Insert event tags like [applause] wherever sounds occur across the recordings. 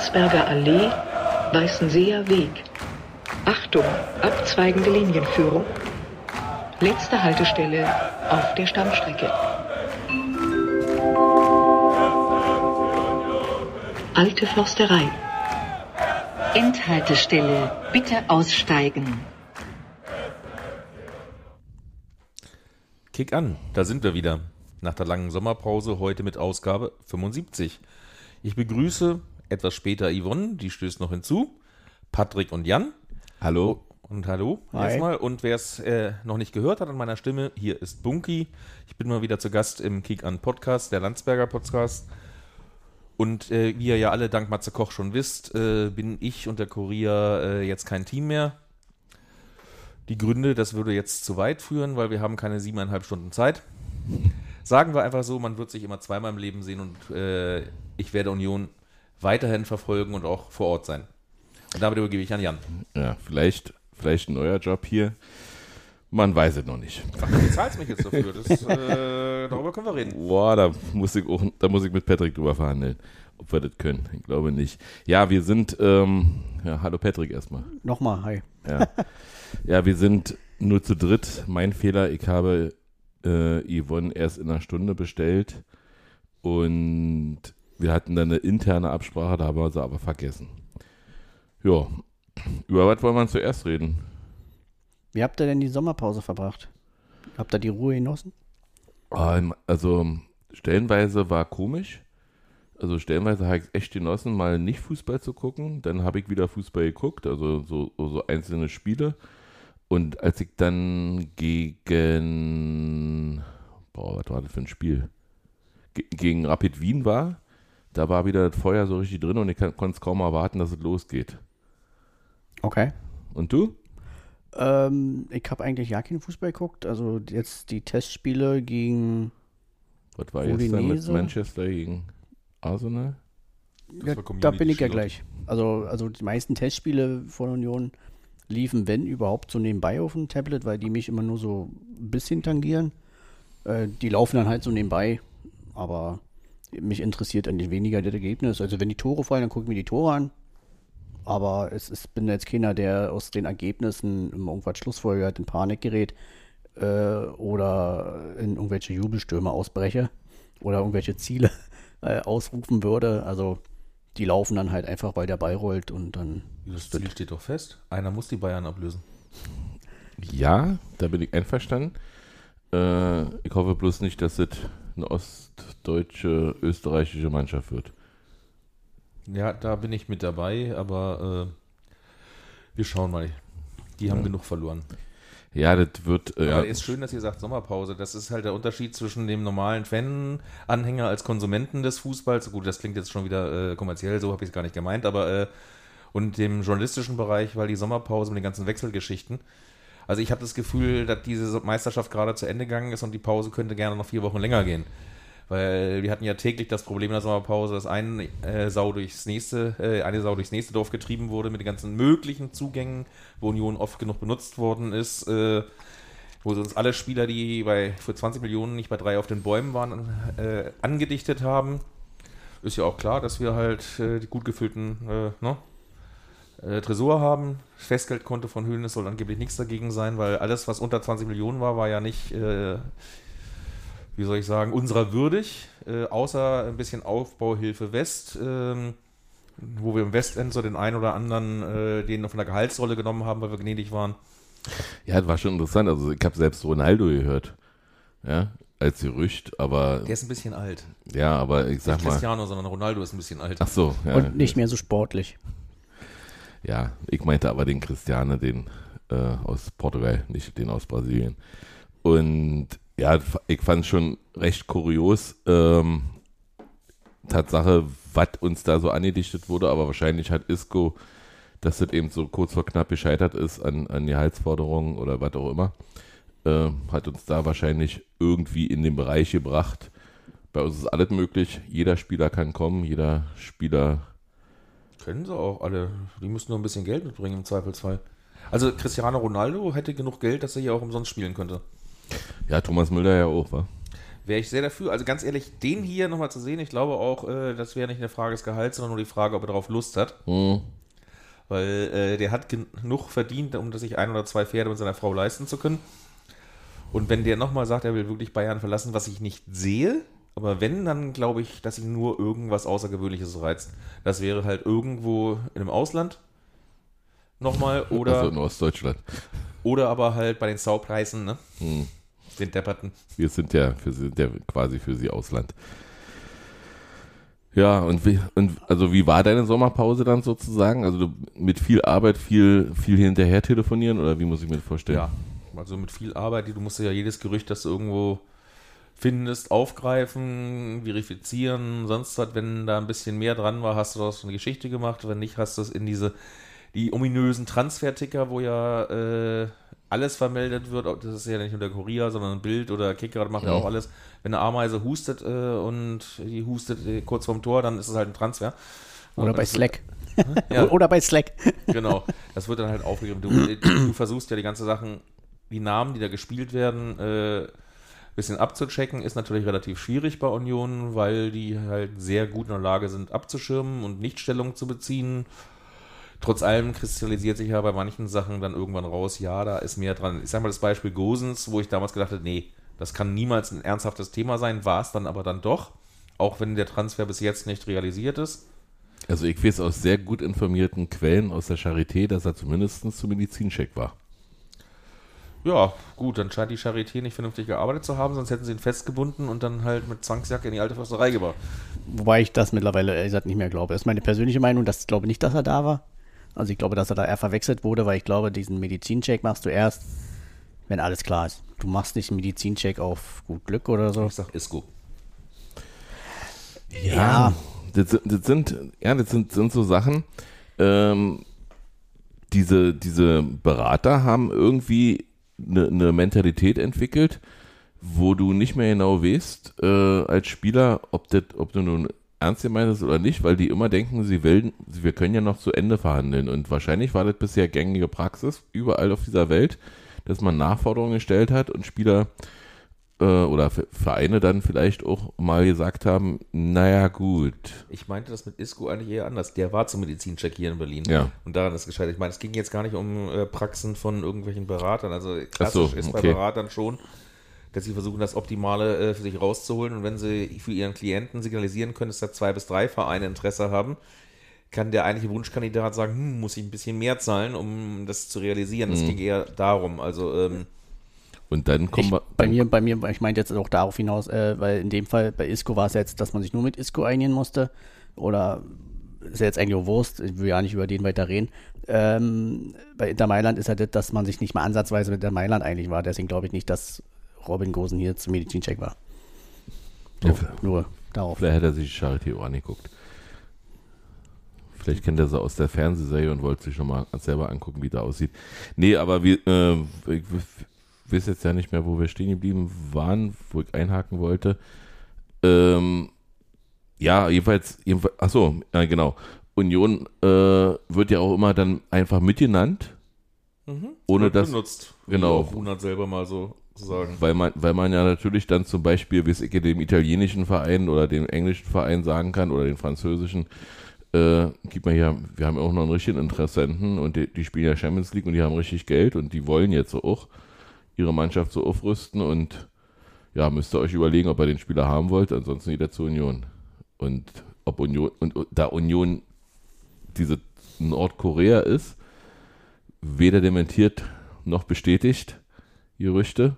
Landsberger Allee, Weißenseer Weg. Achtung, abzweigende Linienführung. Letzte Haltestelle auf der Stammstrecke. Alte Forsterei. Endhaltestelle. Bitte aussteigen. Kick an, da sind wir wieder. Nach der langen Sommerpause heute mit Ausgabe 75. Ich begrüße etwas später Yvonne, die stößt noch hinzu. Patrick und Jan. Hallo. Und hallo Hi. erstmal. Und wer es äh, noch nicht gehört hat an meiner Stimme, hier ist Bunky. Ich bin mal wieder zu Gast im Kick an Podcast, der Landsberger Podcast. Und äh, wie ihr ja alle dank Matze Koch schon wisst, äh, bin ich und der Kurier äh, jetzt kein Team mehr. Die Gründe, das würde jetzt zu weit führen, weil wir haben keine siebeneinhalb Stunden Zeit. Sagen wir einfach so, man wird sich immer zweimal im Leben sehen und äh, ich werde Union weiterhin verfolgen und auch vor Ort sein. Und damit übergebe ich an Jan. Ja, vielleicht, vielleicht ein neuer Job hier. Man weiß es noch nicht. Ach, du zahlst mich jetzt dafür. Das, äh, darüber können wir reden. Boah, da muss ich auch, da muss ich mit Patrick drüber verhandeln, ob wir das können. Ich glaube nicht. Ja, wir sind, ähm, ja, hallo Patrick erstmal. Nochmal, hi. Ja. ja, wir sind nur zu dritt. Mein Fehler, ich habe äh, Yvonne erst in einer Stunde bestellt und wir hatten dann eine interne Absprache, da haben wir sie aber vergessen. Ja, über was wollen wir zuerst reden? Wie habt ihr denn die Sommerpause verbracht? Habt ihr die Ruhe genossen? Ähm, Also stellenweise war komisch. Also stellenweise habe ich es echt genossen, mal nicht Fußball zu gucken. Dann habe ich wieder Fußball geguckt, also so, so einzelne Spiele. Und als ich dann gegen, boah, was war das für ein Spiel? Ge gegen Rapid Wien war, da war wieder das Feuer so richtig drin und ich konnte es kaum erwarten, dass es losgeht. Okay. Und du? Ähm, ich habe eigentlich ja keinen Fußball geguckt. Also jetzt die Testspiele gegen. Was war jetzt dann mit Udinese? Manchester gegen Arsenal? Ja, war Community da bin ich ja gleich. Also, also die meisten Testspiele von Union liefen, wenn überhaupt, so nebenbei auf dem Tablet, weil die mich immer nur so ein bisschen tangieren. Äh, die laufen dann halt so nebenbei, aber mich interessiert eigentlich weniger das Ergebnis. Also wenn die Tore fallen, dann gucke ich mir die Tore an. Aber es ist, bin jetzt keiner, der aus den Ergebnissen irgendwas Schlussfolgert, in Panik gerät äh, oder in irgendwelche Jubelstürme ausbreche oder irgendwelche Ziele [laughs] äh, ausrufen würde. Also die laufen dann halt einfach, weil der Ball rollt und dann Das Ziel steht doch fest. Einer muss die Bayern ablösen. Ja, da bin ich einverstanden. Äh, ich hoffe bloß nicht, dass es eine ostdeutsche, österreichische Mannschaft wird. Ja, da bin ich mit dabei, aber äh, wir schauen mal. Die haben Ja. genug verloren. Ja, das wird. Äh, Aber ja, ist schön, dass ihr sagt Sommerpause. Das ist halt der Unterschied zwischen dem normalen Fan-Anhänger als Konsumenten des Fußballs. Gut, das klingt jetzt schon wieder äh, kommerziell, so habe ich es gar nicht gemeint, aber äh, und dem journalistischen Bereich, weil die Sommerpause mit den ganzen Wechselgeschichten. Also ich habe das Gefühl, dass diese Meisterschaft gerade zu Ende gegangen ist und die Pause könnte gerne noch vier Wochen länger gehen. Weil wir hatten ja täglich das Problem in der Sommerpause, dass eine äh, Sau durchs nächste, äh, eine Sau durchs nächste Dorf getrieben wurde mit den ganzen möglichen Zugängen, wo Union oft genug benutzt worden ist, äh, wo sie uns alle Spieler, die bei für 20 Millionen nicht bei drei auf den Bäumen waren, äh, angedichtet haben. Ist ja auch klar, dass wir halt äh, die gut gefüllten äh, ne? Äh, Tresor haben. Festgeldkonto von Höhnes soll angeblich nichts dagegen sein, weil alles, was unter 20 Millionen war, war ja nicht, äh, wie soll ich sagen, unserer würdig, äh, außer ein bisschen Aufbauhilfe West, ähm, wo wir im Westend so den einen oder anderen, äh, den von der Gehaltsrolle genommen haben, weil wir gnädig waren. ja, das war schon interessant. Also, ich habe selbst Ronaldo gehört. Ja, als Gerücht, aber. Der ist ein bisschen alt. Ja, aber ich sag Nicht mal. Cristiano, sondern Ronaldo ist ein bisschen alt. Ach so, ja. und nicht mehr so sportlich. Ja, ich meinte aber den Cristiano, den äh, aus Portugal, nicht den aus Brasilien. Und ja, ich fand es schon recht kurios. Ähm, Tatsache, was uns da so angedichtet wurde, aber wahrscheinlich hat Isco, dass das eben so kurz vor knapp gescheitert ist an, an die Halsforderungen oder was auch immer, äh, hat uns da wahrscheinlich irgendwie in den Bereich gebracht. Bei uns ist alles möglich. Jeder Spieler kann kommen, jeder Spieler Können sie auch alle. Die müssen nur ein bisschen Geld mitbringen im Zweifelsfall. Also Cristiano Ronaldo hätte genug Geld, dass er hier auch umsonst spielen könnte. Ja, Thomas Müller ja auch, wa? Wäre ich sehr dafür. Also ganz ehrlich, den hier nochmal zu sehen, ich glaube auch, äh, das wäre nicht eine Frage des Gehalts, sondern nur die Frage, ob er darauf Lust hat. Hm. Weil äh, der hat genug verdient, um sich ein oder zwei Pferde mit seiner Frau leisten zu können. Und wenn der nochmal sagt, er will wirklich Bayern verlassen, was ich nicht sehe, aber wenn, dann glaube ich, dass ihn nur irgendwas Außergewöhnliches reizt. Das wäre halt irgendwo in einem Ausland nochmal [laughs] oder, Also in Ostdeutschland. oder aber halt bei den Saupreisen, ne? Hm. Den Depperten. Wir sind ja, wir sind ja quasi für sie Ausland. Ja, und wie, und also wie war deine Sommerpause dann sozusagen? Also du, mit viel Arbeit, viel, viel hinterher telefonieren oder wie muss ich mir das vorstellen? Ja, also mit viel Arbeit, du musst ja jedes Gerücht, das irgendwo findest, aufgreifen, verifizieren, sonst was, wenn da ein bisschen mehr dran war, hast du daraus eine Geschichte gemacht, wenn nicht, hast du es in diese, die ominösen Transferticker, wo ja äh, alles vermeldet wird, das ist ja nicht nur der Kurier, sondern ein Bild oder Kicker, das macht ja Mhm. auch alles. Wenn eine Ameise hustet äh, und die hustet äh, kurz vorm Tor, dann ist es halt ein Transfer. Oder Und bei Slack. Ja. [laughs] Oder bei Slack. Genau, das wird dann halt aufgegriffen. Du, du versuchst ja die ganze Sachen, die Namen, die da gespielt werden, äh, bisschen abzuchecken, ist natürlich relativ schwierig bei Union, weil die halt sehr gut in der Lage sind, abzuschirmen und nicht Stellung zu beziehen. Trotz allem kristallisiert sich ja bei manchen Sachen dann irgendwann raus, ja, da ist mehr dran. Ich sag mal das Beispiel Gosens, wo ich damals gedacht habe, nee, das kann niemals ein ernsthaftes Thema sein, war es dann aber dann doch, auch wenn der Transfer bis jetzt nicht realisiert ist. Also ich weiß aus sehr gut informierten Quellen aus der Charité, dass er zumindest zum Medizincheck war. Ja, gut, dann scheint die Charité nicht vernünftig gearbeitet zu haben, sonst hätten sie ihn festgebunden und dann halt mit Zwangsjacke in die alte Försterei gebracht. Wobei ich das mittlerweile ehrlich gesagt nicht mehr glaube. Das ist meine persönliche Meinung, dass ich glaube nicht, dass er da war. Also ich glaube, dass er da eher verwechselt wurde, weil ich glaube, diesen Medizincheck machst du erst, wenn alles klar ist. Du machst nicht einen Medizincheck auf gut Glück oder so. Ich sag Isco. Ja. Das, sind- das sind, ja, das sind, sind so Sachen, ähm, diese, diese Berater haben irgendwie eine, eine Mentalität entwickelt, wo du nicht mehr genau weißt, äh, als Spieler, ob, das, ob du nun ernst gemeint ist oder nicht, weil die immer denken, sie will, wir können ja noch zu Ende verhandeln. Und wahrscheinlich war das bisher gängige Praxis überall auf dieser Welt, dass man Nachforderungen gestellt hat und Spieler äh, oder Ve- Vereine dann vielleicht auch mal gesagt haben, naja gut, Ich meinte das mit Isco eigentlich eher anders. Der war zum Medizincheck hier in Berlin. Ja. Und daran ist gescheitert. Ich meine, es ging jetzt gar nicht um äh, Praxen von irgendwelchen Beratern. Also klassisch so, ist bei okay. Beratern schon, dass sie versuchen, das Optimale äh, für sich rauszuholen. Und wenn sie für ihren Klienten signalisieren können, dass da zwei bis drei Vereine Interesse haben, kann der eigentliche Wunschkandidat sagen, hm, muss ich ein bisschen mehr zahlen, um das zu realisieren. Mhm. Das ging eher darum. Also ähm, Und dann kommen Ich, wir. bei mir, bei mir, ich meinte jetzt auch darauf hinaus, äh, weil in dem Fall bei Isco war es jetzt, dass man sich nur mit Isco einigen musste. Oder ist ja jetzt eigentlich Wurst, ich will ja nicht über den weiter reden. Ähm, bei Inter Mailand ist halt das, dass man sich nicht mal ansatzweise mit Inter Mailand einig war. Deswegen glaube ich nicht, dass Robin Gosen hier zum Medizincheck war. So, Ja, nur darauf. Vielleicht hätte er sich die Charity auch angeguckt. Vielleicht kennt er sie aus der Fernsehserie und wollte sich nochmal selber angucken, wie der aussieht. Nee, aber wir, äh, weiß jetzt ja nicht mehr, wo wir stehen geblieben waren, wo ich einhaken wollte. Ähm, ja, jedenfalls, jedenfalls achso, ja, genau. Union äh, wird ja auch immer dann einfach mitgenannt, ohne wird dass, benutzt. genau. Runert selber mal so zu sagen. weil man, weil man ja natürlich dann zum Beispiel, wie es ich dem italienischen Verein oder dem englischen Verein sagen kann oder den französischen, äh, gibt man ja, wir haben ja auch noch einen richtigen Interessenten und die, die spielen ja Champions League und die haben richtig Geld und die wollen jetzt so auch ihre Mannschaft so aufrüsten und ja, müsst ihr euch überlegen, ob ihr den Spieler haben wollt, ansonsten geht er zur Union. Und ob Union, und da Union diese Nordkorea ist, weder dementiert noch bestätigt, Gerüchte,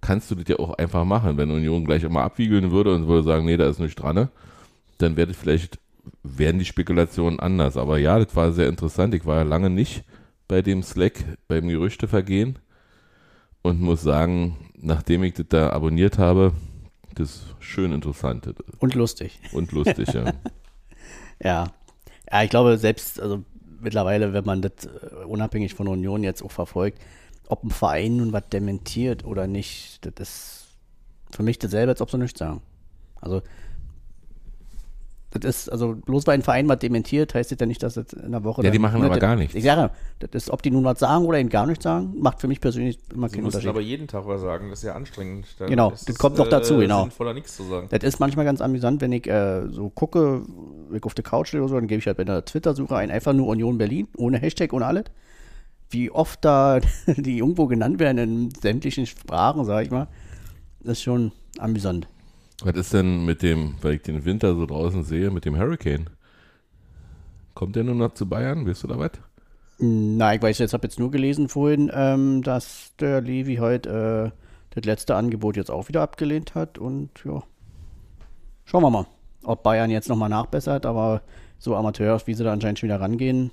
kannst du das ja auch einfach machen. Wenn Union gleich immer abwiegeln würde und würde sagen, nee, da ist nichts dran, ne? dann wäre vielleicht, wären die Spekulationen anders. Aber ja, das war sehr interessant. Ich war ja lange nicht bei dem Slack, beim Gerüchtevergehen und muss sagen, nachdem ich das da abonniert habe, das ist schön interessant Und lustig. und lustig, ja. [laughs] Ja. Ja, ich glaube, selbst, also mittlerweile, wenn man das äh, unabhängig von Union jetzt auch verfolgt, ob ein Verein nun was dementiert oder nicht, das ist für mich dasselbe, als ob sie nichts sagen. Also, Das ist, also bloß weil ein Verein mal dementiert, heißt das ja nicht, dass das in einer Woche. Ja, die dann- machen aber das- gar nichts. Ich sage, das ist, ob die nun was sagen oder ihnen gar nichts sagen, macht für mich persönlich immer Sie keinen müssen Unterschied. aber jeden Tag was sagen, das ist ja anstrengend. Da Genau, das kommt noch dazu, genau. Sinnvoller, nichts zu sagen. Das ist manchmal ganz amüsant, wenn ich äh, so gucke, wenn ich auf der Couch stehe oder so, dann gebe ich halt bei der Twitter-Suche ein, einfach nur Union Berlin, ohne Hashtag, ohne alles. Wie oft da [laughs] die irgendwo genannt werden in sämtlichen Sprachen, sag ich mal, ist schon amüsant. Was ist denn mit dem, weil ich den Winter so draußen sehe, mit dem Hurricane? Kommt der nun noch zu Bayern? Weißt du da was? Na, ich weiß jetzt, habe jetzt nur gelesen vorhin, ähm, dass der Levi heute äh, das letzte Angebot jetzt auch wieder abgelehnt hat und ja, schauen wir mal, ob Bayern jetzt nochmal nachbessert, aber so Amateurs, wie sie da anscheinend schon wieder rangehen,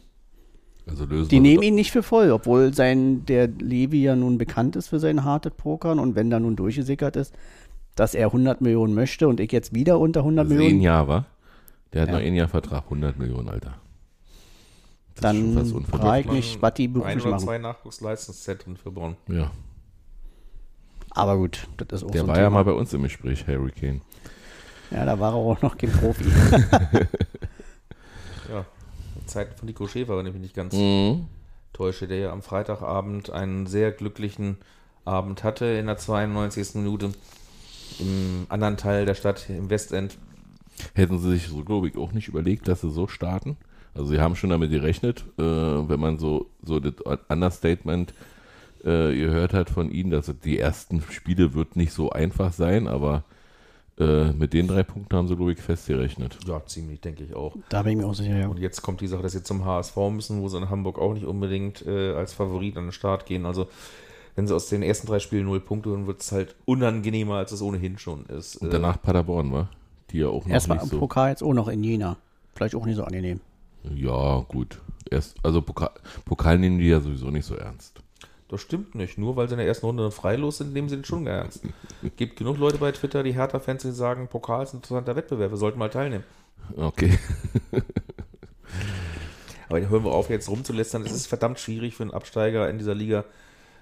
Also Die nehmen ihn nicht für voll, obwohl sein, der Levi ja nun bekannt ist für sein hartes Pokern und wenn da nun durchgesickert ist, dass er 100 Millionen möchte und ich jetzt wieder unter 100 Das ist ein Millionen, Jahr, wa? Der hat Ja. noch ein Jahr Vertrag, 100 Millionen, Alter. Das dann frage ich mich, was die ein beruflich oder machen. zwei Nachwuchsleistungszentren für Bonn. Ja, Aber gut, das ist auch der so ein war ja Thema. mal bei uns im Gespräch, Harry Kane. Ja, da war er auch noch kein Profi. [laughs] Ja, Zeiten von Nico Schäfer, wenn ich mich nicht ganz Mhm. täusche, der ja am Freitagabend einen sehr glücklichen Abend hatte in der 92. Minute im anderen Teil der Stadt, im Westend. Hätten sie sich so, glaube ich, auch nicht überlegt, dass sie so starten. Also sie haben schon damit gerechnet, äh, wenn man so, so das Understatement äh, gehört hat von ihnen, dass die ersten Spiele wird nicht so einfach sein, aber äh, mit den drei Punkten haben sie, glaube ich, festgerechnet. Ja, ziemlich, denke ich auch. da bin ich mir auch sicher, ja. Und jetzt kommt die Sache, dass sie zum HSV müssen, wo sie in Hamburg auch nicht unbedingt äh, als Favorit an den Start gehen. Also, wenn sie aus den ersten drei Spielen null Punkte holen, wird es halt unangenehmer, als es ohnehin schon ist. Und Äh, danach Paderborn, war, die ja auch noch Erstmal nicht im so. Pokal jetzt auch noch in Jena. Vielleicht auch nicht so angenehm. Ja, gut. Erst, also Pokal, Pokal nehmen die ja sowieso nicht so ernst. Das stimmt nicht. Nur weil sie in der ersten Runde freilos sind, nehmen sie den schon ernst. [laughs] Gibt genug Leute bei Twitter, die Hertha-Fans, die sagen, Pokal ist ein interessanter Wettbewerb, wir sollten mal teilnehmen. Okay. [laughs] Aber hören wir auf, jetzt rumzulästern. Es ist verdammt schwierig für einen Absteiger in dieser Liga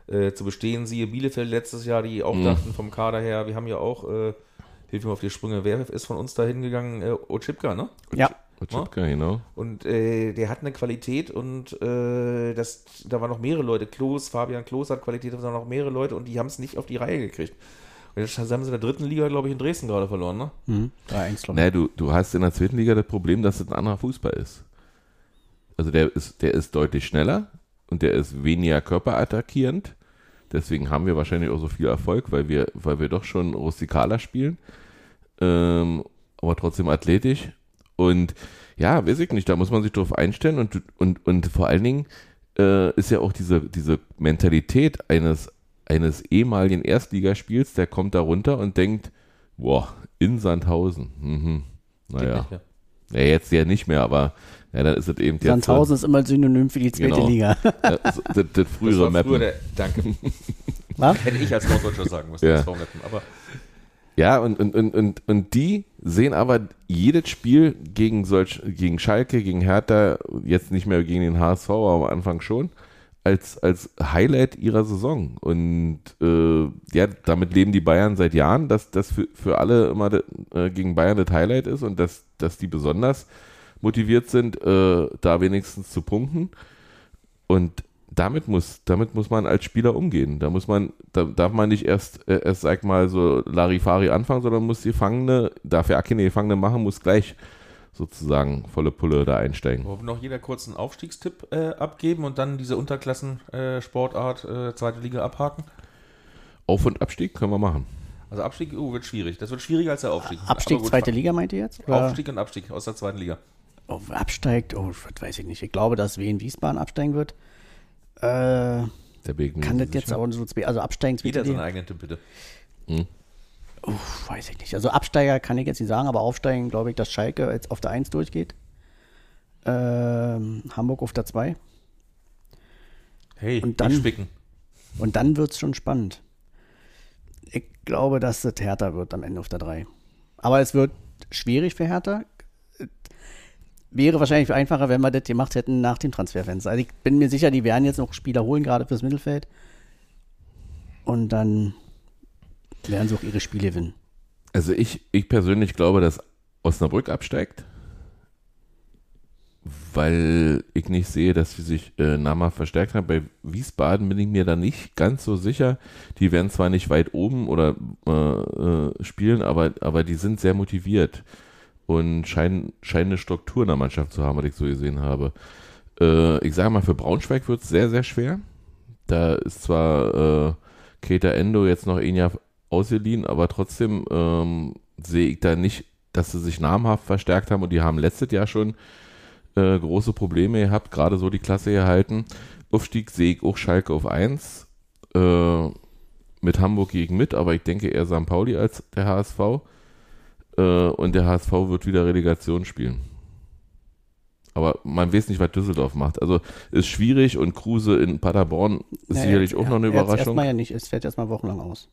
äh, zu bestehen. Siehe Bielefeld letztes Jahr, die auch Mhm. dachten vom Kader her, wir haben ja auch, äh, hilf mir auf die Sprünge, wer ist von uns da hingegangen? Äh, Ochipka, ne? Ja, Otschipka, genau. Und äh, der hat eine Qualität und äh, das, da waren noch mehrere Leute. Klos, Fabian Klos hat Qualität, da waren noch mehrere Leute und die haben es nicht auf die Reihe gekriegt. Und jetzt haben sie in der dritten Liga, glaube ich, in Dresden gerade verloren, ne? mhm. 3-1, glaube ich. Naja, du, du hast in der zweiten Liga das Problem, dass es ein anderer Fußball ist. Also der ist, der ist deutlich schneller und der ist weniger körperattackierend. Deswegen haben wir wahrscheinlich auch so viel Erfolg, weil wir, weil wir doch schon rustikaler spielen. Ähm, aber trotzdem athletisch. Und ja, weiß ich nicht, da muss man sich drauf einstellen und, und, und vor allen Dingen äh, ist ja auch diese, diese Mentalität eines, eines ehemaligen Erstligaspiels, der kommt da runter und denkt, boah, in Sandhausen. Mhm. Naja. Ja, jetzt ja nicht mehr, aber ja, dann ist es eben Sandhausen ist immer Synonym für die zweite Genau. Liga. das, das Das frühere war früher Mappen. der, danke. [laughs] Was? Hätte ich als Norddeutscher sagen müssen, Ja. das Mappen. Aber Ja, und, und, und, und, und die sehen aber jedes Spiel gegen solch, gegen Schalke, gegen Hertha, jetzt nicht mehr gegen den HSV, aber am Anfang schon, als, als Highlight ihrer Saison. Und äh, ja, damit leben die Bayern seit Jahren, dass das für, für alle immer de, äh, gegen Bayern das Highlight ist und dass, dass die besonders motiviert sind, äh, da wenigstens zu punkten. Und damit muss, damit muss man als Spieler umgehen. Da muss man, da darf man nicht erst, äh, erst sag mal so Larifari anfangen, sondern muss die Gefangene, darf ja keine Gefangene machen, muss gleich sozusagen volle Pulle da einsteigen. wollen wir noch jeder kurz einen Aufstiegstipp äh, abgeben und dann diese Unterklassen-Sportart, äh, zweite Liga abhaken? Auf- und Abstieg können wir machen. Also Abstieg oh, wird schwierig. Das wird schwieriger als der Aufstieg. Abstieg, zweite Liga meint ihr jetzt? Oder? Aufstieg und Abstieg aus der zweiten Liga. Oh, absteigt, oh, das weiß ich nicht. Ich glaube, dass Wien Wiesbaden absteigen wird. Äh, Der Big kann das jetzt auch so zwei, also absteigen Jeder seinen eigenen Tipp, bitte. Uff, weiß ich nicht. Also Absteiger kann ich jetzt nicht sagen, aber aufsteigen glaube ich, dass Schalke jetzt auf der 1 durchgeht. Ähm, Hamburg auf der 2. Hey, Und dann- spicken. Und dann wird es schon spannend. Ich glaube, dass das Hertha wird am Ende auf der 3. Aber es wird schwierig für Hertha. Wäre wahrscheinlich einfacher, wenn wir das gemacht hätten nach dem Transferfenster. Also ich bin mir sicher, die werden jetzt noch Spieler holen, gerade fürs Mittelfeld. Und dann werden sie auch ihre Spiele gewinnen. Also ich, ich persönlich glaube, dass Osnabrück absteigt. weil ich nicht sehe, dass sie sich äh, namhaft verstärkt haben. Bei Wiesbaden bin ich mir da nicht ganz so sicher. Die werden zwar nicht weit oben oder äh, äh, spielen, aber, aber die sind sehr motiviert und scheinen, scheinen eine Struktur in der Mannschaft zu haben, was ich so gesehen habe. Äh, ich sage mal, für Braunschweig wird es sehr, sehr schwer. Da ist zwar äh, Keter Endo jetzt noch ein Jahr ausgeliehen, aber trotzdem ähm, sehe ich da nicht, dass sie sich namhaft verstärkt haben und die haben letztes Jahr schon äh, große Probleme gehabt, gerade so die Klasse gehalten. Aufstieg sehe ich auch Schalke auf 1. Äh, mit Hamburg gegen mit, aber ich denke eher St. Pauli als der HSV. Äh, und der HSV wird wieder Relegation spielen. Aber man weiß nicht, was Düsseldorf macht. Also ist schwierig und Kruse in Paderborn ist Ja, sicherlich ja, auch noch eine Überraschung. erstmal ja nicht, es fällt erstmal wochenlang aus.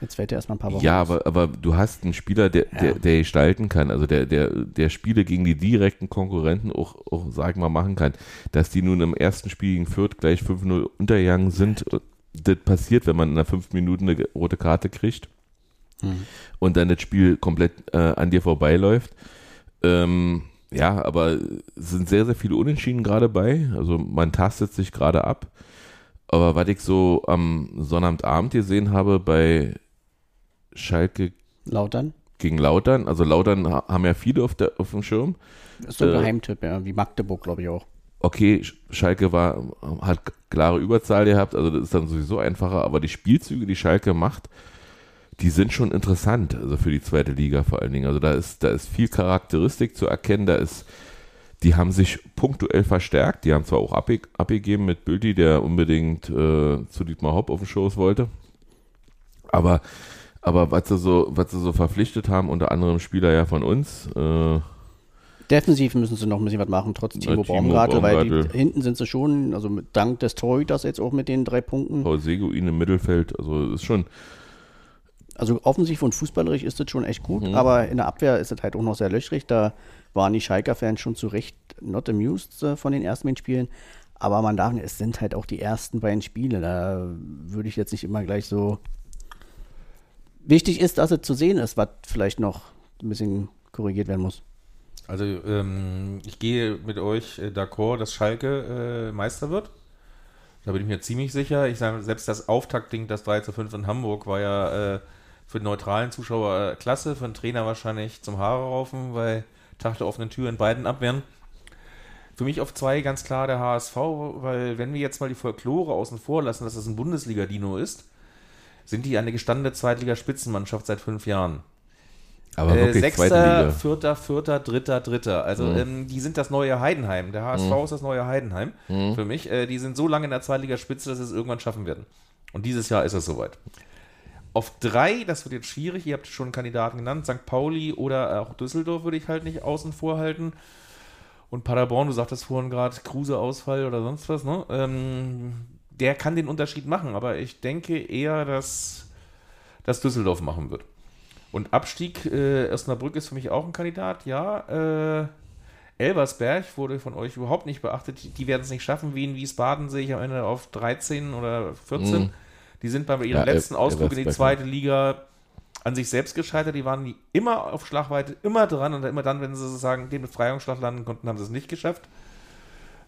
Jetzt fällt er erstmal ein paar Wochen Ja, aus. aber, aber du hast einen Spieler, der, der, der gestalten kann, also der, der, der Spiele gegen die direkten Konkurrenten auch, auch, sag mal, machen kann. Dass die nun im ersten Spiel gegen Fürth gleich 5-0 untergegangen sind, das passiert, wenn man in einer 5 Minuten eine rote Karte kriegt Hm. und dann das Spiel komplett äh, an dir vorbeiläuft. Ähm, ja, aber es sind sehr, sehr viele Unentschieden gerade bei. Also man tastet sich gerade ab. Aber was ich so am Sonnabendabend gesehen habe bei Schalke Lautern. gegen Lautern, also Lautern ha- haben ja viele auf, der, auf dem Schirm. Ist so ein Äh, Geheimtipp, ja, wie Magdeburg, glaube ich auch. Okay, Sch- Schalke war, hat klare Überzahl gehabt, also das ist dann sowieso einfacher, aber die Spielzüge, die Schalke macht, die sind schon interessant, also für die zweite Liga vor allen Dingen. Also da ist, da ist viel Charakteristik zu erkennen, da ist, die haben sich punktuell verstärkt, die haben zwar auch abge abgegeben mit Bülti, der unbedingt äh, zu Dietmar Hopp auf den Schoß wollte, aber, aber was sie so, was sie so verpflichtet haben, unter anderem Spieler ja von uns, äh, Defensiv müssen sie noch ein bisschen was machen, trotz Timo, Timo Baumgartel, weil die, hinten sind sie schon, also dank des Torhüters jetzt auch mit den drei Punkten. Paul Seguin im Mittelfeld, also ist schon, Also offensiv und fußballerisch ist das schon echt gut, Mhm. aber in der Abwehr ist es halt auch noch sehr löchrig. Da waren die Schalker-Fans schon zu Recht not amused äh, von den ersten beiden Spielen. Aber man darf nicht, es sind halt auch die ersten beiden Spiele. Da würde ich jetzt nicht immer gleich so. Wichtig ist, dass es zu sehen ist, was vielleicht noch ein bisschen korrigiert werden muss. Also ähm, ich gehe mit euch äh, d'accord, dass Schalke äh, Meister wird. Da bin ich mir ziemlich sicher. Ich sage, selbst das Auftaktding, das 3 zu 5 in Hamburg, war ja äh, für den neutralen Zuschauer äh, klasse, für den Trainer wahrscheinlich zum Haare raufen, weil Tag der offenen Tür in beiden Abwehren. Für mich auf zwei ganz klar der HSV, weil wenn wir jetzt mal die Folklore außen vor lassen, dass das ein Bundesliga-Dino ist, sind die eine gestandene Zweitliga-Spitzenmannschaft seit fünf Jahren. aber Äh, wirklich Sechster. Vierter, Vierter, Dritter, Dritter. Also Mhm. ähm, die sind das neue Heidenheim. Der HSV ist das neue Heidenheim Mhm. für mich. Äh, die sind so lange in der Zweitligaspitze, dass sie es irgendwann schaffen werden. Und dieses Jahr ist es soweit. Auf drei, das wird jetzt schwierig, ihr habt schon Kandidaten genannt, St. Pauli oder auch Düsseldorf würde ich halt nicht außen vor halten. Und Paderborn, du sagtest vorhin gerade Kruse-Ausfall oder sonst was, ne? Ähm, der kann den Unterschied machen, aber ich denke eher, dass das Düsseldorf machen wird. Und Abstieg, äh, Osnabrück ist für mich auch ein Kandidat, ja. Äh, Elversberg wurde von euch überhaupt nicht beachtet. Die, werden es nicht schaffen. Wie in Wiesbaden sehe ich am Ende auf 13 oder 14. Mhm. Die sind bei ihrem Ja, letzten Ausflug in die zweite Liga an sich selbst gescheitert. Die waren immer auf Schlagweite, immer dran und immer dann, wenn sie sozusagen den Befreiungsschlag landen konnten, haben sie es nicht geschafft.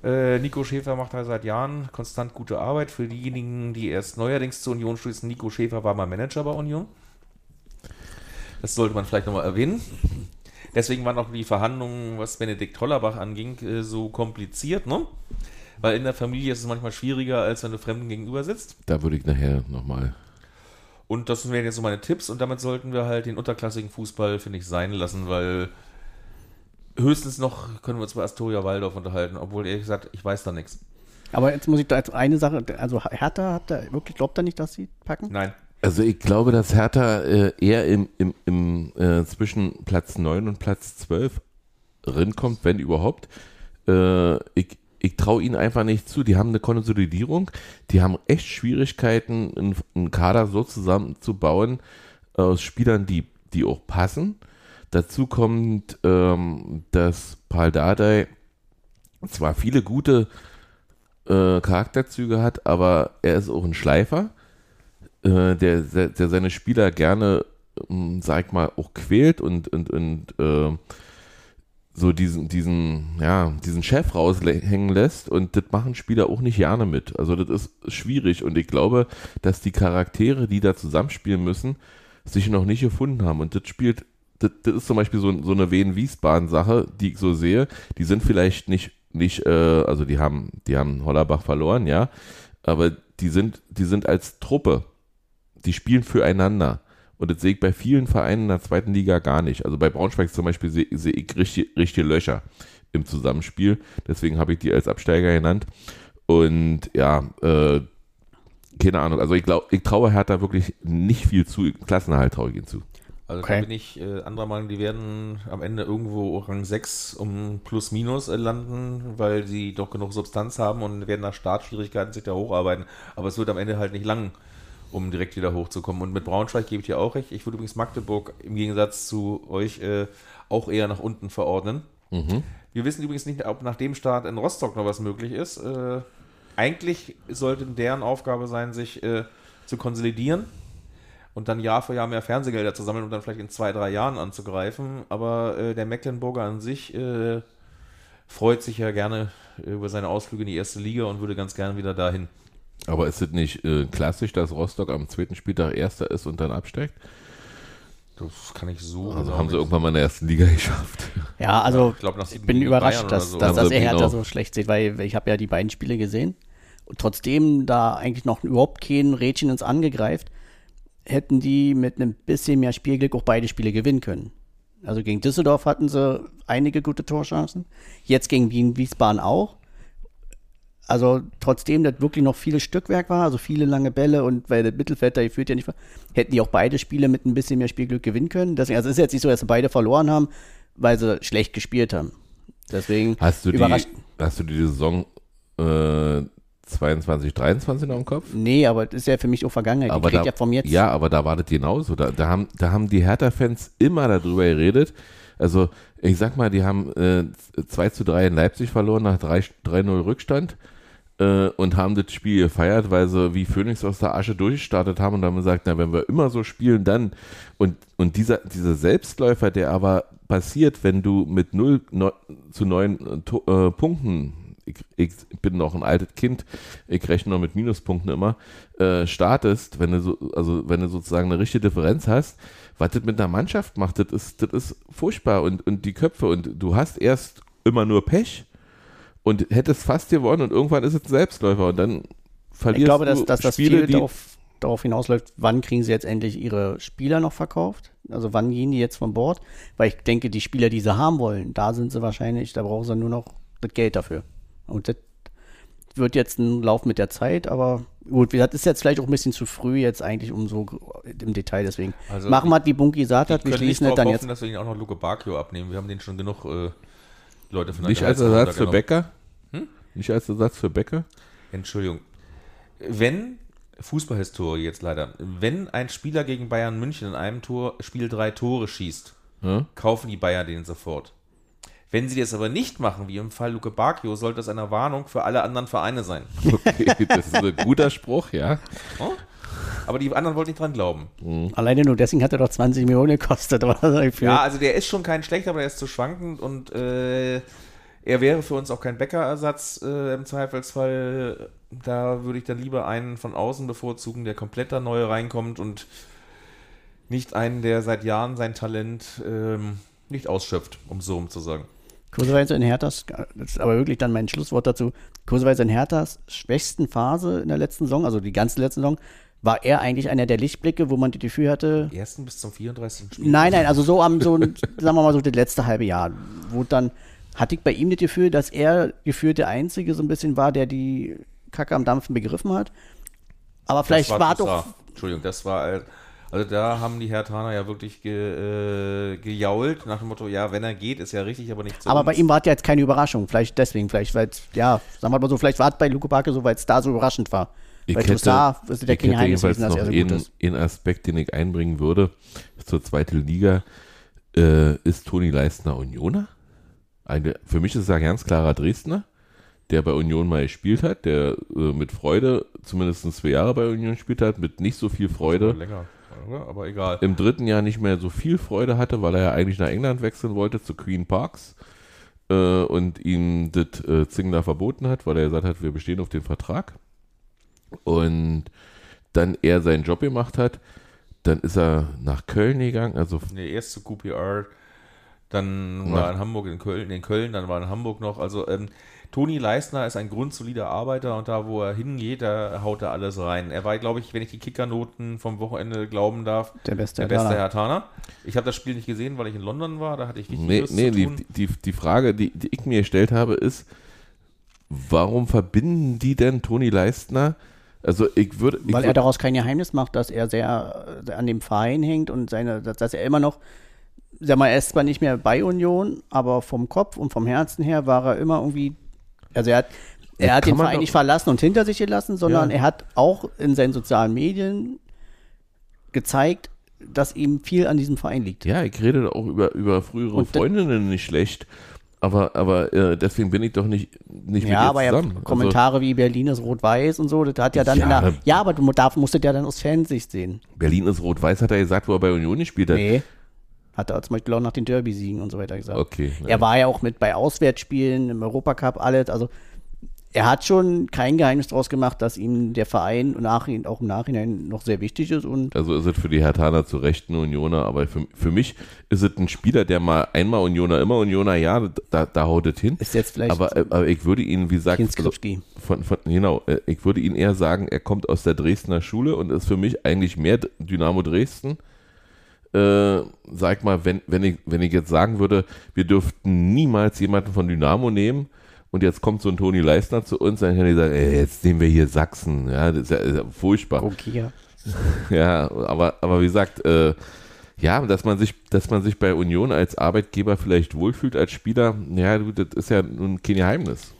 Äh, Nico Schäfer macht da seit Jahren konstant gute Arbeit. Für diejenigen, die erst neuerdings zur Union schließen, Nico Schäfer war mal Manager bei Union. Das sollte man vielleicht nochmal erwähnen. Deswegen waren auch die Verhandlungen, was Benedikt Hollerbach anging, äh, so kompliziert, ne? Weil in der Familie ist es manchmal schwieriger, als wenn du Fremden gegenüber sitzt. Da würde ich nachher nochmal. Und das wären jetzt so meine Tipps und damit sollten wir halt den unterklassigen Fußball, finde ich, sein lassen, weil höchstens noch können wir uns bei Astoria Waldorf unterhalten, obwohl ehrlich gesagt, ich weiß da nichts. Aber jetzt muss ich da jetzt eine Sache, also Hertha, habt ihr wirklich, glaubt ihr nicht, dass sie packen? Nein. Also ich glaube, dass Hertha äh, eher im, im, im äh, zwischen Platz 9 und Platz 12 rinkommt, wenn überhaupt. Äh, ich ich traue ihnen einfach nicht zu. Die haben eine Konsolidierung, die haben echt Schwierigkeiten, einen, Kader so zusammenzubauen aus Spielern, die, die auch passen. Dazu kommt, ähm, dass Paul Dardai zwar viele gute äh, Charakterzüge hat, aber er ist auch ein Schleifer äh, der, der, seine Spieler gerne, ähm, sag mal, auch quält und, und, und äh, so diesen, diesen, ja, diesen Chef raushängen lässt und das machen Spieler auch nicht gerne mit. Also das ist schwierig und ich glaube, dass die Charaktere, die da zusammenspielen müssen, sich noch nicht gefunden haben und das spielt, das, das ist zum Beispiel so, so eine Wien-Wiesbaden-Sache, die ich so sehe, die sind vielleicht nicht, nicht, äh, also die haben, die haben Hollerbach verloren, ja, aber die sind, die sind als Truppe, die spielen füreinander. Und das sehe ich bei vielen Vereinen in der zweiten Liga gar nicht. Also bei Braunschweig zum Beispiel sehe, sehe ich richtig, richtige Löcher im Zusammenspiel. Deswegen habe ich die als Absteiger genannt. Und ja, äh, keine Ahnung. Also ich glaube, ich traue Hertha wirklich nicht viel zu. Klassenerhalt traue ich ihnen zu. Also Okay. da bin ich äh, anderer Meinung, die werden am Ende irgendwo Rang 6 um plus minus äh, landen, weil sie doch genug Substanz haben und werden nach Startschwierigkeiten sich da hocharbeiten. Aber es wird am Ende halt nicht lang, um direkt wieder hochzukommen. Und mit Braunschweig gebe ich dir auch recht. Ich würde übrigens Magdeburg im Gegensatz zu euch äh, auch eher nach unten verordnen. Wir wissen übrigens nicht, ob nach dem Start in Rostock noch was möglich ist. Äh, eigentlich sollte deren Aufgabe sein, sich äh, zu konsolidieren und dann Jahr für Jahr mehr Fernsehgelder zu sammeln und dann vielleicht in zwei, drei Jahren anzugreifen. Aber äh, der Mecklenburger an sich äh, freut sich ja gerne über seine Ausflüge in die erste Liga und würde ganz gerne wieder dahin. Aber ist es nicht äh, klassisch, dass Rostock am zweiten Spieltag Erster ist und dann absteigt? Das kann ich so. Also genau haben sie irgendwann mal in der ersten Liga [laughs] geschafft. Ja, also ich glaub, ich bin überrascht, dass, so. dass, dass Also er Hertha genau. so schlecht sieht, weil ich habe ja die beiden Spiele gesehen. Und trotzdem da eigentlich noch überhaupt kein Rädchen ins Angegreift, hätten die mit einem bisschen mehr Spielglück auch beide Spiele gewinnen können. Also gegen Düsseldorf hatten sie einige gute Torchancen. Jetzt gegen Wien Wiesbaden auch. Also trotzdem, das wirklich noch viel Stückwerk war, also viele lange Bälle und weil das Mittelfeld da geführt ja nicht war, hätten die auch beide Spiele mit ein bisschen mehr Spielglück gewinnen können. Deswegen, also es ist jetzt nicht so, dass sie beide verloren haben, weil sie schlecht gespielt haben. Deswegen Hast du die, hast du die Saison äh, 22, 23 noch im Kopf? Nee, aber das ist ja für mich auch Vergangenheit. Die aber kriegt da, ja vom jetzt. ja, aber da war das genauso. Da, da, haben, da haben die Hertha-Fans immer darüber geredet. Also, ich sag mal, die haben äh, 2 zu 3 in Leipzig verloren nach 3 3-0 Rückstand äh, und haben das Spiel gefeiert, weil sie wie Phoenix aus der Asche durchgestartet haben und haben gesagt, na, wenn wir immer so spielen, dann. Und, und dieser, dieser Selbstläufer, der aber passiert, wenn du mit 0 neu- zu 9 äh, äh, Punkten ich, ich bin noch ein altes Kind, ich rechne noch mit Minuspunkten immer, äh, startest, wenn du so, also wenn du sozusagen eine richtige Differenz hast, was das mit einer Mannschaft macht, das ist, das ist furchtbar und, und die Köpfe und du hast erst immer nur Pech und hättest fast gewonnen und irgendwann ist es ein Selbstläufer und dann verlierst ich glaube, du dass, dass das Spiele, die, darauf, darauf hinausläuft, wann kriegen sie jetzt endlich ihre Spieler noch verkauft? Also wann gehen die jetzt von Bord? Weil ich denke, die Spieler, die sie haben wollen, da sind sie wahrscheinlich, da brauchen sie nur noch das Geld dafür. Und das wird jetzt ein Lauf mit der Zeit, aber gut, das ist jetzt vielleicht auch ein bisschen zu früh jetzt eigentlich um so im Detail, deswegen Also machen wir, wie Bunky gesagt hat, wir nicht schließen darauf dann hoffen, jetzt. dass wir ihn auch noch Luke Bacchio abnehmen. Wir haben den schon genug äh, Leute von der nicht als Ersatz für. Becker? Hm? Nicht als Ersatz für Becker? Entschuldigung. Wenn, Fußballhistorie jetzt leider, wenn ein Spieler gegen Bayern München in einem Tor, Spiel drei Tore schießt, Ja? kaufen die Bayern den sofort. Wenn sie das aber nicht machen, wie im Fall Luke Bacchio, sollte das eine Warnung für alle anderen Vereine sein. Okay, das ist ein guter Spruch, ja. Aber die anderen wollten nicht dran glauben. Alleine nur deswegen hat er doch 20 Millionen gekostet. [laughs] Ja, also der ist schon kein schlechter, aber der ist zu schwankend und äh, er wäre für uns auch kein Bäckerersatz äh, im Zweifelsfall. Da würde ich dann lieber einen von außen bevorzugen, der komplett da neu reinkommt und nicht einen, der seit Jahren sein Talent ähm, nicht ausschöpft, um so um zu sagen. Kurseweise in Herthas, das ist aber wirklich dann mein Schlusswort dazu, kurseweise in Herthas schwächsten Phase in der letzten Saison, also die ganze letzte Saison, war er eigentlich einer der Lichtblicke, wo man die Gefühl hatte, Ersten bis zum 34. Spiel. nein, nein, also so am, so, [laughs] sagen wir mal so das letzte halbe Jahr, wo dann, hatte ich bei ihm das Gefühl, dass er gefühlt der Einzige so ein bisschen war, der die Kacke am Dampfen begriffen hat. Aber vielleicht das war, Toussaint. doch, Entschuldigung, das war. Also da haben die Hertaner ja wirklich ge, äh, gejault, nach dem Motto, ja, wenn er geht, ist ja richtig, aber nicht zu aber bei uns. ihm war es ja jetzt keine Überraschung, vielleicht deswegen, vielleicht, weil es, ja, sagen wir mal so, vielleicht war es bei Luke Backe so, weil es da so überraschend war. Ich bei hätte, Toussaint ist der ich kein hätte Geheimnis jedenfalls dass noch er so einen, Aspekt, den ich einbringen würde zur zweiten Liga. Äh, ist Toni Leistner Unioner? Eine, für mich ist er ein ganz klarer Dresdner, der bei Union mal gespielt hat, der äh, mit Freude zumindest zwei Jahre bei Union gespielt hat, mit nicht so viel Freude. länger, aber egal. Im dritten Jahr nicht mehr so viel Freude hatte, weil er ja eigentlich nach England wechseln wollte, zu Queen Parks. äh, und ihm das äh, Zingler verboten hat, weil er gesagt hat, wir bestehen auf den Vertrag. Und dann er seinen Job gemacht hat, dann ist er nach Köln gegangen, also Nee, erst zu QPR, dann Na. war er in Hamburg, in Köln, in Köln, dann war er in Hamburg noch. Also ähm, Toni Leistner ist ein grundsolider Arbeiter und da, wo er hingeht, da haut er alles rein. Er war, glaube ich, wenn ich die Kickernoten vom Wochenende glauben darf, Der beste der beste Hertaner. Hertaner. Ich habe das Spiel nicht gesehen, weil ich in London war, da hatte ich Nee, Wichtigeres nee zu die, tun. die, die Frage, die, die ich mir gestellt habe, ist, warum verbinden die denn Toni Leistner? Also ich würde. Ich Weil er daraus kein Geheimnis macht, dass er sehr an dem Verein hängt und seine, dass, er immer noch, sag mal, er ist zwar nicht mehr bei Union, aber vom Kopf und vom Herzen her war er immer irgendwie, also er hat, er hat den Verein nicht verlassen und hinter sich gelassen, sondern Ja. er hat auch in seinen sozialen Medien gezeigt, dass ihm viel an diesem Verein liegt. ja, ich rede auch über, über frühere Und Freundinnen nicht schlecht. Aber, aber äh, deswegen bin ich doch nicht, nicht Ja, aber ja. Also, Kommentare wie Berlin ist rot-weiß und so, das hat ja dann Ja, in der, da- ja, aber du darf, musstet ja dann aus Fansicht sehen. Also Berlin ist rot-weiß, hat er gesagt, wo er bei Union gespielt hat. Nee. Hat er zum Beispiel auch nach den Derby-Siegen und so weiter gesagt. Okay. Er war ja auch mit bei Auswärtsspielen im Europacup, alles. Also er hat schon kein Geheimnis daraus gemacht, dass ihm der Verein nach, auch im Nachhinein noch sehr wichtig ist. Und Also ist es für die Hertaner zu Recht ein Unioner, aber für, für mich ist es ein Spieler, der mal einmal Unioner, immer Unioner, ja, da, da haut es hin. ist jetzt vielleicht Aber, äh, aber ich würde ihn, wie gesagt, von, von, genau, äh, ich würde ihn eher sagen, er kommt aus der Dresdner Schule und ist für mich eigentlich mehr Dynamo Dresden. Äh, sag mal, wenn, wenn, ich, wenn ich jetzt sagen würde, wir dürften niemals jemanden von Dynamo nehmen und jetzt kommt so ein Toni Leistner zu uns, dann kann ich sagen, ey, jetzt nehmen wir hier Sachsen. Ja, das ist ja, ist ja furchtbar. okay. [laughs] Ja, aber, aber wie gesagt, äh, ja, dass man sich, dass man sich bei Union als Arbeitgeber vielleicht wohlfühlt als Spieler, ja, du, das ist ja nun kein Geheimnis.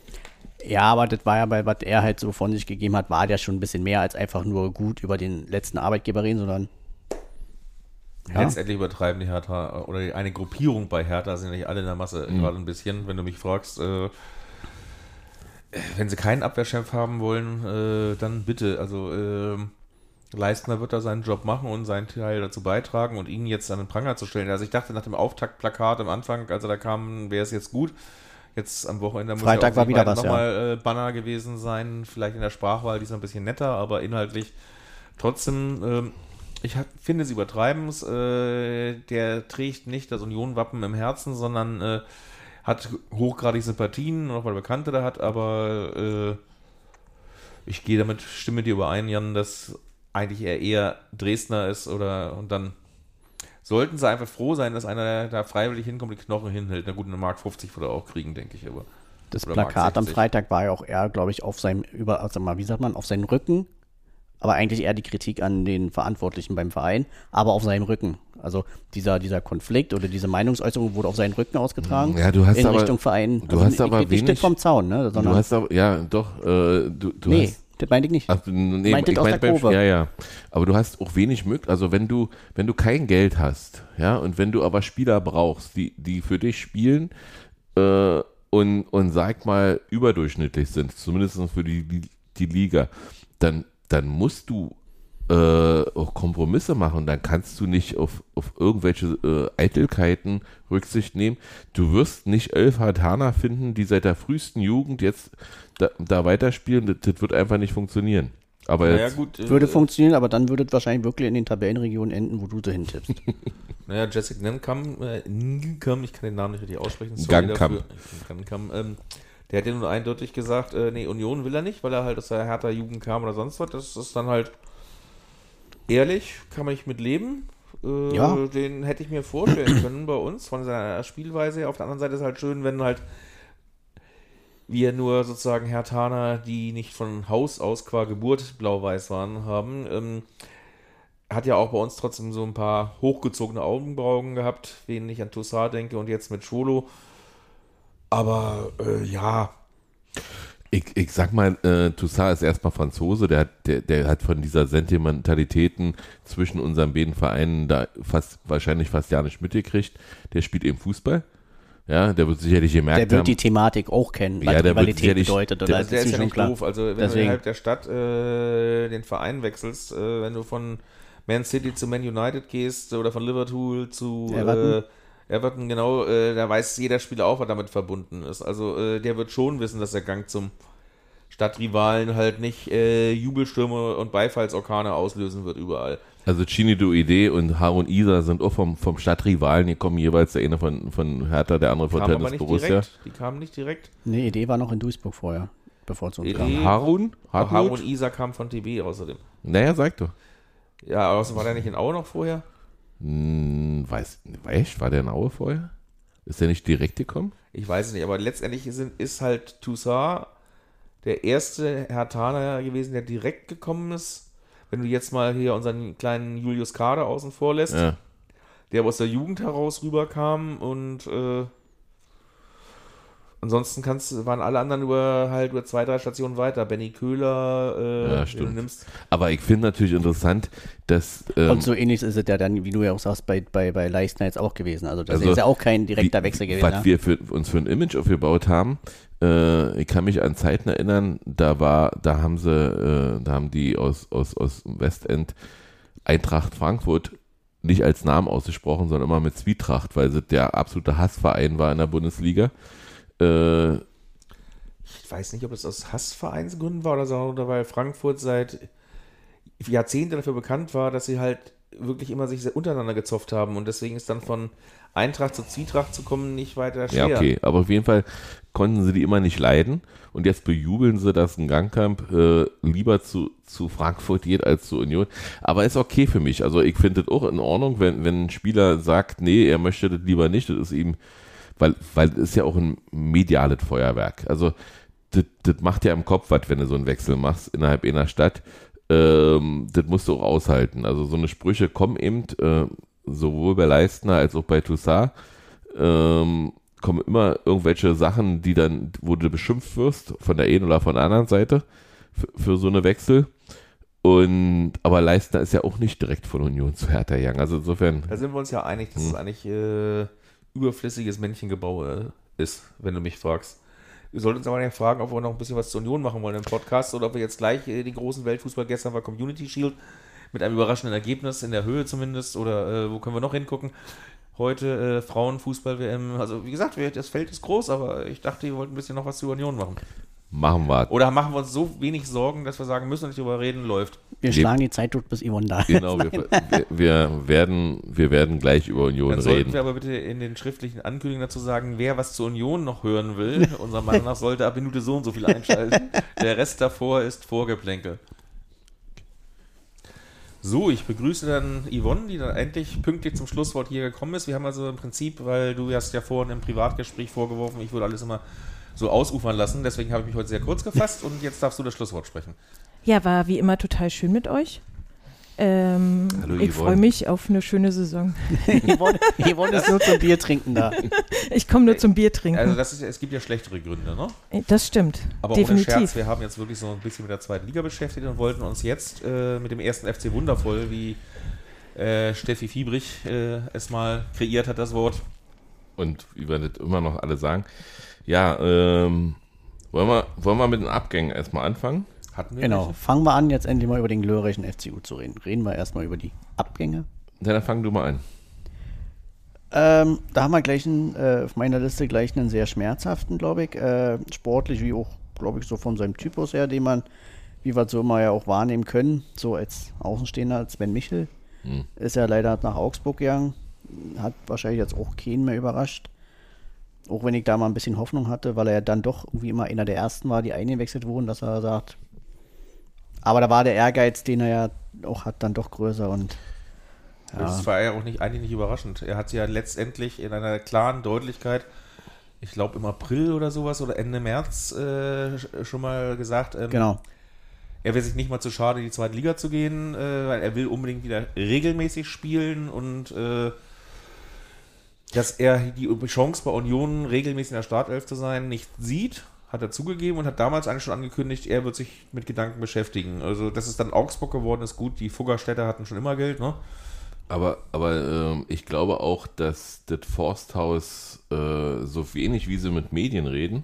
Ja, aber das war ja bei, was er halt so von sich gegeben hat, war der schon ein bisschen mehr als einfach nur gut über den letzten Arbeitgeber reden, sondern Ja. Letztendlich übertreiben die Hertha oder die- eine Gruppierung bei Hertha sind ja nicht alle in der Masse Mhm. gerade ein bisschen, wenn du mich fragst. Äh, wenn sie keinen Abwehrchef haben wollen, äh, dann bitte. Also ähm, Leistner wird da seinen Job machen und seinen Teil dazu beitragen und ihn jetzt an den Pranger zu stellen. Also ich dachte nach dem Auftaktplakat am Anfang, als er da kam, wäre es jetzt gut. Jetzt am Wochenende muss Freitag ja war wieder was, nochmal äh, Banner gewesen sein. Vielleicht in der Sprachwahl, die ist ein bisschen netter, aber inhaltlich trotzdem, ähm, ich hab, finde, sie übertreiben es. Äh, der trägt nicht das Union-Wappen im Herzen, sondern äh, hat hochgradig Sympathien, noch weil Bekannte da hat, aber äh, ich gehe damit, stimme dir überein, Jan, dass eigentlich er eher Dresdner ist oder und dann sollten sie einfach froh sein, dass einer da freiwillig hinkommt, die Knochen hinhält. Na gut, eine Mark 50 würde er auch kriegen, denke ich, aber. das Plakat am 60. Freitag war ja auch eher, glaube ich, auf seinem, über, also mal, wie sagt man, auf seinen Rücken. Aber eigentlich eher die Kritik an den Verantwortlichen beim Verein, aber auf seinem Rücken. Also dieser, dieser Konflikt oder diese Meinungsäußerung wurde auf seinen Rücken ausgetragen. Ja, du hast in aber- Richtung Verein. du hast ich aber red nicht wenig- vom Zaun, ne? Du Sondern, hast aber, ja, doch, äh, du, du nee, hast. das meinte ich nicht. Ach, nee, Meint das aus der beim-. Ja, ja. Aber du hast auch wenig Möglichkeiten. Also wenn du, wenn du kein Geld hast, ja, und wenn du aber Spieler brauchst, die, die für dich spielen äh, und, und sag mal überdurchschnittlich sind, zumindest für die, die, die Liga, dann, dann musst du äh, auch Kompromisse machen. Dann kannst du nicht auf, auf irgendwelche äh, Eitelkeiten Rücksicht nehmen. Du wirst nicht elf Hartaner finden, die seit der frühesten Jugend jetzt da, da weiterspielen. Das, das wird einfach nicht funktionieren. Aber Naja, jetzt, gut. äh, Würde funktionieren, aber dann würde es wahrscheinlich wirklich in den Tabellenregionen enden, wo du sie hintippst. [laughs] Naja, Jessic Nenkam, äh, Nkam, ich kann den Namen nicht richtig aussprechen. Gangkam. dafür. Gangkam, ähm, der hat ja nun eindeutig gesagt, äh, nee, Union will er nicht, weil er halt aus der Hertha Jugend kam oder sonst was. Das ist dann halt ehrlich, kann man nicht mit leben. Äh, Ja. Den hätte ich mir vorstellen können bei uns, von seiner Spielweise. Auf der anderen Seite ist halt schön, wenn halt wir nur sozusagen Hertaner, die nicht von Haus aus qua Geburt blau-weiß waren, haben. Ähm, hat ja auch bei uns trotzdem so ein paar hochgezogene Augenbrauen gehabt, wen ich an Toussaint denke und jetzt mit Scholo. Aber äh, ja, ich, ich sag mal, äh, Toussaint ist erstmal Franzose, der hat, der, der hat von dieser Sentimentalitäten zwischen unseren beiden Vereinen da fast, wahrscheinlich fast ja nicht mitgekriegt. Der spielt eben Fußball. Ja, der wird sicherlich gemerkt Der wird haben. die Thematik auch kennen, was Ja, der wird Rivalität bedeutet. der, Oder der das ist mir ja schon nicht klar. doof. Also wenn Deswegen. du innerhalb der Stadt äh, den Verein wechselst, äh, wenn du von Man City zu Man United gehst oder von Liverpool zu Everton. äh, Everton, genau, äh, da weiß jeder Spieler auch, was damit verbunden ist. Also äh, der wird schon wissen, dass der Gang zum Stadtrivalen halt nicht äh, Jubelstürme und Beifallsorkane auslösen wird überall. Also Chini Duide und Harun Isa sind auch vom, vom Stadtrivalen gekommen, jeweils der eine von, von Hertha, der andere von Kamen aber Tennis nicht Borussia. direkt. Die kamen nicht direkt. Nee, Idee war noch in Duisburg vorher, bevor es uns Idee- kam. Harun? Harun Harun? Isa kam von TB außerdem. Naja, sag doch. Ja, außerdem war der nicht in Aue noch vorher? Hm, weiß, weißt, war der in Aue vorher? Ist der nicht direkt gekommen? Ich weiß es nicht, aber letztendlich sind, ist halt Toussaint der erste Hertaner gewesen, der direkt gekommen ist. Wenn du jetzt mal hier unseren kleinen Julius Kader außen vor lässt, Ja. der aus der Jugend heraus rüberkam und äh, ansonsten kannst, waren alle anderen über halt über zwei, drei Stationen weiter. Benny Köhler, äh, Ja, den stimmt. du nimmst. Aber ich finde natürlich interessant, dass. Ähm, Und so ähnlich ist es ja dann, wie du ja auch sagst, bei, bei, bei Leistner jetzt auch gewesen. Also das Also, ist ja auch kein direkter wie- Wechsel gewesen. Was ne? wir für, uns für ein Image aufgebaut haben, äh, ich kann mich an Zeiten erinnern, da war, da haben sie, äh, da haben die aus, aus, aus Westend Eintracht Frankfurt nicht als Namen ausgesprochen, sondern immer mit Zwietracht, weil sie der absolute Hassverein war in der Bundesliga. Äh, Ich weiß nicht, ob das aus Hassvereinsgründen war oder, so, oder weil Frankfurt seit Jahrzehnten dafür bekannt war, dass sie halt wirklich immer sich sehr untereinander gezopft haben und deswegen ist dann von Eintracht zu Zwietracht zu kommen nicht weiter schwer. Ja, okay, aber auf jeden Fall konnten sie die immer nicht leiden und jetzt bejubeln sie, dass ein Gangkamp äh, lieber zu, zu Frankfurt geht als zu Union. Aber ist okay für mich. Also ich finde das auch in Ordnung, wenn, wenn ein Spieler sagt, nee, er möchte das lieber nicht, das ist ihm, weil, weil das ist ja auch ein mediales Feuerwerk. Also das, das macht ja im Kopf was, wenn du so einen Wechsel machst innerhalb einer Stadt. Ähm, das musst du auch aushalten. Also so eine Sprüche kommen eben äh, sowohl bei Leistner als auch bei Toussaint ähm, kommen immer irgendwelche Sachen, die dann, wo du beschimpft wirst, von der einen oder von der anderen Seite, für, für so eine Wechsel. Und, aber Leistner ist ja auch nicht direkt von Union zu Hertha Young. Also insofern, Da sind wir uns ja einig, dass Hm. es eigentlich äh, überflüssiges Männchengebaue ist, wenn du mich fragst. Wir sollten uns aber nicht fragen, ob wir noch ein bisschen was zur Union machen wollen im Podcast oder ob wir jetzt gleich äh, den großen Weltfußball gestern war Community Shield mit einem überraschenden Ergebnis in der Höhe zumindest oder äh, wo können wir noch hingucken? Heute äh, Frauenfußball-WM. Also wie gesagt, wir- das Feld ist groß, aber ich dachte, ihr wollt ein bisschen noch was zur Union machen. Machen wir. Oder machen wir uns so wenig Sorgen, dass wir sagen, müssen wir nicht drüber reden, läuft. Wir Nee. schlagen die Zeit durch, bis Yvonne da ist. Genau, wir, wir, wir, werden, wir werden gleich über Union Dann sollten reden. wir aber bitte in den schriftlichen Ankündigungen dazu sagen, wer was zur Union noch hören will. [laughs] Unserer Meinung nach sollte ab Minute so und so viel einschalten. Der Rest davor ist Vorgeplänkel. So, ich begrüße dann Yvonne, die dann endlich pünktlich zum Schlusswort hier gekommen ist. Wir haben also im Prinzip, weil du hast ja vorhin im Privatgespräch vorgeworfen, ich würde alles immer so ausufern lassen. Deswegen habe ich mich heute sehr kurz gefasst und jetzt darfst du das Schlusswort sprechen. Ja, war wie immer total schön mit euch. Ähm, Hallo, ich freue mich auf eine schöne Saison. [laughs] Yvonne, Yvonne ist nur zum Bier trinken da. [laughs] Ich komme nur zum Bier trinken. Also das ist, es gibt ja schlechtere Gründe, ne? das stimmt. Aber ohne definitiv. Scherz, wir haben jetzt wirklich so ein bisschen mit der zweiten Liga beschäftigt und wollten uns jetzt äh, mit dem ersten FC Wundervoll, wie äh, Steffi Fiebrich äh, es mal kreiert hat, das Wort. Und wie wir das immer noch alle sagen. Ja, ähm, wollen wir, wollen wir mit den Abgängen erstmal anfangen? Hatten wir Genau. welche? Fangen wir an, jetzt endlich mal über den glorreichen FCU zu reden. Reden wir erstmal über die Abgänge. Dann fang du mal an. Ähm, da haben wir gleich einen, äh, auf meiner Liste gleich einen sehr schmerzhaften, glaube ich. Äh, sportlich wie auch, glaube ich, so von seinem Typus her, den man, wie wir so immer ja auch wahrnehmen können, so als Außenstehender, als Sven Michel. Hm. Ist ja leider nach Augsburg gegangen. Hat wahrscheinlich jetzt auch keinen mehr überrascht. Auch wenn ich da mal ein bisschen Hoffnung hatte, weil er ja dann doch irgendwie immer einer der ersten war, die eingewechselt wurden, dass er sagt. Aber da war der Ehrgeiz, den er ja auch hat, dann doch größer und Das war ja auch nicht, eigentlich nicht überraschend. Er hat ja letztendlich in einer klaren Deutlichkeit, ich glaube im April oder sowas oder Ende März äh, sch- schon mal gesagt, ähm, genau. er wäre sich nicht mal zu schade, in die zweite Liga zu gehen, äh, weil er will unbedingt wieder regelmäßig spielen und äh, dass er die Chance bei Union regelmäßig in der Startelf zu sein nicht sieht, hat er zugegeben und hat damals eigentlich schon angekündigt, er wird sich mit Gedanken beschäftigen. Also, dass es dann Augsburg geworden ist, gut, die Fuggerstädter hatten schon immer Geld, ne? Aber, aber ähm, ich glaube auch, dass das Forsthaus äh, so wenig wie sie mit Medien reden,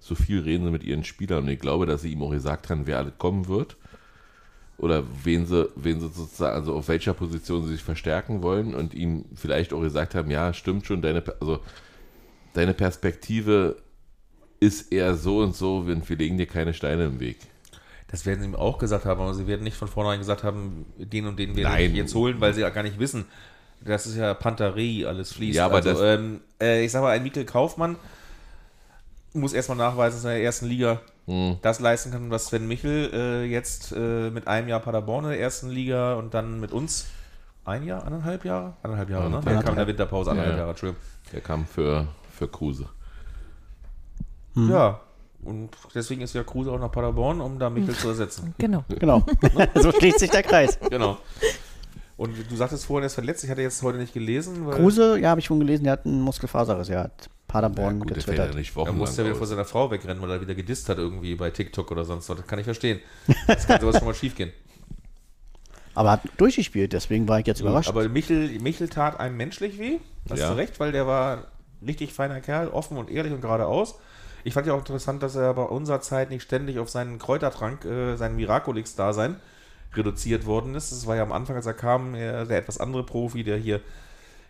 so viel reden sie mit ihren Spielern. Und ich glaube, dass sie ihm auch gesagt haben, wer alles kommen wird. Oder wen sie, wen sie sozusagen, also auf welcher Position sie sich verstärken wollen und ihm vielleicht auch gesagt haben, ja, stimmt schon, deine, also deine Perspektive ist eher so und so, wir legen dir keine Steine im Weg. Das werden sie ihm auch gesagt haben, aber sie werden nicht von vornherein gesagt haben, den und den werde Nein. ich jetzt holen, weil sie ja gar nicht wissen. Das ist ja Panterie, alles fließt. Ja, aber also, das- ähm, äh, ich sag mal, ein Mikkel Kaufmann muss erstmal nachweisen, dass er in der ersten Liga Hm. das leisten kann, was Sven Michel äh, jetzt äh, mit einem Jahr Paderborn in der ersten Liga und dann mit uns ein Jahr, anderthalb Jahre? Anderthalb Jahre, ne? Der kam in der Winterpause, anderthalb Ja. Jahre, Entschuldigung. Der kam für, für Kruse. Ja, und deswegen ist ja Kruse auch nach Paderborn, um da Michel zu ersetzen. [laughs] Genau. Genau. [laughs] so schließt sich der Kreis. Genau. Und du sagtest vorhin, er ist verletzt. Ich hatte jetzt heute nicht gelesen. Weil Kruse, ja, habe ich schon gelesen, der hat einen Muskelfaserriss. Er hat Ja, Paderborn gut, ja getwittert. nicht Er musste ja wieder aus. vor seiner Frau wegrennen, weil er wieder gedisst hat irgendwie bei TikTok oder sonst was. Das kann ich verstehen. Das kann sowas schon mal schief gehen. [laughs] Aber hat durchgespielt, deswegen war ich jetzt überrascht. Aber Michel, Michel tat einem menschlich weh. Hast Ja. du recht, weil der war ein richtig feiner Kerl, offen und ehrlich und geradeaus. Ich fand ja auch interessant, dass er bei unserer Zeit nicht ständig auf seinen Kräutertrank, äh, seinen Miraculix-Dasein reduziert worden ist. Das war ja am Anfang, als er kam, er, der etwas andere Profi, der hier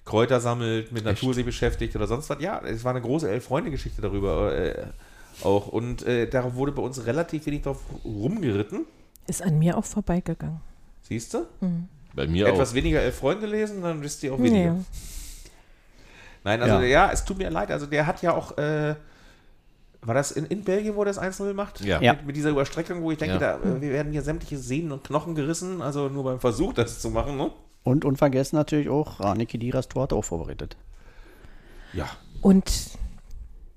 Kräuter sammelt, mit Natur sich beschäftigt oder sonst was. Ja, es war eine große Elf-Freunde-Geschichte darüber äh, auch. Und äh, darauf wurde bei uns relativ wenig drauf rumgeritten. Ist an mir auch vorbeigegangen. Siehst du? Bei mir Etwas auch. weniger Elf-Freunde lesen, dann wisst ihr auch weniger. Nee. Nein, also Ja. ja. es tut mir leid. Also der hat ja auch, äh, war das in, in Belgien, wo er das 1-0 macht? Ja. Ja. Mit, mit dieser Überstreckung, wo ich denke, Ja. da, äh, wir werden hier sämtliche Sehnen und Knochen gerissen, also nur beim Versuch, das zu machen. Ne? Und unvergessen natürlich auch, Rani Kediras Tor hat auch vorbereitet. Ja. Und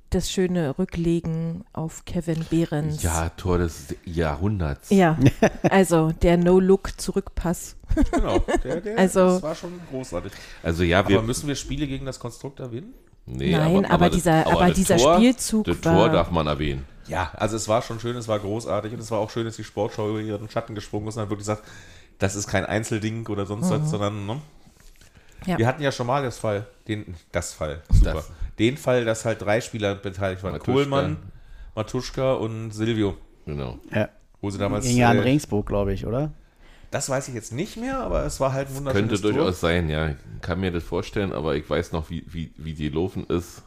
das schöne Rücklegen auf Kevin Behrens. Ja, Tor des Jahrhunderts. Ja, [laughs] also der No-Look-Zurückpass. Genau. Der, der, Also- das war schon großartig. Also ja, Aber wir, müssen wir Spiele gegen das Konstrukt erwähnen? Nee, Nein, aber das- dieser- aber das dieser Tor, Spielzug Das war- Tor darf man erwähnen. Ja, also es war schon schön, es war großartig und es war auch schön, dass die Sportschau über ihren Schatten gesprungen ist und dann wirklich sagt, das ist kein Einzelding oder sonst was, sondern ne? Ja. wir hatten ja schon mal das Fall, den, das Fall, super, Das. den Fall, dass halt drei Spieler beteiligt waren, Matuschka. Kohlmann, Matuschka und Silvio, Genau. Ja. wo sie damals, Ging ja an äh, Regensburg, glaube ich, oder? Das weiß ich jetzt nicht mehr, aber es war halt ein wunderschönes Könnte Tor. durchaus sein, ja. Ich kann mir das vorstellen, aber ich weiß noch, wie, wie, wie die laufen ist.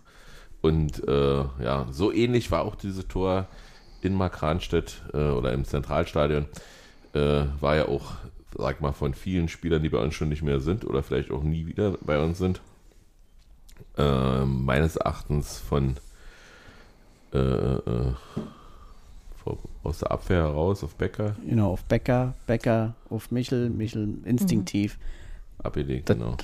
Und äh, ja, so ähnlich war auch dieses Tor in Markranstädt äh, oder im Zentralstadion. Äh, war ja auch, sag mal, von vielen Spielern, die bei uns schon nicht mehr sind oder vielleicht auch nie wieder bei uns sind. Äh, meines Erachtens von äh, äh, aus der Abwehr heraus auf Becker Genau, auf Becker, Becker, auf Michel, Michel instinktiv. abgelegt, Das- genau.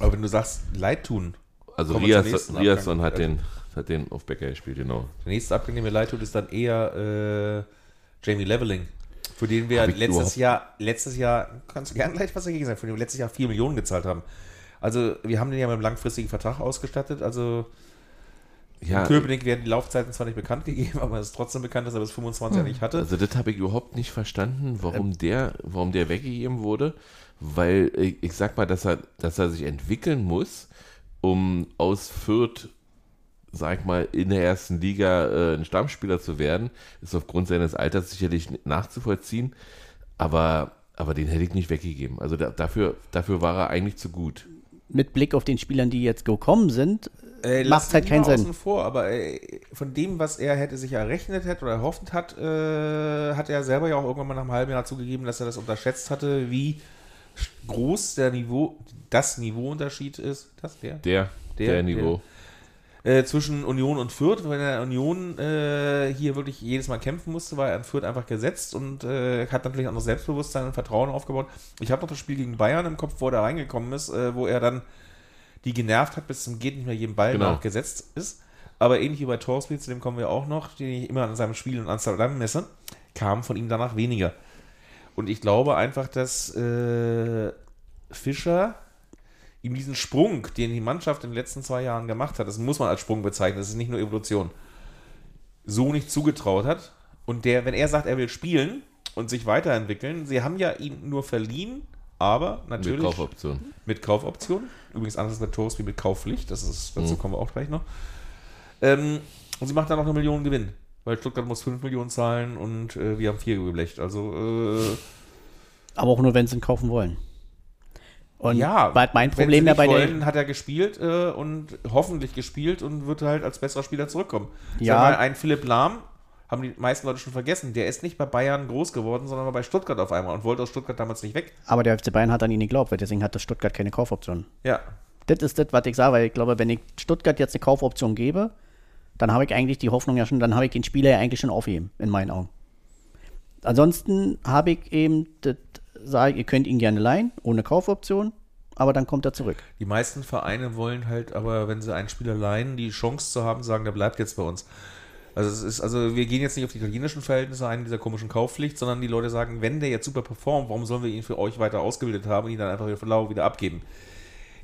Aber wenn du sagst, leid tun, Also Rias, Riasson hat den, hat den auf Becker gespielt, genau. der nächste Abgang, der mir leid tut, ist dann eher äh, Jamie Leveling. Für den wir letztes Jahr, letztes Jahr, kannst du gerne gleich was dagegen sagen, für den wir letztes Jahr 4 Millionen gezahlt haben. Also wir haben den ja mit einem langfristigen Vertrag ausgestattet. Also Ja, in Köpenick werden die Laufzeiten zwar nicht bekannt gegeben, [laughs] aber es ist trotzdem bekannt, dass er bis 25 nicht hatte. also das habe ich überhaupt nicht verstanden, warum der, warum der weggegeben wurde, weil ich, ich sag mal, dass er, dass er sich entwickeln muss, um aus Fürth, sag ich mal, in der ersten Liga äh, ein Stammspieler zu werden, ist aufgrund seines Alters sicherlich nachzuvollziehen, aber, aber den hätte ich nicht weggegeben. Also da, dafür, dafür war er eigentlich zu gut. Mit Blick auf den Spielern, die jetzt gekommen sind, Äh, macht lass halt keinen Sinn. Außen vor, aber äh, von dem, was er hätte sich errechnet hätte oder erhofft hat, äh, hat er selber ja auch irgendwann mal nach einem halben Jahr zugegeben, dass er das unterschätzt hatte, wie groß der Niveau, das Niveauunterschied ist. Das der? Der, der, Der- Niveau. Äh, zwischen Union und Fürth, wenn er Union äh, hier wirklich jedes Mal kämpfen musste, war er an Fürth einfach gesetzt und äh, hat natürlich auch noch Selbstbewusstsein und Vertrauen aufgebaut. Ich habe noch das Spiel gegen Bayern im Kopf, wo er da reingekommen ist, äh, wo er dann die genervt hat, bis zum geht nicht mehr jedem Ball Genau. nachgesetzt ist. Aber ähnlich wie bei Torspiel, zu dem kommen wir auch noch, den ich immer an seinem Spiel in Amsterdam messe, kam von ihm danach weniger. Und ich glaube einfach, dass äh, Fischer ihm diesen Sprung, den die Mannschaft in den letzten zwei Jahren gemacht hat, das muss man als Sprung bezeichnen, das ist nicht nur Evolution, so nicht zugetraut hat. Und der, wenn er sagt, er will spielen und sich weiterentwickeln, sie haben ja ihn nur verliehen, aber natürlich Mit Kaufoption. mit Kaufoption. Übrigens anders bei Tours wie mit Kaufpflicht. Das ist, dazu Mhm. kommen wir auch gleich noch. Ähm, und sie macht dann noch eine Million Gewinn. Weil Stuttgart muss 5 Millionen zahlen und äh, wir haben 4 geblecht. Also, äh, Aber auch nur, wenn sie ihn kaufen wollen. Und Ja, weil mein wenn sie Problem ja nicht bei wollen, hat er gespielt äh, und hoffentlich gespielt und wird halt als besserer Spieler zurückkommen. Ja. Sag mal, ein Philipp Lahm, haben die meisten Leute schon vergessen, der ist nicht bei Bayern groß geworden, sondern war bei Stuttgart auf einmal und wollte aus Stuttgart damals nicht weg. Aber der FC Bayern hat an ihn geglaubt, weil deswegen hat das Stuttgart keine Kaufoption. Ja, Das ist das, was ich sage, weil ich glaube, wenn ich Stuttgart jetzt eine Kaufoption gebe, dann habe ich eigentlich die Hoffnung ja schon, dann habe ich den Spieler ja eigentlich schon aufheben, in meinen Augen. Ansonsten habe ich eben, das sage ich, ihr könnt ihn gerne leihen, ohne Kaufoption, aber dann kommt er zurück. die meisten Vereine wollen halt aber, wenn sie einen Spieler leihen, die Chance zu haben, sagen, der bleibt jetzt bei uns. Also es ist, also wir gehen jetzt nicht auf die italienischen Verhältnisse ein, dieser komischen Kaufpflicht, sondern die Leute sagen, wenn der jetzt super performt, warum sollen wir ihn für euch weiter ausgebildet haben und ihn dann einfach wieder für lau wieder abgeben?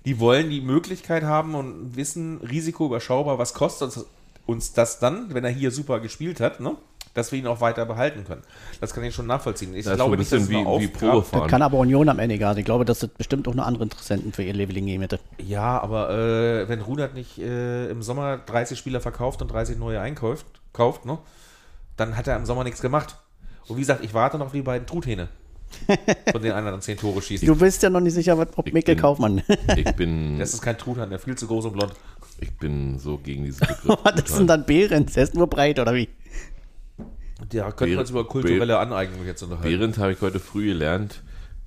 Die wollen die Möglichkeit haben und wissen, Risiko überschaubar, was kostet uns, uns das dann, wenn er hier super gespielt hat, ne? dass wir ihn auch weiter behalten können. Das kann ich schon nachvollziehen. Ich Das glaube ein nicht, dass bisschen es eine wie, wie Aufgabe- Probefahren. Das kann aber Union am Ende egal. Ich glaube, dass es bestimmt auch noch andere Interessenten für ihr Leveling geben hätte. Ja, aber äh, wenn Rudert nicht äh, im Sommer 30 Spieler verkauft und 30 neue einkauft, kauft, ne, dann hat er im Sommer nichts gemacht. Und wie gesagt, ich warte noch auf die beiden Truthähne, von denen einer dann 10 Tore schießt. Du bist ja noch nicht sicher, was- ob Mikkel bin- Kaufmann. Ich bin, Das ist kein Truthahn, der ist viel zu groß und blond. ich bin so gegen diesen [laughs] Begriff. was ist denn dann Behrens? Der ist nur breit, oder wie? Da könnte man uns über kulturelle Aneignung jetzt unterhalten. Behrend habe ich heute früh gelernt,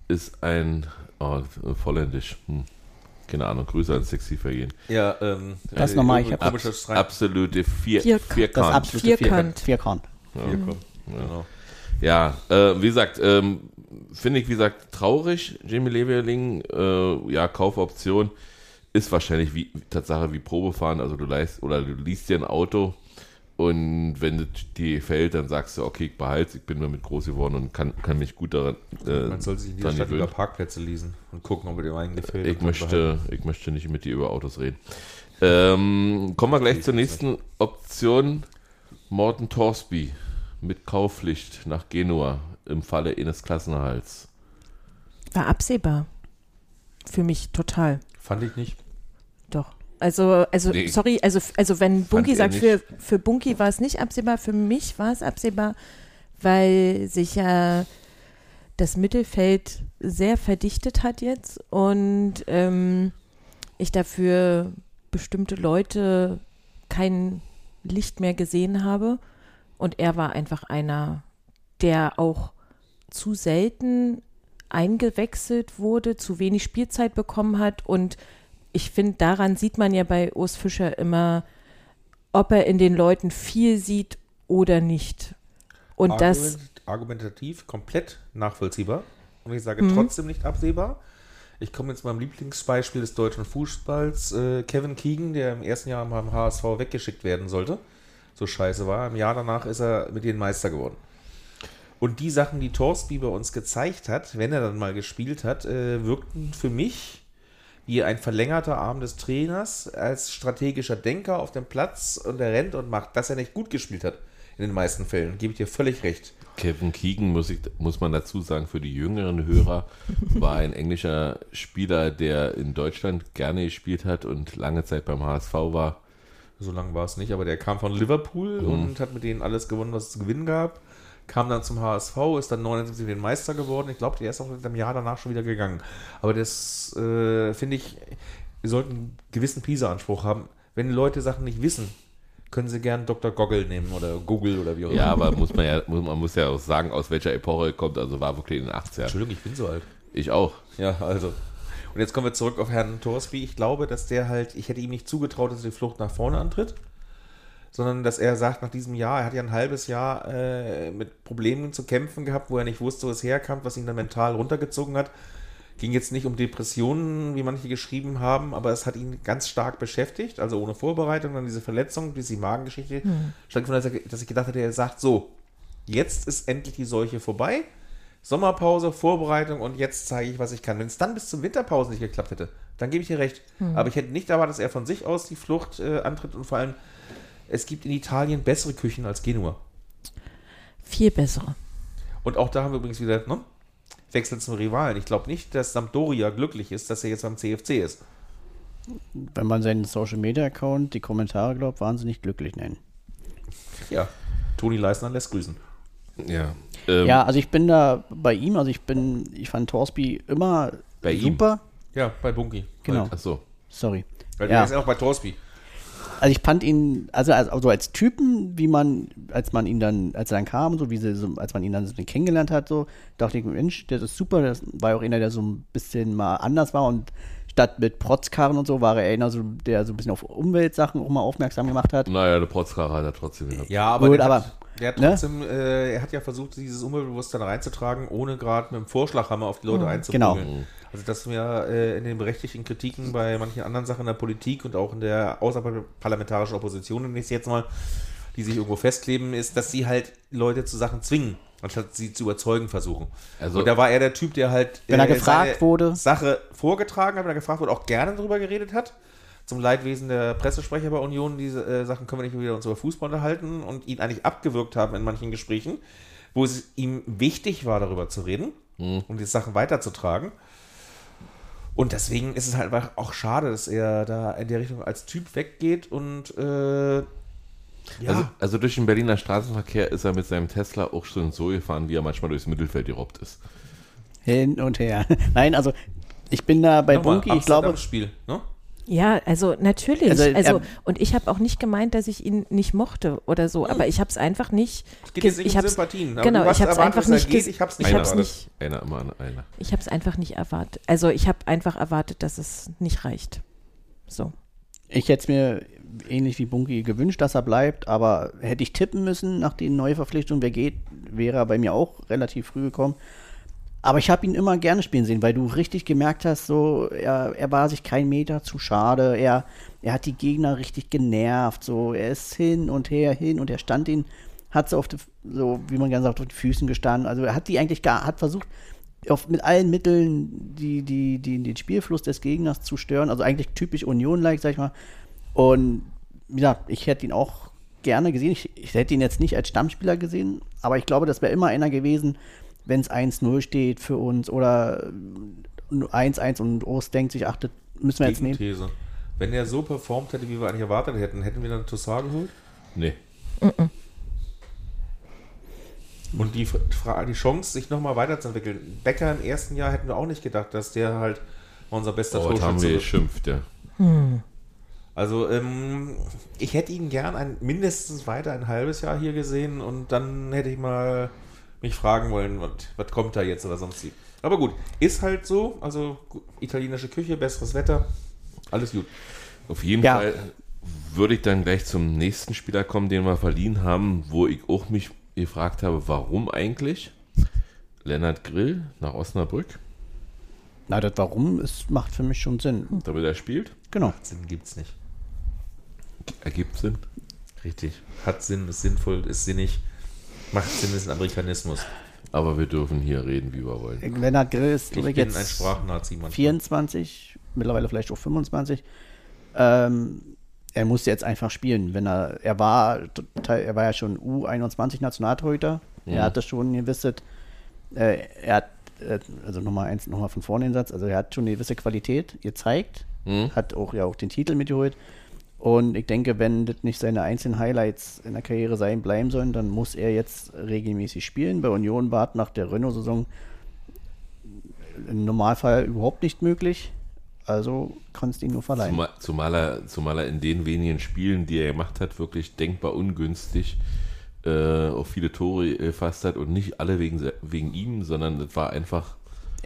ist ein oh, Volländisch. Hm. Keine Ahnung, Grüße ans Sexy-Vergehen. Ja, ähm, Das äh, nochmal, ich hab- komisches Rein- Absolute Vier, Vier- Das Vierkant. absolute Vierkant. Vierkant. Vierkant. Genau. Ja, äh, wie gesagt, ähm, finde ich, wie gesagt, traurig. Jamie Leveling, äh, ja, Kaufoption ist wahrscheinlich wie Tatsache wie Probefahren. Also du leist oder du liest dir ein Auto und wenn es dir gefällt, dann sagst du, okay, ich behalte ich bin damit groß geworden und kann, kann mich gut daran äh, Man soll sich in dieser dran Stadt gewöhnen. über Parkplätze lesen und gucken, ob er dem einen gefällt. Ich möchte, ich möchte nicht mit dir über Autos reden. Ähm, kommen wir gleich zur nächsten Option. Morten Torsby mit Kaufpflicht nach Genua im Falle eines Klassenerhalts. War absehbar. Für mich total. Fand ich nicht. Doch. Also, also, Nee. sorry, also, also wenn Bunky sagt, für, für Bunky war es nicht absehbar, für mich war es absehbar, weil sich ja das Mittelfeld sehr verdichtet hat jetzt und ähm, ich dafür bestimmte Leute kein Licht mehr gesehen habe. Und er war einfach einer, der auch zu selten eingewechselt wurde, zu wenig Spielzeit bekommen hat. Und ich finde, daran sieht man ja bei Urs Fischer immer, ob er in den Leuten viel sieht oder nicht. Und das, Argument, argumentativ komplett nachvollziehbar. Und ich sage Mhm. trotzdem nicht absehbar. Ich komme jetzt meinem Lieblingsbeispiel des deutschen Fußballs. Äh, Kevin Keegan, der im ersten Jahr beim HSV weggeschickt werden sollte, so scheiße war. Im Jahr danach ist er mit den Meister geworden. Und die Sachen, die Torsby bei uns gezeigt hat, wenn er dann mal gespielt hat, äh, wirkten für mich wie ein verlängerter Arm des Trainers als strategischer Denker auf dem Platz und er rennt und macht, dass er nicht gut gespielt hat. In den meisten Fällen, gebe ich dir völlig recht. Kevin Keegan, muss, ich, muss man dazu sagen, für die jüngeren Hörer, war ein englischer Spieler, der in Deutschland gerne gespielt hat und lange Zeit beim HSV war. So lange war es nicht, aber der kam von Liverpool Mhm. und hat mit denen alles gewonnen, was es zu gewinnen gab. Kam dann zum HSV, ist dann 79 den Meister geworden. Ich glaube, der ist auch im Jahr danach schon wieder gegangen. Aber das äh, finde ich, wir sollten einen gewissen PISA-Anspruch haben. Wenn die Leute Sachen nicht wissen, können sie gern Dr. Goggle nehmen oder Google oder wie auch immer. Ja, aber muss man ja, muss, man muss ja auch sagen, aus welcher Epoche er kommt. Also war wirklich in den 80ern. Entschuldigung, ich bin so alt. Ich auch. Ja, also. Und jetzt kommen wir zurück auf Herrn Torsby. Ich glaube, dass der halt, ich hätte ihm nicht zugetraut, dass er die Flucht nach vorne antritt, sondern dass er sagt, nach diesem Jahr, er hat ja ein halbes Jahr äh, mit Problemen zu kämpfen gehabt, wo er nicht wusste, wo es herkam, was ihn dann mental runtergezogen hat. Ging jetzt nicht um Depressionen, wie manche geschrieben haben, aber es hat ihn ganz stark beschäftigt, also ohne Vorbereitung, dann diese Verletzung, diese Magengeschichte, stattgefunden, dass, dass ich gedacht hätte, er sagt so, jetzt ist endlich die Seuche vorbei, Sommerpause, Vorbereitung und jetzt zeige ich, was ich kann. Wenn es dann bis zur Winterpause nicht geklappt hätte, dann gebe ich dir recht. Aber ich hätte nicht erwartet, dass er von sich aus die Flucht äh, antritt und vor allem, es gibt in Italien bessere Küchen als Genua. viel bessere. Und auch da haben wir übrigens wieder, ne? Wechsel zum Rivalen. Ich glaube nicht, dass Sampdoria glücklich ist, dass er jetzt beim CFC ist. Wenn man seinen Social Media Account, die Kommentare glaubt, wahnsinnig glücklich nennen. Ja. Toni Leisner lässt grüßen. Ja. Ähm, Ja, also ich bin da bei ihm, also ich bin, ich fand Torsby immer Bei ihm? super. Ja, bei Bunky. Genau, Achso. sorry. Weil Ja. der ist ja auch bei Torsby. Also ich fand ihn, also als, also als Typen, wie man, als man ihn dann, als er dann kam, so wie sie, so, als man ihn dann so kennengelernt hat, so, dachte ich, Mensch, der ist super, das war auch einer, der so ein bisschen mal anders war und statt mit Protzkarren und so war er einer, so, der so ein bisschen auf Umweltsachen auch mal aufmerksam gemacht hat. Naja, der Protzkracher hat er trotzdem gehabt. Ja, aber, Gut, der, aber, hat, der hat ne? trotzdem, äh, er hat ja versucht, dieses Umweltbewusstsein reinzutragen, ohne gerade mit dem Vorschlaghammer auf die Leute einzuprügeln. genau. Also dass wir äh, in den berechtigten Kritiken bei manchen anderen Sachen in der Politik und auch in der außerparlamentarischen Opposition, nenne ich es jetzt mal, die sich irgendwo festkleben, ist, dass sie halt Leute zu Sachen zwingen, anstatt sie zu überzeugen versuchen. Also- und da war er der Typ, der halt Wenn er gefragt seine wurde. Sache vorgetragen hat, wenn er gefragt wurde, auch gerne darüber geredet hat. Zum Leidwesen der Pressesprecher bei Union, diese äh, Sachen können wir nicht wieder uns über Fußball unterhalten und ihn eigentlich abgewürgt haben in manchen Gesprächen, wo es ihm wichtig war, darüber zu reden und die Sachen weiterzutragen. Und deswegen ist es halt einfach auch schade, dass er da in der Richtung als Typ weggeht und äh, ja, Also, also durch den Berliner Straßenverkehr ist er mit seinem Tesla auch schon so gefahren, wie er manchmal durchs Mittelfeld gerobbt ist. Hin und her. [laughs] Nein, also ich bin da bei nochmal, Bunky, ich glaube, Spiel, ne? Ja, also natürlich. Also, Also, er- und ich habe auch nicht gemeint, dass ich ihn nicht mochte oder so, aber ich habe es einfach nicht. Es geht ge- jetzt nicht ich hab's- Sympathien. aber Genau, ich habe es einfach nicht. geht, ich hab's nicht ich Einer hab's war nicht. Einer immer einer. Ich habe es einfach nicht erwartet. Also ich habe einfach erwartet, dass es nicht reicht. So. ich hätte es mir ähnlich wie Bunky gewünscht, dass er bleibt, aber hätte ich tippen müssen nach den Neuverpflichtungen, wer geht, wäre er bei mir auch relativ früh gekommen. Aber ich habe ihn immer gerne spielen sehen, weil du richtig gemerkt hast, so er, er war sich kein Meter zu schade, er, er hat die Gegner richtig genervt, so er ist hin und her, hin und er stand ihn, hat so auf die, so wie man gerne sagt, auf den Füßen gestanden. Also er hat die eigentlich gar, hat versucht, auf, mit allen Mitteln die, die, die, den Spielfluss des Gegners zu stören. Also eigentlich typisch Union-like, sag ich mal. Und wie gesagt, ich hätte ihn auch gerne gesehen. Ich, ich hätte ihn jetzt nicht als Stammspieler gesehen, aber ich glaube, das wäre immer einer gewesen, wenn es 1-0 steht für uns oder äh, 1-1 und Ost denkt sich, ach, das müssen wir jetzt nehmen. Wenn er so performt hätte, wie wir eigentlich erwartet hätten, hätten wir dann Toussaint geholt? Nee. Und die, die Chance, sich nochmal weiterzuentwickeln. Becker im ersten Jahr hätten wir auch nicht gedacht, dass der halt unser bester Oh, das haben Torschütze wir geschimpft, ja. Also, ähm, ich hätte ihn gern ein, mindestens weiter ein halbes Jahr hier gesehen und dann hätte ich mal mich fragen wollen, was, was kommt da jetzt oder sonst wie. Aber gut, ist halt so. Also, italienische Küche, besseres Wetter, alles gut. Auf jeden Ja. Fall würde ich dann gleich zum nächsten Spieler kommen, den wir verliehen haben, wo ich auch mich gefragt habe, warum eigentlich? Lennart Grill nach Osnabrück, Na, das Warum, es macht für mich schon Sinn. damit er spielt. Genau. Sinn gibt's nicht. Ergibt Sinn. Richtig. Hat Sinn, ist sinnvoll, ist sinnig. Macht Sinn, ist ein Amerikanismus. Aber wir dürfen hier reden, wie wir wollen. Lennart Grill ist, Ich glaube ich, jetzt ein Sprachnazi manchmal. 24, mittlerweile vielleicht auch 25. Ähm, er muss jetzt einfach spielen. Wenn er, er war, er war ja schon U21 Nationaltorhüter. Er hatte schon ein gewisses, äh, er hat, äh, also nochmal eins, nochmal von vorne den Satz, also er hat schon eine gewisse Qualität gezeigt, hat auch ja auch den Titel mitgeholt. Und ich denke, wenn das nicht seine einzelnen Highlights in der Karriere sein bleiben sollen, dann muss er jetzt regelmäßig spielen. Bei Union war nach der Renault-Saison im Normalfall überhaupt nicht möglich. Also kannst du ihn nur verleihen. Zumal, zumal, er, zumal er in den wenigen Spielen, die er gemacht hat, wirklich denkbar ungünstig äh, auch viele Tore gefasst hat und nicht alle wegen, wegen ihm, sondern das war einfach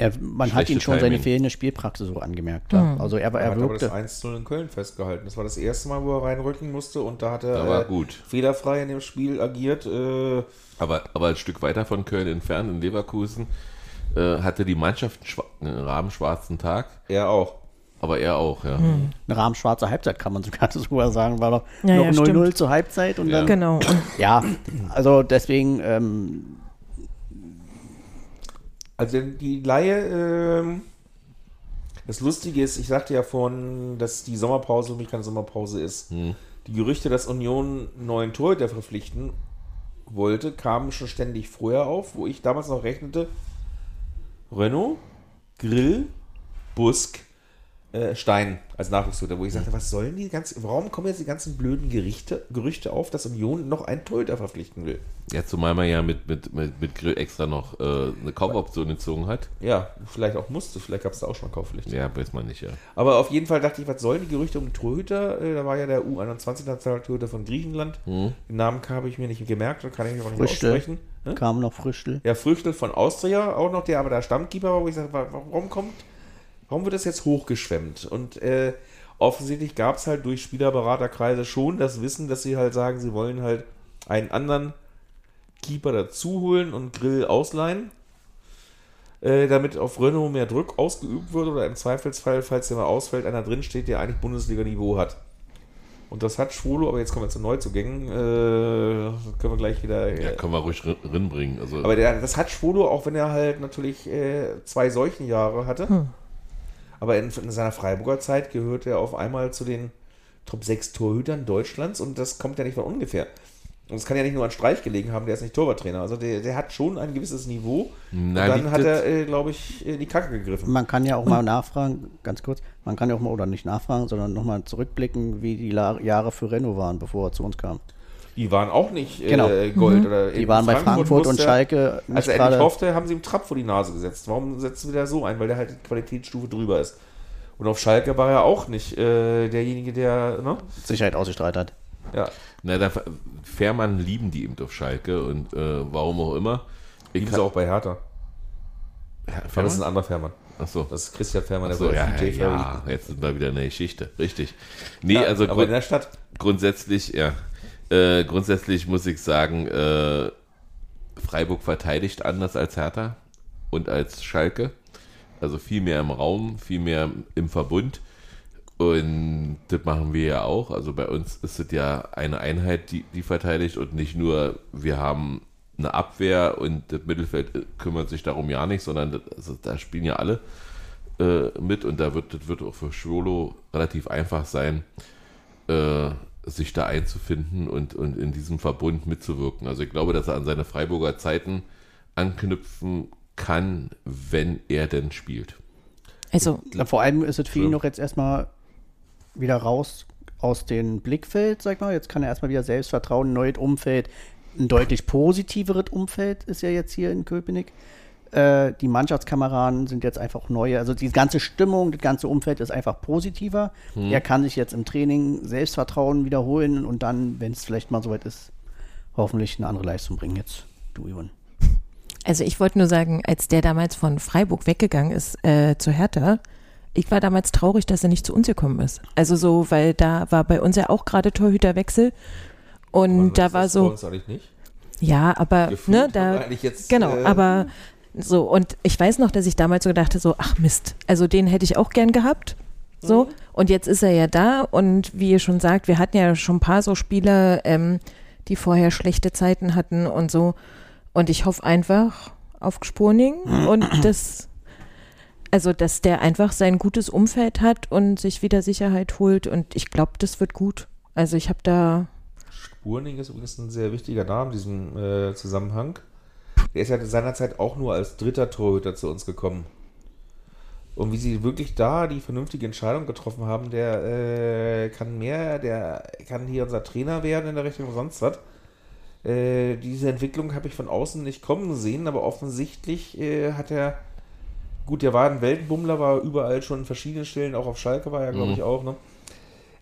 Er, man hat ihn schon seine Timing. fehlende Spielpraxis so angemerkt. Ja. Also er, war- Er er hat aber das wirkte. 1-0 in Köln festgehalten. Das war das erste Mal, wo er reinrücken musste und da hat er war äh, gut. fehlerfrei in dem Spiel agiert. Äh, Aber, aber ein Stück weiter von Köln entfernt, in Leverkusen, äh, hatte die Mannschaft einen, einen rabenschwarzen Tag, er auch. aber er auch, ja. Eine rahmenschwarze Halbzeit kann man sogar [laughs] sogar sagen. War doch Ja, ja, noch 0-0 stimmt. zur Halbzeit und dann. Genau. Ja, also deswegen, ähm, Also die Laie, ähm, das Lustige ist, ich sagte ja vorhin, dass die Sommerpause für mich keine Sommerpause ist. Die Gerüchte, dass Union einen neuen Torhüter verpflichten wollte, kamen schon ständig vorher auf, wo ich damals noch rechnete, Renault, Grill, Busk äh, Stein als Nachwuchstorhüter, wo ich sagte, was sollen die ganzen, warum kommen jetzt die ganzen blöden Gerichte, Gerüchte auf, dass Union noch einen Torhüter verpflichten will? Ja, zumal man ja mit, mit, mit, mit Grill extra noch äh, eine Kaufoption gezogen hat. Ja, vielleicht auch musste, vielleicht gab es da auch schon Kaufpflicht. Ja, weiß man nicht, ja. Aber auf jeden Fall dachte ich, was sollen die Gerüchte um den Torhüter? Äh, da war ja der U21-Nationaltorhüter von Griechenland. Hm. Den Namen habe ich mir nicht gemerkt, da kann ich mir auch nicht Früchtel. aussprechen. Ne? Kam noch Früchtel. Ja, Früchtel von Austria, auch noch der, aber der Stammkeeper war, wo ich sage, wa- warum kommt, warum wird das jetzt hochgeschwemmt? Und äh, offensichtlich gab es halt durch Spielerberaterkreise schon das Wissen, dass sie halt sagen, sie wollen halt einen anderen Keeper dazu holen und Grill ausleihen, äh, damit auf Renault mehr Druck ausgeübt wird oder im Zweifelsfall, falls der mal ausfällt, einer drin steht, der eigentlich Bundesliga-Niveau hat. Und das hat Schwolo, aber jetzt kommen wir zu Neuzugängen, äh, können wir gleich wieder... Ja, äh, können wir ruhig rin- rinbringen. Also, aber der, das hat Schwolo, auch wenn er halt natürlich äh, zwei solchen Jahre hatte. Aber in, in seiner Freiburger Zeit gehört er auf einmal zu den Top 6 Torhütern Deutschlands und das kommt ja nicht von ungefähr. Und es kann ja nicht nur an Streich gelegen haben, der ist nicht Torwarttrainer. Also der, der hat schon ein gewisses Niveau. Na, und dann hat er, äh, glaube ich, in die Kacke gegriffen. Man kann ja auch mal [clears throat] nachfragen, ganz kurz, man kann ja auch mal, oder nicht nachfragen, sondern nochmal zurückblicken, wie die La Jahre für Renault waren, bevor er zu uns kam. Die waren auch nicht äh, Genau. Gold. Oder Die in waren bei Frankfurt und Schalke Als er endlich hoffte, haben sie ihm Trapp vor die Nase gesetzt. Warum setzen wir da so ein? Weil der halt die Qualitätsstufe drüber ist. Und auf Schalke war er auch nicht äh, derjenige, der, ne? Sicherheit ausgestrahlt hat. Ja. Na, da, Fährmann lieben die eben auf Schalke und äh, warum auch immer. Ich Lieben sie auch bei Hertha. Ja, das ist ein anderer Fährmann. Achso. Das ist Christian Fährmann, Achso, der ja, bei ja, DJ ja, jetzt sind wir wieder eine Geschichte. Richtig. Nee, Ja, also aber grund in der Stadt. grundsätzlich, ja. Äh, grundsätzlich muss ich sagen, äh, Freiburg verteidigt anders als Hertha und als Schalke. Also viel mehr im Raum, viel mehr im Verbund. Und das machen wir ja auch. Also bei uns ist es ja eine Einheit, die, die verteidigt und nicht nur, wir haben eine Abwehr und das Mittelfeld äh, kümmert sich darum ja nicht, sondern das, also da spielen ja alle äh, mit und da wird das wird auch für Schwolo relativ einfach sein, äh, sich da einzufinden und, und in diesem Verbund mitzuwirken. Also ich glaube, dass er an seine Freiburger Zeiten anknüpfen kann, wenn er denn spielt. Also, Ja, vor allem ist es für ihn noch jetzt erstmal wieder raus aus dem Blickfeld, sag mal. Jetzt kann er erstmal wieder Selbstvertrauen, ein neues Umfeld, ein deutlich positiveres Umfeld ist ja jetzt hier in Köpenick. Äh, die Mannschaftskameraden sind jetzt einfach neue. Also die ganze Stimmung, das ganze Umfeld ist einfach positiver. Hm. Er kann sich jetzt im Training Selbstvertrauen wiederholen und dann, wenn es vielleicht mal soweit ist, hoffentlich eine andere Leistung bringen. Jetzt, du, Ivan. also ich wollte nur sagen, als der damals von Freiburg weggegangen ist äh, zu Hertha, ich war damals traurig, dass er nicht zu uns gekommen ist. Also so, weil da war bei uns ja auch gerade Torhüterwechsel und da war so, eigentlich nicht. ja, aber Gefühlt ne, haben wir da eigentlich jetzt, genau, äh, aber so und ich weiß noch, dass ich damals so gedacht habe, so ach Mist, also den hätte ich auch gern gehabt. So, und jetzt ist er ja da und wie ihr schon sagt, wir hatten ja schon ein paar so Spieler, ähm, die vorher schlechte Zeiten hatten und so. Und ich hoffe einfach auf Gsporning und [clears throat] das, also dass der einfach sein gutes Umfeld hat und sich wieder Sicherheit holt und ich glaube, das wird gut. Also ich habe da, Spurning ist übrigens ein sehr wichtiger Name in diesem äh, Zusammenhang. Der ist ja seinerzeit auch nur als dritter Torhüter zu uns gekommen. Und wie sie wirklich da die vernünftige Entscheidung getroffen haben, der äh, kann mehr, der kann hier unser Trainer werden in der Richtung sonst was. Äh, diese Entwicklung habe ich von außen nicht kommen sehen, aber offensichtlich äh, hat er, gut, der war ein Weltenbummler, war überall schon in verschiedenen Stellen, auch auf Schalke war er, glaube Mhm. ich, auch, ne?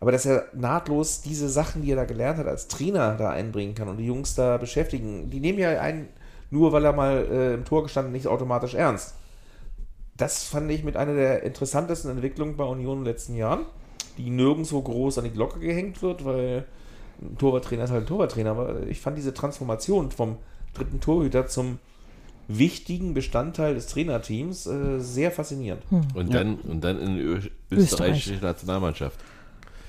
Aber dass er nahtlos diese Sachen, die er da gelernt hat, als Trainer da einbringen kann und die Jungs da beschäftigen, die nehmen ja einen, nur weil er mal äh, im Tor gestanden nicht automatisch ernst. Das fand ich mit einer der interessantesten Entwicklungen bei Union in den letzten Jahren, die nirgendwo groß an die Glocke gehängt wird, weil ein Torwarttrainer ist halt ein Torwarttrainer, aber ich fand diese Transformation vom dritten Torhüter zum wichtigen Bestandteil des Trainerteams äh, sehr faszinierend. Und dann, und dann in die Ö- Österreich. österreichische Nationalmannschaft.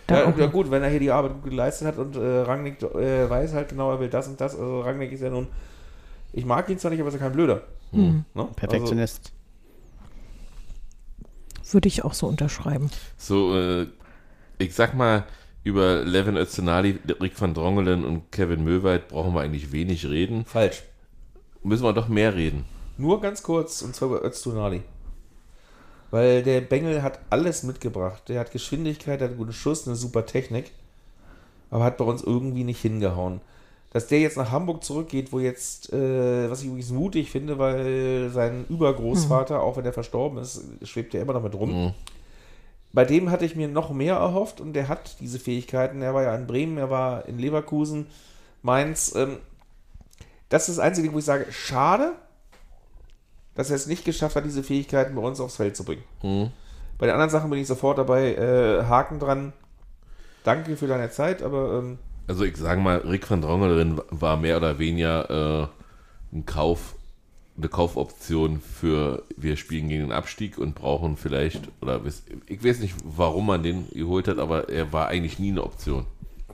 da Ja, ja gut, wenn er hier die Arbeit gut geleistet hat und äh, Rangnick äh, weiß halt genau, er will das und das. Also Rangnick ist ja nun, ich mag ihn zwar nicht, aber ist ja kein Blöder. Hm. Ne? Perfektionist. würde ich auch so unterschreiben. So, äh, ich sag mal, über Levin Öztunali, Rick van Drongelen und Kevin Möwald brauchen wir eigentlich wenig reden. Also, falsch. Müssen wir doch mehr reden. Nur ganz kurz, und zwar über Öztunali. Weil der Bengel hat alles mitgebracht. Der hat Geschwindigkeit, der hat einen guten Schuss, eine super Technik. Aber hat bei uns irgendwie nicht hingehauen. Dass der jetzt nach Hamburg zurückgeht, wo jetzt, äh, was ich übrigens mutig finde, weil sein Übergroßvater, auch wenn er verstorben ist, schwebt ja immer noch mit rum. Mhm. Bei dem hatte ich mir noch mehr erhofft und der hat diese Fähigkeiten. Er war ja in Bremen, er war in Leverkusen, Mainz. Ähm, das ist das einzige, wo ich sage, schade, dass er es nicht geschafft hat, diese Fähigkeiten bei uns aufs Feld zu bringen. Mhm. Bei den anderen Sachen bin ich sofort dabei, äh, Haken dran. Danke für deine Zeit, aber ähm, Also ich sage mal, Rick van Drongelen war mehr oder weniger äh, ein Kauf, eine Kaufoption für wir spielen gegen den Abstieg und brauchen vielleicht, oder ich weiß nicht, warum man den geholt hat, aber er war eigentlich nie eine Option.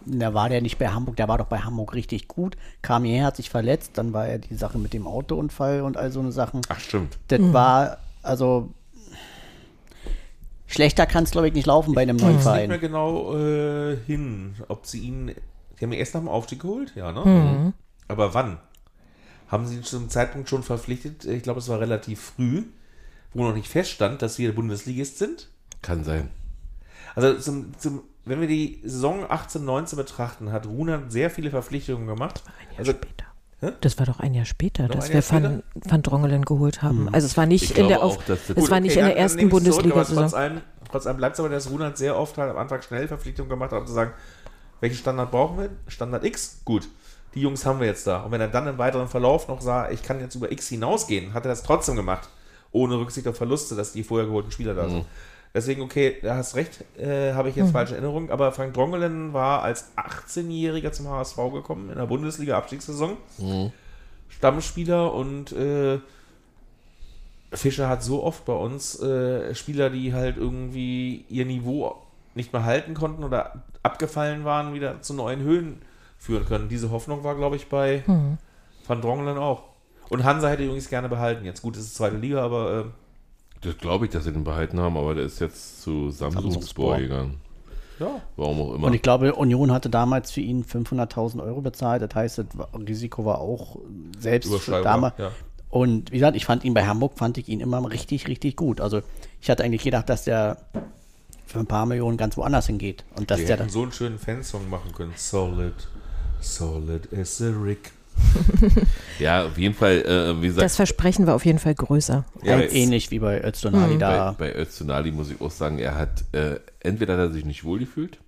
Da war der nicht bei Hamburg, der war doch bei Hamburg richtig gut. Kam hierher, hat sich verletzt, dann war ja die Sache mit dem Autounfall und all so eine Sachen. Ach stimmt. Das war, also schlechter kann es, glaube ich, nicht laufen bei einem neuen ich weiß nicht mehr Verein. genau äh, hin, ob sie ihn. Die haben ihn erst nach dem Aufstieg geholt, ja, ne? Aber wann? Haben sie ihn zum Zeitpunkt schon verpflichtet? Ich glaube, es war relativ früh, wo noch nicht feststand, dass wir Bundesligist sind. Kann sein. Also, zum, zum, wenn wir die Saison 18, 19 betrachten, hat Runert sehr viele Verpflichtungen gemacht. Also, Das war doch ein Jahr später, Noch dass ein wir Jahr Van, Van Drongelen geholt haben. Also es war nicht Ich in der auch, war nicht in ersten Bundesliga-Saison. Trotz allem, trotz allem bleibt es aber, dass Runert sehr oft halt am Anfang schnell Verpflichtungen gemacht hat, um zu sagen, welchen Standard brauchen wir? Standard X? Gut. Die Jungs haben wir jetzt da. Und wenn er dann im weiteren Verlauf noch sah, ich kann jetzt über X hinausgehen, hat er das trotzdem gemacht. Ohne Rücksicht auf Verluste, dass die vorher geholten Spieler da sind. Deswegen, okay, da hast recht, äh, habe ich jetzt falsche Erinnerungen. Aber Frank Drongelen war als 18-Jähriger zum HSV gekommen in der Bundesliga-Abstiegssaison. Stammspieler und äh, Fischer hat so oft bei uns äh, Spieler, die halt irgendwie ihr Niveau nicht mehr halten konnten oder abgefallen waren, wieder zu neuen Höhen führen können. Diese Hoffnung war, glaube ich, bei Van Drongelen auch. Und Hansa hätte übrigens gerne behalten. Jetzt gut, es ist zweite Liga, aber äh, Das glaube ich, dass sie den behalten haben, aber der ist jetzt zu Samsungspor Samsungspor. gegangen. ja. Warum auch immer. Und ich glaube, Union hatte damals für ihn 500.000 Euro bezahlt. Das heißt, das Risiko war auch selbst damals. ja. Und wie gesagt, ich fand ihn bei Hamburg, fand ich ihn immer richtig, richtig gut. Also ich hatte eigentlich gedacht, dass der für ein paar Millionen ganz woanders hingeht. Und dass Die der hätten dann, so einen schönen Fansong machen können. Solid, solid as a Rick. [laughs] ja, auf jeden Fall, äh, wie gesagt, Das Versprechen war auf jeden Fall größer. Ja, als, ähnlich wie bei Öztunali da. bei, bei Öztunali muss ich auch sagen, er hat, äh, entweder hat er sich nicht wohlgefühlt,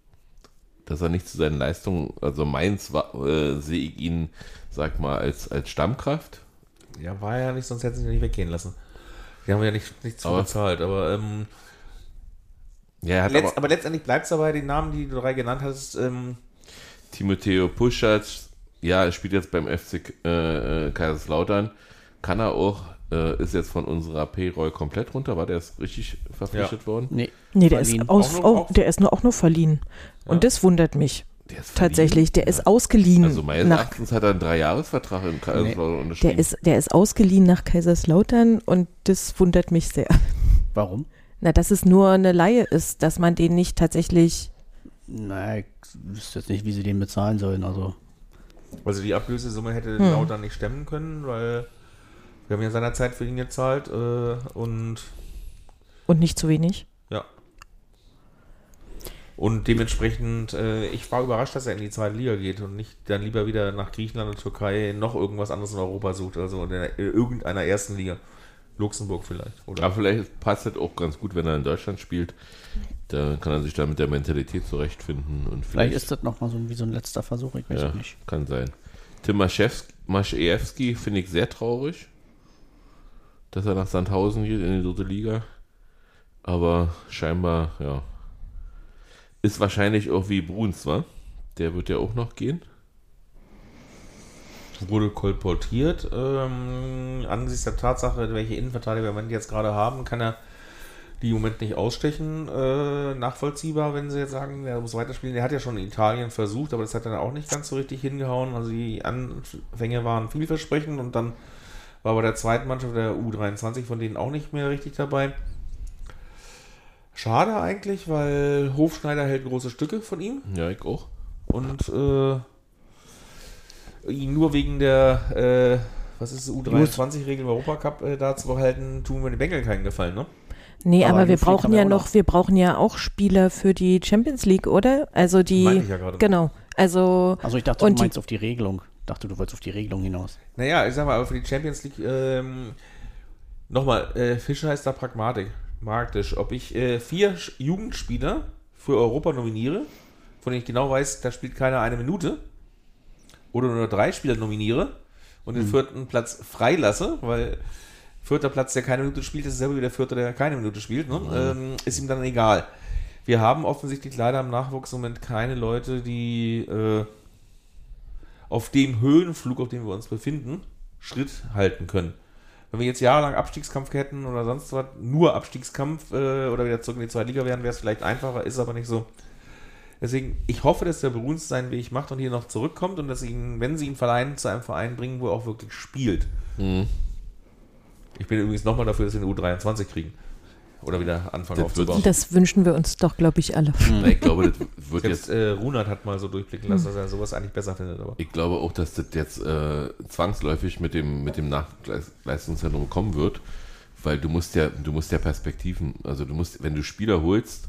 dass er nicht zu seinen Leistungen, also war, äh, sehe ich ihn, sag mal, als, als Stammkraft. Ja, war ja nicht, sonst hätten sie ihn nicht weggehen lassen. Die haben ja nicht, nichts Aber- bezahlt, aber ähm, Ja, hat Letzt, aber, aber, letztendlich bleibt es dabei, die Namen, die du drei genannt hast, ähm, Timoteo Puschatz, ja, er spielt jetzt beim FC äh, äh, Kaiserslautern, kann er auch, äh, ist jetzt von unserer Payroll komplett runter, war der jetzt richtig verpflichtet worden? Nee, Nee, der verliehen. ist, aus, Auch nur- oh, auch- der ist nur auch nur verliehen. Und das wundert mich Der ist verliehen. tatsächlich. Der ist ausgeliehen Also meines nach Erachtens hat er einen Dreijahresvertrag in Kaiserslautern unterschrieben. der ist, der ist ausgeliehen nach Kaiserslautern und das wundert mich sehr. Warum? Na, dass es nur eine Laie ist, dass man den nicht tatsächlich. Na, ich wüsste jetzt nicht, wie sie den bezahlen sollen. Also also die Ablösesumme hätte Hm. Lautern nicht stemmen können, weil wir haben ja seinerzeit für ihn gezahlt äh, und Und nicht zu wenig. ja. Und dementsprechend, äh, ich war überrascht, dass er in die zweite Liga geht und nicht dann lieber wieder nach Griechenland und Türkei noch irgendwas anderes in Europa sucht, also in, der, in irgendeiner ersten Liga. Luxemburg vielleicht. Oder? Aber vielleicht passt das auch ganz gut, wenn er in Deutschland spielt. Da kann er sich da mit der Mentalität zurechtfinden. Und vielleicht vielleicht, ist das nochmal so wie so ein letzter Versuch, ich weiß ja, nicht. kann sein. Tim Maschewski- Maschewski finde ich sehr traurig, dass er nach Sandhausen geht in die dritte Liga. Aber scheinbar, ja. Ist wahrscheinlich auch wie Bruns, wa? Der wird ja auch noch gehen. Wurde kolportiert. Ähm, angesichts der Tatsache, welche Innenverteidiger wir im Moment jetzt gerade haben, kann er die im Moment nicht ausstechen. Äh, nachvollziehbar, wenn sie jetzt sagen, er muss weiterspielen. Der hat ja schon in Italien versucht, aber das hat dann auch nicht ganz so richtig hingehauen. Also die Anfänge waren vielversprechend und dann war bei der zweiten Mannschaft der U23 von denen auch nicht mehr richtig dabei. Schade eigentlich, weil Hofschneider hält große Stücke von ihm Ja, ich auch. und äh, ihn nur wegen der, äh, was ist U23-Regel im Europacup äh, da zu behalten, tun wir den Bengel keinen Gefallen, ne? Nee, Aber aber, wir brauchen ja noch, wir brauchen ja auch Spieler für die Champions League, oder? Also die, ich ja gerade. genau. Also, Also ich dachte, Und du die- meinst auf die Regelung. dachte, du wolltest auf die Regelung hinaus. Naja, ich sag mal, aber für die Champions League, ähm, nochmal, äh, Fischer ist da Pragmatik, praktisch. Ob ich äh, vier Jugendspieler für Europa nominiere, von denen ich genau weiß, da spielt keiner eine Minute, oder nur drei Spieler nominiere und den vierten Platz freilasse, weil vierter Platz, der keine Minute spielt, ist dasselbe wie der vierte, der keine Minute spielt, ne? ähm, ist ihm dann egal. Wir haben offensichtlich leider im Nachwuchs im Moment keine Leute, die äh, auf dem Höhenflug, auf dem wir uns befinden, Schritt halten können. Wenn wir jetzt jahrelang Abstiegskampf hätten oder sonst was, nur Abstiegskampf äh, oder wieder zurück in die zweite Liga wären, wäre es vielleicht einfacher, ist aber nicht so. Deswegen, ich hoffe, dass der Bruns seinen Weg macht und hier noch zurückkommt und dass sie ihn, wenn sie ihn verleihen, zu einem Verein bringen, wo er auch wirklich spielt. Ich bin übrigens nochmal dafür, dass wir eine U23 kriegen. Oder wieder anfangen Das aufzubauen. das wünschen wir uns doch, glaube ich, alle. Na, ich glaube, das wird Jetzt, jetzt, äh, Runert hat mal so durchblicken lassen, dass er sowas eigentlich besser findet. Aber ich glaube auch, dass das jetzt äh, zwangsläufig mit dem, mit dem Nachleistungszentrum kommen wird, weil du musst ja, du musst ja Perspektiven, also du musst, wenn du Spieler holst,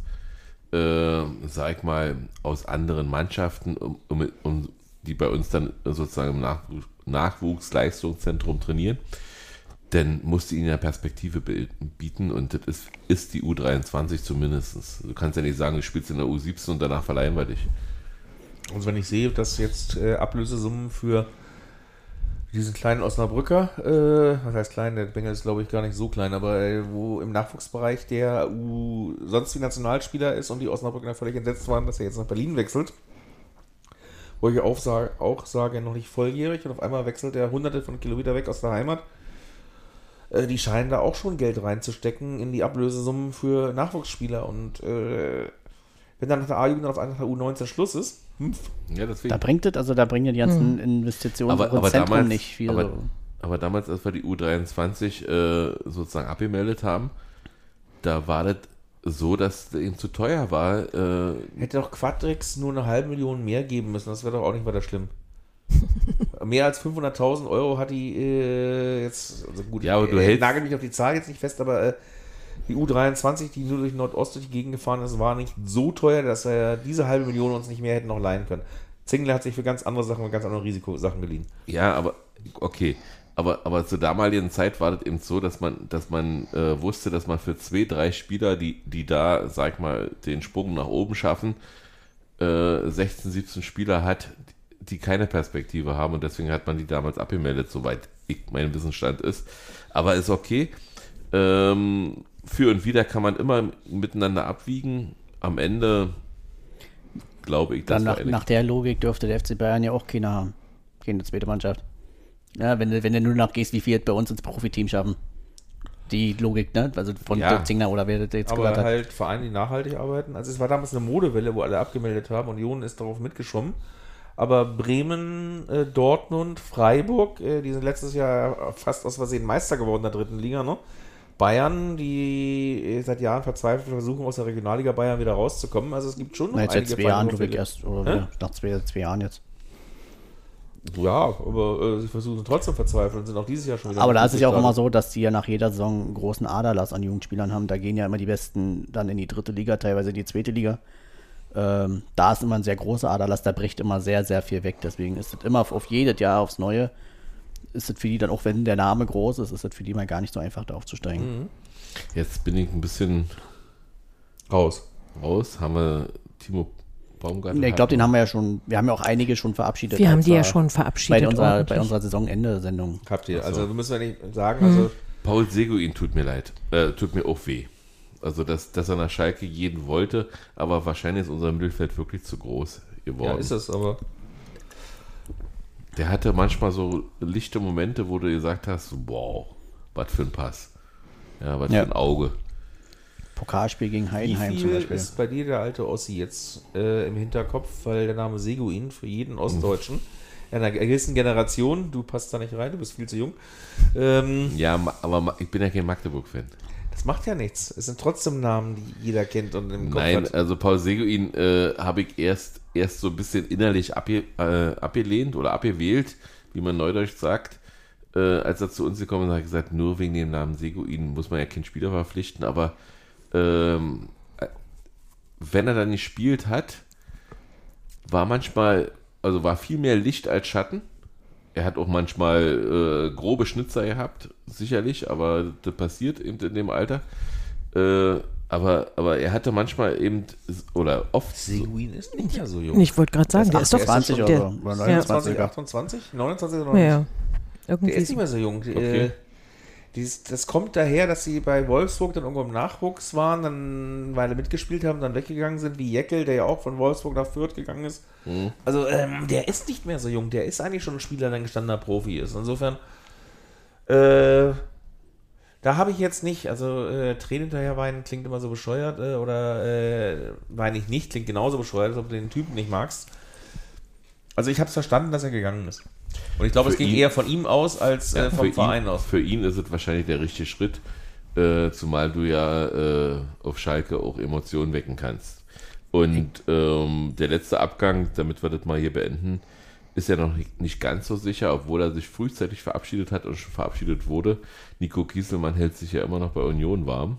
äh, sag mal, aus anderen Mannschaften, um, um, um, die bei uns dann sozusagen im Nachwuchs, Nachwuchsleistungszentrum trainieren, dann musst du ihnen ja Perspektive bi- bieten und das ist, ist die U23 zumindest. Du kannst ja nicht sagen, du spielst in der U17 und danach verleihen wir dich. Also wenn ich sehe, dass jetzt äh, Ablösesummen für diesen kleinen Osnabrücker, äh, was heißt klein, der Bengel ist glaube ich gar nicht so klein, aber äh, wo im Nachwuchsbereich der U sonst wie Nationalspieler ist und die Osnabrücker völlig entsetzt waren, dass er jetzt nach Berlin wechselt. Wo ich auch sage, auch sage, noch nicht volljährig und auf einmal wechselt er hunderte von Kilometer weg aus der Heimat. Äh, die scheinen da auch schon Geld reinzustecken in die Ablösesummen für Nachwuchsspieler und äh, wenn dann nach der A-Jugend auf einmal nach der U19 Schluss ist, Ja, deswegen. Da bringt es, also da bringen ja die ganzen Investitionen aber, aber, Zentrum damals, nicht viel. aber, so. aber damals, als wir die U23 äh, sozusagen abgemeldet haben, da war das so, dass das eben zu teuer war. Äh, Hätte doch Quadrix nur eine halbe Million mehr geben müssen, das wäre doch auch nicht weiter schlimm. [laughs] mehr als 500.000 Euro hat die äh, jetzt, also gut, Ja, aber ich du äh, hältst- nagel mich auf die Zahl jetzt nicht fest, aber äh, die U23, die nur durch Nordost durch die Gegend gefahren ist, war nicht so teuer, dass wir diese halbe Million uns nicht mehr hätten noch leihen können. Zingler hat sich für ganz andere Sachen und ganz andere Risikosachen geliehen. ja, aber okay. Aber, aber zur damaligen Zeit war das eben so, dass man, dass man äh, wusste, dass man für zwei, drei Spieler, die, die da, sag mal, den Sprung nach oben schaffen, äh, 16, 17 Spieler hat, die keine Perspektive haben und deswegen hat man die damals abgemeldet, soweit ich mein Wissensstand ist. Aber ist okay. Ähm, für und wieder kann man immer miteinander abwiegen. Am Ende glaube ich, dass Dann nach, nach der Logik dürfte der FC Bayern ja auch keiner haben. Keine zweite Mannschaft. Ja, wenn du, wenn du nur nachgehst, wie viel bei uns ins Profiteam schaffen. Die Logik, ne? Also von Ja. Dirk Zingler oder wer das jetzt Aber gesagt hat. halt Vereine, die nachhaltig arbeiten. Also es war damals eine Modewelle, wo alle abgemeldet haben. Union ist darauf mitgeschwommen. Aber Bremen, äh, Dortmund, Freiburg, äh, die sind letztes Jahr fast aus Versehen Meister geworden in der dritten Liga. Ne? Bayern, die äh, seit Jahren verzweifelt versuchen, aus der Regionalliga Bayern wieder rauszukommen. Also es gibt schon noch Na, jetzt seit einige zwei Jahren, glaube ich, erst. Oder nach zwei, zwei Jahren jetzt. Ja, aber äh, sie versuchen trotzdem verzweifeln und sind auch dieses Jahr schon wieder. Aber da ist es ja auch immer so, dass die ja nach jeder Saison einen großen Aderlass an Jugendspielern haben. Da gehen ja immer die Besten dann in die dritte Liga, teilweise in die zweite Liga. Ähm, da ist immer ein sehr großer Aderlass, da bricht immer sehr, sehr viel weg. Deswegen ist es immer auf jedes Jahr aufs Neue, ist es für die dann, auch wenn der Name groß ist, ist es für die mal gar nicht so einfach, da aufzusteigen. Jetzt bin ich ein bisschen raus. raus. Haben wir Timo Baumgarten? Nee, ich glaube, den haben wir ja schon, wir haben ja auch einige schon verabschiedet. Wir haben die ja wir schon bei verabschiedet. unserer, ordentlich. bei unserer Saisonende-Sendung. Habt ihr. Also wir müssen ja nicht sagen, also Paul Seguin tut mir leid. Äh, tut mir auch weh. Also, dass, dass er nach Schalke jeden wollte, aber wahrscheinlich ist unser Mittelfeld wirklich zu groß geworden. ja, ist es, aber Der hatte manchmal so lichte Momente, wo du gesagt hast, wow, was für ein Pass. Ja, was Ja. für ein Auge. Pokalspiel gegen Wie Heidenheim zum viel Beispiel. ist bei dir der alte Ossi jetzt äh, im Hinterkopf, weil der Name Seguin für jeden Ostdeutschen in einer gewissen Generation, du passt da nicht rein, du bist viel zu jung, ähm, Ja, aber ich bin ja kein Magdeburg-Fan. das macht ja nichts. Es sind trotzdem Namen, die jeder kennt und im Kopf Nein, hat. also Paul Seguin äh, habe ich erst, erst so ein bisschen innerlich abge, äh, abgelehnt oder abgewählt, wie man neudeutsch sagt. Äh, als er zu uns gekommen ist, habe ich gesagt, nur wegen dem Namen Seguin muss man ja keinen Spieler verpflichten, aber ähm, äh, wenn er dann gespielt hat, war manchmal, also war viel mehr Licht als Schatten. Er hat auch manchmal äh, grobe Schnitzer gehabt, sicherlich, aber das passiert eben in dem Alter. Äh, aber, aber er hatte manchmal eben, oder oft. Seguin ist nicht mehr so jung. Ich wollte gerade sagen, der ist doch 20 schon oder der-. Oder Ja. 29 28, 28, 29 oder Ja, ja. 29? Der Irgendwie ist nicht mehr so jung. Okay. Äh, dieses, das kommt daher, dass sie bei Wolfsburg dann irgendwo im Nachwuchs waren, dann eine Weile mitgespielt haben, dann weggegangen sind, wie Jeckel, der ja auch von Wolfsburg nach Fürth gegangen ist. Also, ähm, der ist nicht mehr so jung. Der ist eigentlich schon ein Spieler, der ein gestandener Profi ist. Insofern, äh, da habe ich jetzt nicht, also äh, Tränen hinterher weinen klingt immer so bescheuert äh, oder äh, weine ich nicht, klingt genauso bescheuert, als ob du den Typen nicht magst. Also ich habe es verstanden, dass er gegangen ist. Und ich glaube, es ging ihn- eher von ihm aus als äh, vom Verein ihn, aus. Für ihn ist es wahrscheinlich der richtige Schritt, äh, zumal du ja äh, auf Schalke auch Emotionen wecken kannst. Und ähm, der letzte Abgang, damit wir das mal hier beenden, ist ja noch nicht, ganz so sicher, obwohl er sich frühzeitig verabschiedet hat und schon verabschiedet wurde. Nico Kieselmann hält sich ja immer noch bei Union warm.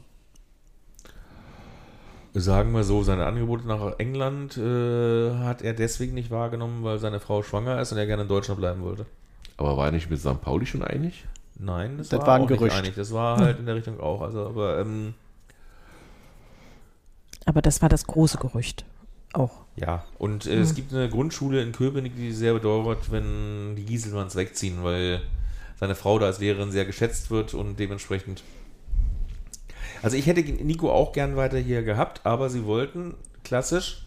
Sagen wir so, seine Angebote nach England äh, hat er deswegen nicht wahrgenommen, weil seine Frau schwanger ist und er gerne in Deutschland bleiben wollte. Aber war er nicht mit St. Pauli schon einig? Nein, das, Das war, war ein auch nicht Gerücht. einig. Das war halt in der Richtung auch. Also, aber ähm, Aber das war das große Gerücht. Auch. Ja, und äh, es gibt eine Grundschule in Köpenick, die sehr bedauert, wenn die Gieselmanns wegziehen, weil seine Frau da als Lehrerin sehr geschätzt wird und dementsprechend. Also ich hätte Nico auch gern weiter hier gehabt, aber sie wollten klassisch.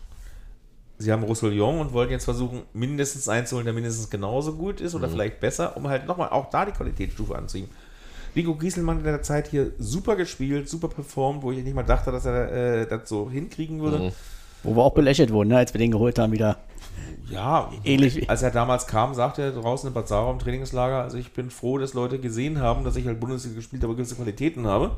Sie haben Roussillon und wollten jetzt versuchen, mindestens einzuholen, der mindestens genauso gut ist oder vielleicht besser, um halt nochmal auch da die Qualitätsstufe anzuziehen. Nico Gieselmann hat in der Zeit hier super gespielt, super performt, wo ich nicht mal dachte, dass er äh, das so hinkriegen würde. Wo wir auch belächelt wurden, ne, als wir den geholt haben wieder. Ja, Ähnlich wie- als er damals kam, sagte er draußen im Trainingslager, also ich bin froh, dass Leute gesehen haben, dass ich halt Bundesliga gespielt habe, gewisse Qualitäten habe.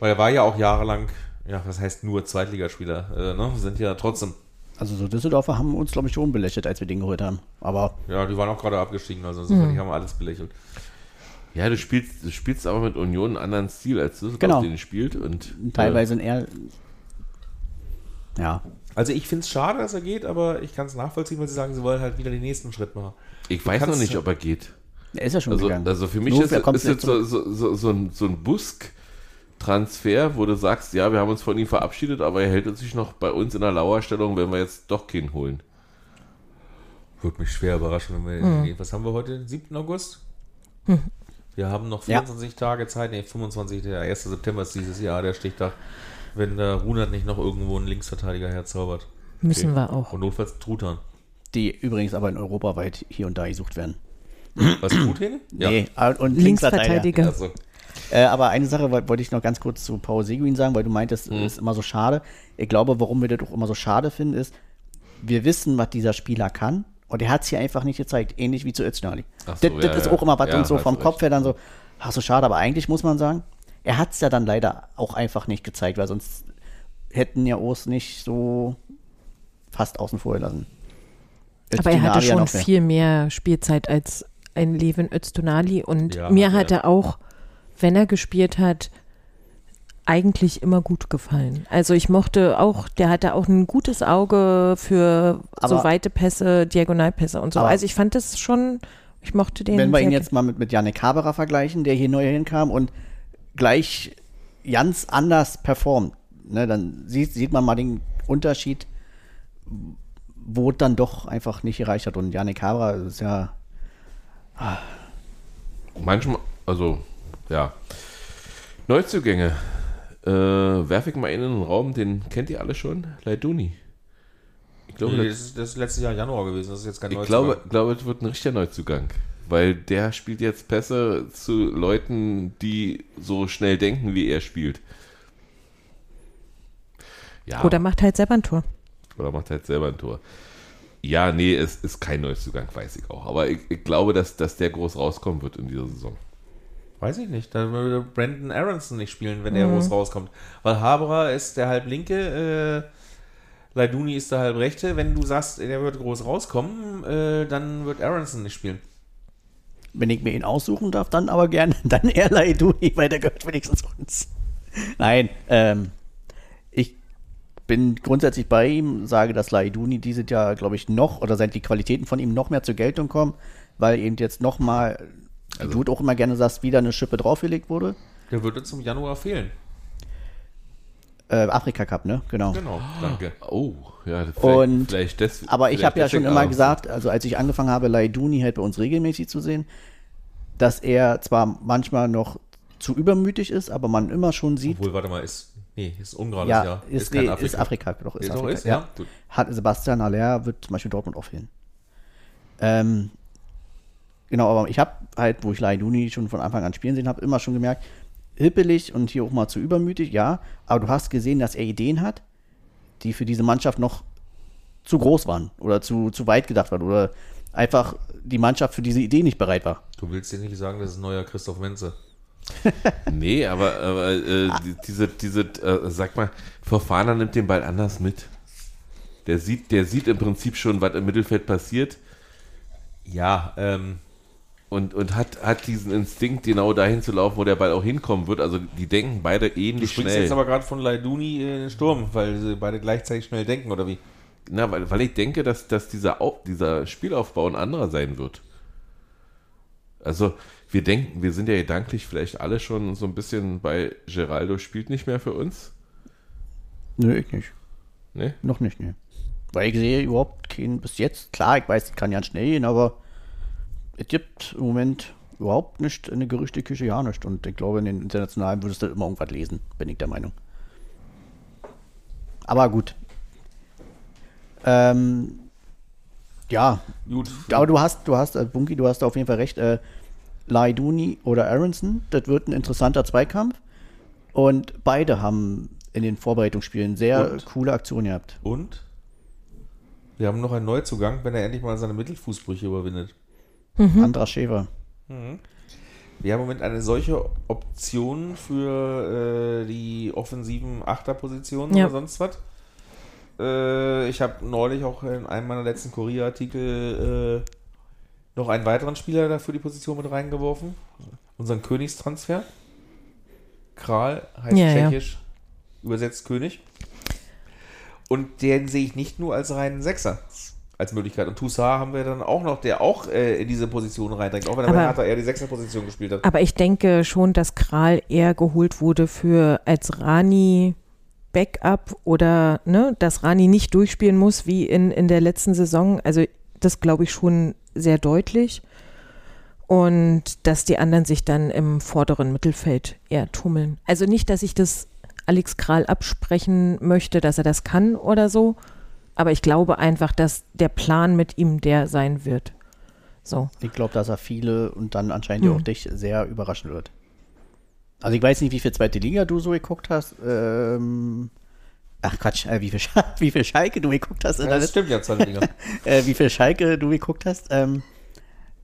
Weil er war ja auch jahrelang, ja, was heißt nur Zweitligaspieler, äh, ne? Sind ja trotzdem, Also so Düsseldorfer haben uns, glaube ich, schon belächelt, als wir den geholt haben. Aber ja, die waren auch gerade abgestiegen, also insofern, die haben alles belächelt. Ja, du spielst, du spielst aber mit Union einen anderen Stil als Düsseldorf, Genau. den spielt. Und, teilweise in eher. Ja. Also ich finde es schade, dass er geht, aber ich kann es nachvollziehen, weil sie sagen, sie wollen halt wieder den nächsten Schritt machen. Ich weiß noch nicht, ob er geht. Er ist ja schon Also, gegangen. also für mich Nur, ist, ist jetzt so, so, so, so ein, so ein Busk-Transfer, wo du sagst, ja, wir haben uns von ihm verabschiedet, aber er hält sich noch bei uns in der Lauerstellung, wenn wir jetzt doch keinen holen. Würde mich schwer überraschen, wenn wir. Was haben wir heute? 7. August? Wir haben noch Ja. 24 Tage Zeit, nee, 25. Der 1. September ist dieses Jahr der Stichtag, wenn der Runert nicht noch irgendwo einen Linksverteidiger herzaubert. Müssen wir auch. Und notfalls Truthahn. Die übrigens aber in Europa weit hier und da gesucht werden. Was, Truthähne? Nee, äh, und Linksverteidiger. Also, Äh, aber eine Sache woll- wollte ich noch ganz kurz zu Paul Seguin sagen, weil du meintest, es ist immer so schade. Ich glaube, warum wir das auch immer so schade finden, ist, wir wissen, was dieser Spieler kann und er hat es hier einfach nicht gezeigt, ähnlich wie zu Öztunali. Ach so, das ja, das ist ja. auch immer, was Ja, uns so vom recht. Kopf her dann so, ach so schade, aber eigentlich muss man sagen, er hat es ja dann leider auch einfach nicht gezeigt, weil sonst hätten ja O's nicht so fast außen vor gelassen. Aber er hatte schon mehr. viel mehr Spielzeit als ein Levin Öztunali und Ja, mir hat er. auch, wenn er gespielt hat, eigentlich immer gut gefallen. Also ich mochte auch, der hatte auch ein gutes Auge für so Aber- weite Pässe, Diagonalpässe und so. Aber- also ich fand das schon, ich mochte den. Wenn wir ihn jetzt mal mit, mit Janik Haberer vergleichen, der hier neu hinkam und gleich ganz anders performt, ne, dann sieht, sieht man mal den Unterschied, wo es dann doch einfach nicht gereicht hat. Und Janik Haberer ist ja, Manchmal, also, ja. Neuzugänge. Äh, werf ich mal einen in den Raum, den kennt ihr alle schon? Leiduni. Ich glaube, nee, das, ist, das ist letztes Jahr Januar gewesen, das ist jetzt kein ich Neuzugang. glaube, glaube, es wird ein richtiger Neuzugang. Weil der spielt jetzt Pässe zu Leuten, die so schnell denken, wie er spielt. Ja, Oder macht halt selber ein Tor. oder macht halt selber ein Tor. Ja, nee, es ist kein Neuzugang, weiß ich auch. Aber ich, ich glaube, dass, dass der groß rauskommen wird in dieser Saison. Weiß ich nicht. Dann würde Brandon Aronson nicht spielen, wenn er groß rauskommt. Weil Haberer ist der halb linke, äh, Leiduni ist der halb rechte. Wenn du sagst, der wird groß rauskommen, äh, dann wird Aronson nicht spielen. Wenn ich mir ihn aussuchen darf, dann aber gerne, [laughs] dann eher Laiduni, weil der gehört wenigstens uns. Nein, ähm, bin grundsätzlich bei ihm, sage, dass Laiduni dieses Jahr, glaube ich, noch oder seit die Qualitäten von ihm noch mehr zur Geltung kommen, weil eben jetzt noch mal, wie Also du auch immer gerne sagst, wieder eine Schippe draufgelegt wurde. Der würde zum Januar fehlen. Äh, Afrika Cup, ne? Genau. Genau, danke. Oh, ja, vielleicht, Und- vielleicht des, Aber ich habe ja schon immer gesagt, also als ich angefangen habe, Laiduni halt bei uns regelmäßig zu sehen, dass er zwar manchmal noch zu übermütig ist, aber man immer schon sieht, Obwohl, warte mal, ist. Nee, ist ungerades ja, Jahr. ist, kein ist, Afrika. doch, ist Ist doch Afrika, ist, ja. Gut. Hat Sebastian Haller wird zum Beispiel Dortmund auch fehlen. Ähm, genau, aber ich habe halt, wo ich Laiduni schon von Anfang an spielen sehen habe, immer schon gemerkt, hippelig und hier auch mal zu übermütig, ja, aber du hast gesehen, dass er Ideen hat, die für diese Mannschaft noch zu groß waren oder zu, zu weit gedacht waren oder einfach die Mannschaft für diese Idee nicht bereit war. Du willst dir nicht sagen, das ist ein neuer Christoph Menze. [laughs] Nee, aber, aber äh, die- diese, diese äh, sag mal, Verfahrener nimmt den Ball anders mit. Der sieht, der sieht im Prinzip schon, was im Mittelfeld passiert Ja, ähm, und, und hat, hat diesen Instinkt, genau dahin zu laufen, wo der Ball auch hinkommen wird. Also die denken beide du ähnlich springst schnell. jetzt aber gerade von Laiduni in den Sturm, weil sie beide gleichzeitig schnell denken, oder wie? Na, weil, weil ich denke, dass, dass dieser, Au dieser Spielaufbau ein anderer sein wird. Also, wir denken, wir sind ja gedanklich vielleicht alle schon so ein bisschen bei Geraldo spielt nicht mehr für uns. Nö, ich nicht. Ne? Noch nicht, ne. Weil ich sehe überhaupt keinen bis jetzt. Klar, ich weiß, es kann ja schnell gehen, aber es gibt im Moment überhaupt nicht in der Gerüchteküche ja nicht. Und ich glaube, in den internationalen würdest du immer irgendwas lesen, bin ich der Meinung. Aber gut. Ähm, ja, Gut. aber du hast, du hast, äh, Bunky, du hast auf jeden Fall recht. Äh, Laiduni oder Aronson, das wird ein interessanter Zweikampf. Und beide haben in den Vorbereitungsspielen sehr Und? coole Aktionen gehabt. Und? Wir haben noch einen Neuzugang, wenn er endlich mal seine Mittelfußbrüche überwindet. Andras Schäfer. Wir haben im Moment eine solche Option für äh, die offensiven Achterpositionen Ja. oder sonst was. Äh, ich habe neulich auch in einem meiner letzten Kurierartikel äh, noch einen weiteren Spieler da für die Position mit reingeworfen. Unseren Königstransfer. Kral heißt Ja, ja. tschechisch, übersetzt König. Und den sehe ich nicht nur als reinen Sechser als Möglichkeit. Und Toussaint haben wir dann auch noch, der auch äh, in diese Position reindrängt, auch wenn er bei Aber- Hertha eher die Sechserposition gespielt hat. Aber ich denke schon, dass Kral eher geholt wurde für als Rani Backup oder ne, dass Rani nicht durchspielen muss wie in, in der letzten Saison. Also das glaube ich schon sehr deutlich. Und dass die anderen sich dann im vorderen Mittelfeld eher tummeln. Also nicht, dass ich das Alex Kral absprechen möchte, dass er das kann oder so. Aber ich glaube einfach, dass der Plan mit ihm der sein wird. So. Ich glaube, dass er viele und dann anscheinend ja Hm. auch dich sehr überraschen wird. Also ich weiß nicht, wie viel zweite Liga du so geguckt hast. Ähm, ach Quatsch, äh, wie, viel Sch [laughs] wie viel Schalke du geguckt hast. Ja, das stimmt ja, zwei Dinger. [laughs] äh, wie viel Schalke du geguckt hast. Ähm,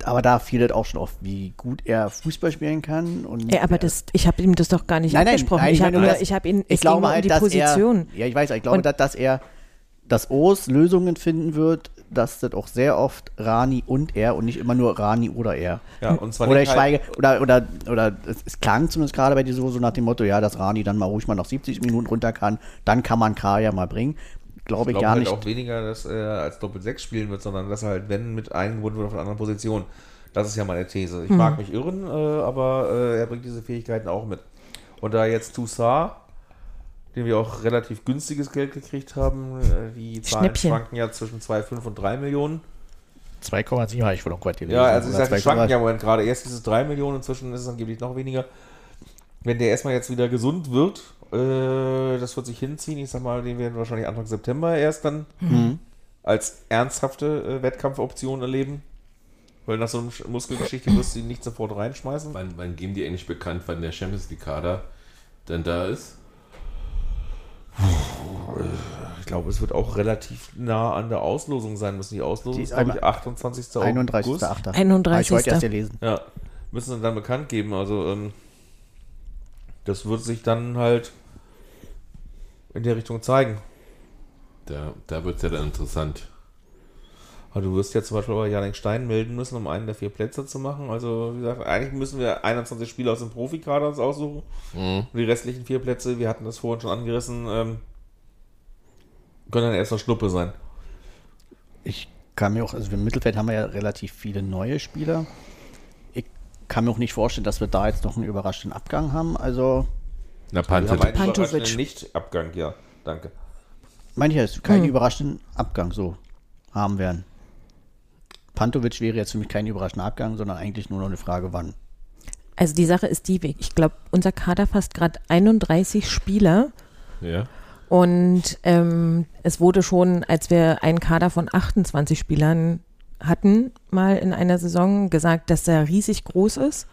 aber da fiel es auch schon auf, wie gut er Fußball spielen kann. Und Ey, aber äh, das, ich habe ihm das doch gar nicht Nein, nein, abgesprochen. nein, ich ich habe habe ihn, ich glaube um halt, die dass Position. er, ja, ich weiß, ich glaube, Und- dass, dass er, dass O's Lösungen finden wird, dass das auch sehr oft Rani und er und nicht immer nur Rani oder er. Ja, und zwar Oder ich halt- schweige, oder, oder, oder es, klang zumindest gerade bei dir so, so nach dem Motto, ja, dass Rani dann mal ruhig mal nach 70 Minuten runter kann, dann kann man K ja mal bringen. Glaube Ich ich glaube gar halt nicht. auch weniger, dass er als Doppel-6 spielen wird, sondern dass er halt, wenn, mit eingebunden wird auf einer anderen Position. Das ist ja meine These. Ich mag mich irren, äh, aber äh, er bringt diese Fähigkeiten auch mit. Und da jetzt Toussaint, den wir auch relativ günstiges Geld gekriegt haben, äh, die Zahlen Schnäppchen. schwanken ja zwischen 2,5 und 3 Millionen. 2,7 habe ich wohl noch gerade gelesen. Ja, also ich sage, die 2,8. schwanken ja im Moment gerade. Erst dieses 3 Millionen, inzwischen ist es angeblich noch weniger. Wenn der erstmal jetzt wieder gesund wird, äh, das wird sich hinziehen. Ich sag mal, den werden wir wahrscheinlich Anfang September erst dann Mhm. als ernsthafte äh, Wettkampfoption erleben. Weil nach so einer Sch- Muskelgeschichte wirst du ihn nicht sofort reinschmeißen. Wann, wann geben die eigentlich bekannt, wann der Champions League Kader denn da ist? Ich glaube, es wird auch relativ nah an der Auslosung sein müssen. Die Auslosung Die ist, ist glaube ich, 28. August. 31.8. 31.. Habe ich heute erst gelesen. Ja, müssen sie dann bekannt geben. Also, ähm, das wird sich dann halt in der Richtung zeigen. Da, da wird es ja dann interessant. Aber du wirst ja zum Beispiel bei Janik Stein melden müssen, um einen der vier Plätze zu machen. Also, wie gesagt, eigentlich müssen wir 21 Spieler aus dem Profikader uns aussuchen. Mhm. Und die restlichen vier Plätze, wir hatten das vorhin schon angerissen, ähm, Können dann erst noch Schnuppe sein. Ich kann mir auch, also im Mittelfeld haben wir ja relativ viele neue Spieler. Ich kann mir auch nicht vorstellen, dass wir da jetzt noch einen überraschenden Abgang haben. Also, Na, einen Pantovic. überraschenden Nicht-Abgang, ja. Danke. meine ich ja, keinen überraschenden Abgang so haben werden. Pantovic wäre jetzt für mich kein überraschender Abgang, sondern eigentlich nur noch eine Frage, wann. Also die Sache ist die, ich glaube, unser Kader fasst gerade 31 Spieler Ja. und ähm, es wurde schon, als wir einen Kader von 28 Spielern hatten, mal in einer Saison gesagt, dass er riesig groß ist.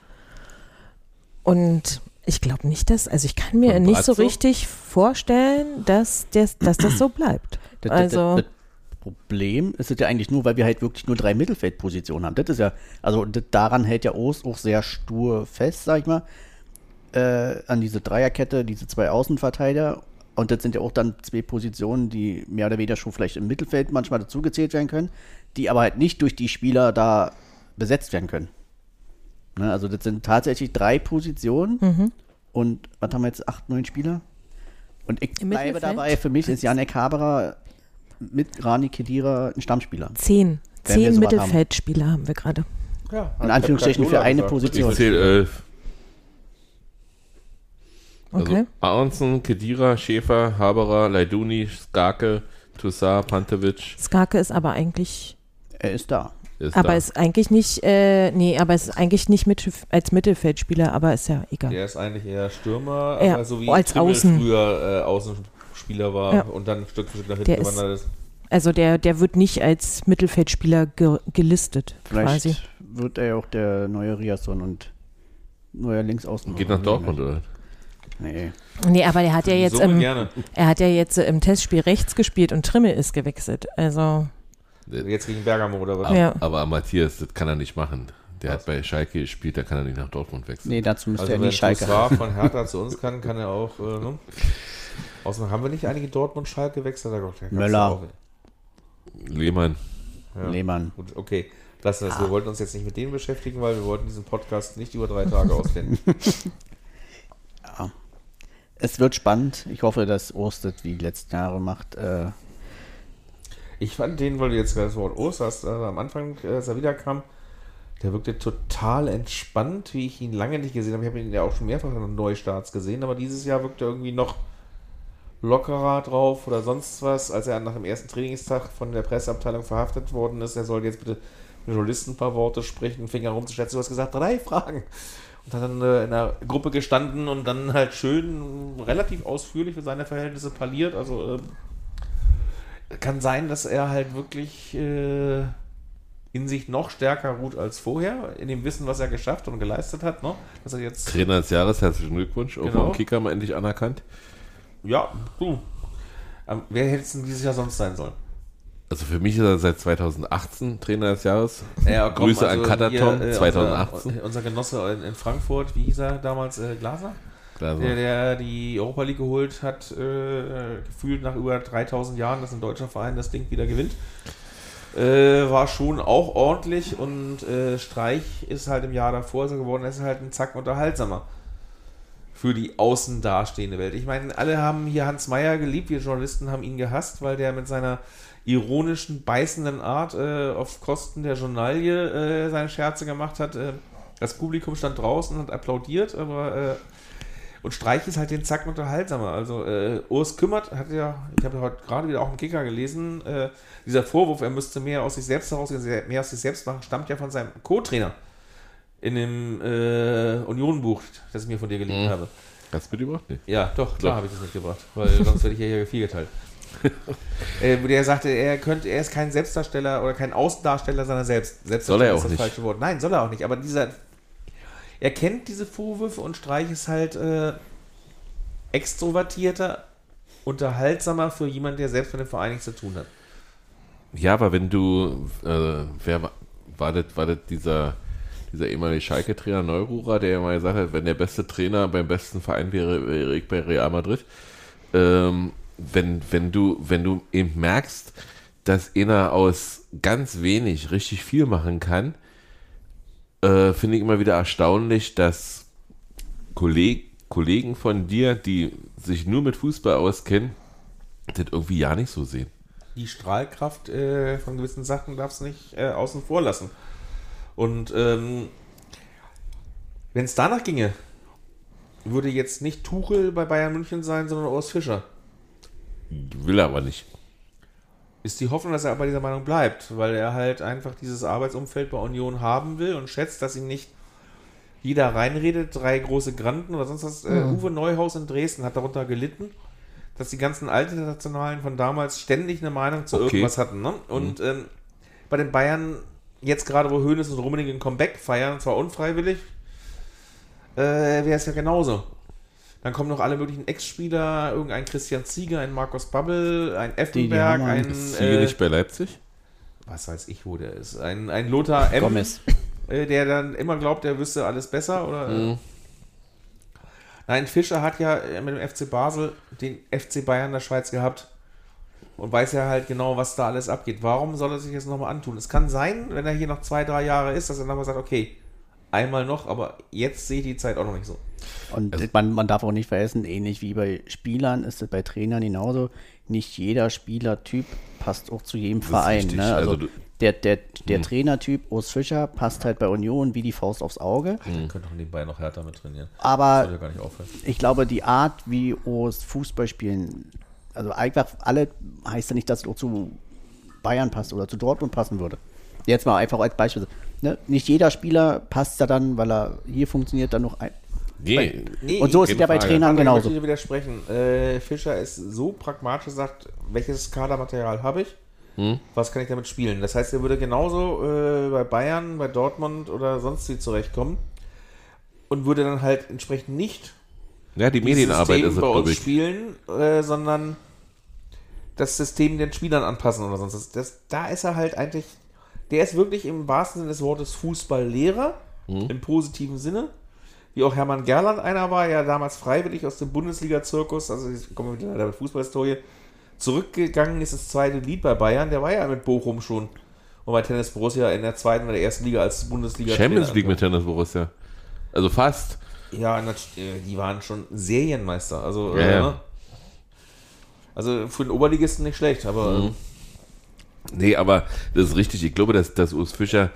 Und ich glaube nicht, dass, also ich kann mir nicht so richtig vorstellen, dass, das, dass das so bleibt. Das, Also, das Problem ist es ja eigentlich nur, weil wir halt wirklich nur drei Mittelfeldpositionen haben. Das ist ja, also das, daran hält ja Ost auch sehr stur fest, sag ich mal, äh, an diese Dreierkette, diese zwei Außenverteidiger. Und das sind ja auch dann zwei Positionen, die mehr oder weniger schon vielleicht im Mittelfeld manchmal dazugezählt werden können, die aber halt nicht durch die Spieler da besetzt werden können. Ne, also das sind tatsächlich drei Positionen und was haben wir jetzt, acht, neun Spieler? Und ich Im bleibe Mittelfeld? dabei, für mich ist Janek Haberer mit Rani Kedira ein Stammspieler. zehn, Wenn zehn haben. Mittelfeldspieler haben wir gerade. Ja, In Anführungsstrichen für eine Ich Position. zähle elf. Okay. Also Aronson, Kedira, Schäfer, Haberer, Leiduni, Skarke, Toussaint, Pantovic Skarke ist aber eigentlich, Er ist da. ist aber da. ist eigentlich nicht, äh, nee, aber ist eigentlich nicht mit, als Mittelfeldspieler, aber ist ja egal. Der ist eigentlich eher Stürmer, Ja, aber so wie als Trimmel Außen. früher äh, Außenspieler war Ja. und dann Stück für Stück nach hinten gewandert ist. Also der, der wird nicht als Mittelfeldspieler ge gelistet, Vielleicht quasi. wird er ja auch der neue Riasson und neuer Linksaußen. Geht nach Dortmund, oder? Nee. Nee, aber der hat ja jetzt so im, gerne. er hat ja jetzt äh, im Testspiel rechts gespielt und Trimmel ist gewechselt. Also, Jetzt gegen Bergamo oder was? Aber, Ja. aber Matthias, das kann er nicht machen. Der hat bei Schalke gespielt, da kann er nicht nach Dortmund wechseln. Nee, dazu müsste Also er nicht Schalke haben. von Hertha zu uns kann, kann er auch. Äh, ne? Außerdem haben wir nicht einige Dortmund-Schalke gewechselt. Da gab's ja Möller. Lehmann. Ja. Lehmann. Gut, okay. Das heißt, wir wollten uns jetzt nicht mit denen beschäftigen, weil wir wollten diesen Podcast nicht über drei Tage auskennen. [laughs] Es wird spannend. Ich hoffe, dass Orsted wie die letzten Jahre macht. Äh, Ich fand den, weil du jetzt das Wort Ost hast, also am Anfang, äh, als er wiederkam, der wirkte total entspannt, wie ich ihn lange nicht gesehen habe. Ich habe ihn ja auch schon mehrfach in Neustarts gesehen, aber dieses Jahr wirkte er irgendwie noch lockerer drauf oder sonst was, als er nach dem ersten Trainingstag von der Presseabteilung verhaftet worden ist. Er sollte jetzt bitte mit Journalisten ein paar Worte sprechen, Finger rumzuschätzen. Du hast gesagt, drei Fragen. Und hat dann äh, in einer Gruppe gestanden und dann halt schön relativ ausführlich für seine Verhältnisse parliert. Also ähm, kann sein, dass er halt wirklich äh, in sich noch stärker ruht als vorher, in dem Wissen, was er geschafft und geleistet hat. Ne? Dass er jetzt, Trainer des Jahres, herzlichen Glückwunsch. Auch Genau. vom Kicker mal endlich anerkannt. ja, du. Ähm, wer hätte es denn dieses Jahr sonst sein sollen? Also für mich ist er seit 2018 Trainer des Jahres. Ja, komm, Grüße an also Kataton, hier, äh, 2018. Unser, unser Genosse in, in Frankfurt, wie hieß er damals, äh, Glaser? So. Der, der die Europa League geholt hat, äh, gefühlt nach über 3000 Jahren, dass ein deutscher Verein das Ding wieder gewinnt. Äh, war schon auch ordentlich und äh, Streich ist halt im Jahr davor so geworden, ist halt ein Zack unterhaltsamer für die außen dastehende Welt. Ich meine, alle haben hier Hans Meyer geliebt, wir Journalisten haben ihn gehasst, weil der mit seiner ironischen, beißenden Art äh, auf Kosten der Journalie äh, seine Scherze gemacht hat. Äh, das Publikum stand draußen und hat applaudiert, aber äh, und Streich ist halt den Zacken unterhaltsamer. Also äh, Urs Kümmert hat ja, ich habe ja heute gerade wieder auch im Kicker gelesen, äh, dieser Vorwurf, er müsste mehr aus sich selbst heraus, mehr aus sich selbst machen, stammt ja von seinem Co-Trainer in dem äh, Union-Buch, das ich mir von dir geliehen Mhm. habe. Hast du mitgebracht? Nee. Ja, doch, klar habe ich das mitgebracht, weil sonst werde ich ja hier viel geteilt. [laughs] äh, wo der sagte, er könnte, er ist kein Selbstdarsteller oder kein Außendarsteller seiner selbst. Selbstdarsteller Soll er auch ist das nicht. falsche Wort. Nein, soll er auch nicht. Aber dieser, er kennt diese Vorwürfe und Streich ist halt äh, extrovertierter, unterhaltsamer für jemanden, der selbst mit dem Verein nichts zu tun hat. Ja, aber wenn du, äh, wer war, das, war das dieser, dieser ehemalige Schalke-Trainer Neururer, der ja mal gesagt hat, wenn der beste Trainer beim besten Verein wäre, wäre ich bei Real Madrid. Ähm, wenn, wenn du, wenn du eben merkst, dass einer aus ganz wenig richtig viel machen kann, äh, finde ich immer wieder erstaunlich, dass Kolleg, Kollegen von dir, die sich nur mit Fußball auskennen, das irgendwie ja nicht so sehen. die Strahlkraft äh, von gewissen Sachen darfst du nicht äh, außen vor lassen. Und ähm, wenn es danach ginge, würde jetzt nicht Tuchel bei Bayern München sein, sondern Urs Fischer. Will er aber nicht. Ist die Hoffnung, dass er bei dieser Meinung bleibt, weil er halt einfach dieses Arbeitsumfeld bei Union haben will und schätzt, dass ihm nicht jeder reinredet, drei große Granden oder sonst was. Äh, Uwe Neuhaus in Dresden hat darunter gelitten, dass die ganzen Internationalen von damals ständig eine Meinung zu Okay. irgendwas hatten. Ne? Und ähm, bei den Bayern, jetzt gerade wo Hoeneß und Rummenigge ein Comeback feiern, zwar unfreiwillig, äh, wäre es ja genauso. Dann kommen noch alle möglichen Ex-Spieler, irgendein Christian Zieger, ein Markus Babbel, ein Effenberg, ein Ist nicht bei Leipzig? was weiß ich, wo der ist. Ein, ein Lothar M., Gomez. äh, der dann immer glaubt, er wüsste alles besser. Oder, Mhm. Nein, Fischer hat ja äh, mit dem FC Basel den FC Bayern der Schweiz gehabt und weiß ja halt genau, was da alles abgeht. Warum soll er sich das nochmal antun? Es kann sein, wenn er hier noch zwei, drei Jahre ist, dass er nochmal sagt, okay, einmal noch, aber jetzt sehe ich die Zeit auch noch nicht so. Und Also man, man darf auch nicht vergessen, ähnlich wie bei Spielern ist es bei Trainern genauso. Nicht jeder Spielertyp passt auch zu jedem Verein. Ne? Also, Also du- der, der, der Trainertyp Urs Fischer passt halt bei Union wie die Faust aufs Auge. Mhm. Könnte auch nebenbei noch härter mit trainieren. Aber ja gar nicht aufhören. ich glaube, die Art, wie Urs Fußball spielen, also einfach alle, heißt ja nicht, dass es auch zu Bayern passt oder zu Dortmund passen würde. Jetzt mal einfach als Beispiel. Ne? Nicht jeder Spieler passt da dann, weil er hier funktioniert, dann noch ein. Nee. Nee, Und so ist es ja bei Frage. Trainern Aber Ich genauso. möchte dir widersprechen. Äh, Fischer ist so pragmatisch, sagt, welches Kadermaterial habe ich? Hm? Was kann ich damit spielen? Das heißt, er würde genauso äh, bei Bayern, bei Dortmund oder sonst wie zurechtkommen und würde dann halt entsprechend nicht Ja, die Medienarbeit System ist es, bei uns ich. spielen, äh, sondern das System den Spielern anpassen oder sonst was. Das, da ist er halt eigentlich, der ist wirklich im wahrsten Sinne des Wortes Fußballlehrer, Hm? im positiven Sinne. Wie auch Hermann Gerland einer war, ja damals freiwillig aus dem Bundesliga-Zirkus, also ich komme wieder leider mit Fußballhistorie, zurückgegangen ist das zweite Lied bei Bayern, der war ja mit Bochum schon. Und bei Tennis Borussia in der zweiten oder der ersten Liga als Bundesliga. Champions League mit Tennis Borussia. Also fast. Ja, äh, die waren schon Serienmeister. Also, Ja, äh, ja. ne? also für den Oberligisten nicht schlecht, aber Mhm. ähm, Nee, aber das ist richtig. Ich glaube, dass, dass Urs Fischer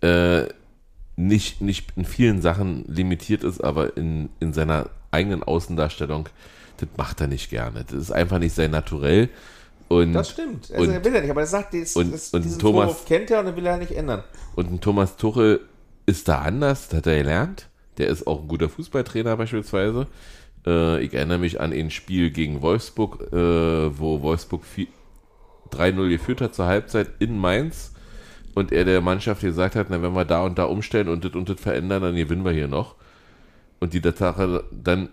äh, nicht, nicht in vielen Sachen limitiert ist, aber in, in seiner eigenen Außendarstellung, das macht er nicht gerne. Das ist einfach nicht sein Naturell. Und, das stimmt. Also und, er will er nicht, aber er sagt, das, und- das, und diesen Thomas- Vorwurf kennt er und den will er nicht ändern. und ein Thomas Tuchel ist da anders, das hat er gelernt. Der ist auch ein guter Fußballtrainer beispielsweise. Äh, ich erinnere mich an ein Spiel gegen Wolfsburg, äh, wo Wolfsburg vi- 3-0 geführt hat zur Halbzeit in Mainz und er der Mannschaft gesagt hat, na, wenn wir da und da umstellen und das und das verändern, dann gewinnen wir hier noch. Und die Tatsache dann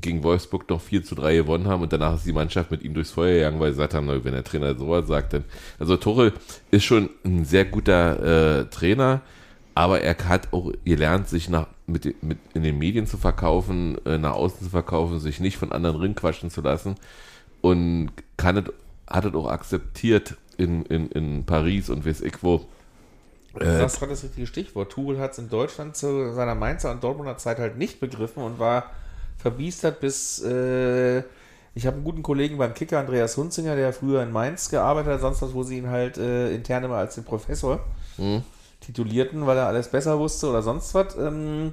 gegen Wolfsburg noch 4 zu 3 gewonnen haben und danach ist die Mannschaft mit ihm durchs Feuer gegangen, weil sie gesagt haben, wenn der Trainer sowas sagt, dann. Also Tuchel ist schon ein sehr guter äh, Trainer, aber er hat auch gelernt, sich nach, mit, mit in den Medien zu verkaufen, äh, nach außen zu verkaufen, sich nicht von anderen rinquatschen zu lassen und kann es, hat es auch akzeptiert in, in, in Paris und weiß ich wo. Du sagst gerade das richtige Stichwort. Tuchel hat es in Deutschland zu seiner Mainzer und Dortmunder Zeit halt nicht begriffen und war verbiestert bis. Äh, ich habe einen guten Kollegen beim Kicker, Andreas Hunzinger, der früher in Mainz gearbeitet hat, sonst was, wo sie ihn halt äh, intern immer als den Professor Hm? titulierten, weil er alles besser wusste oder sonst was. Ähm,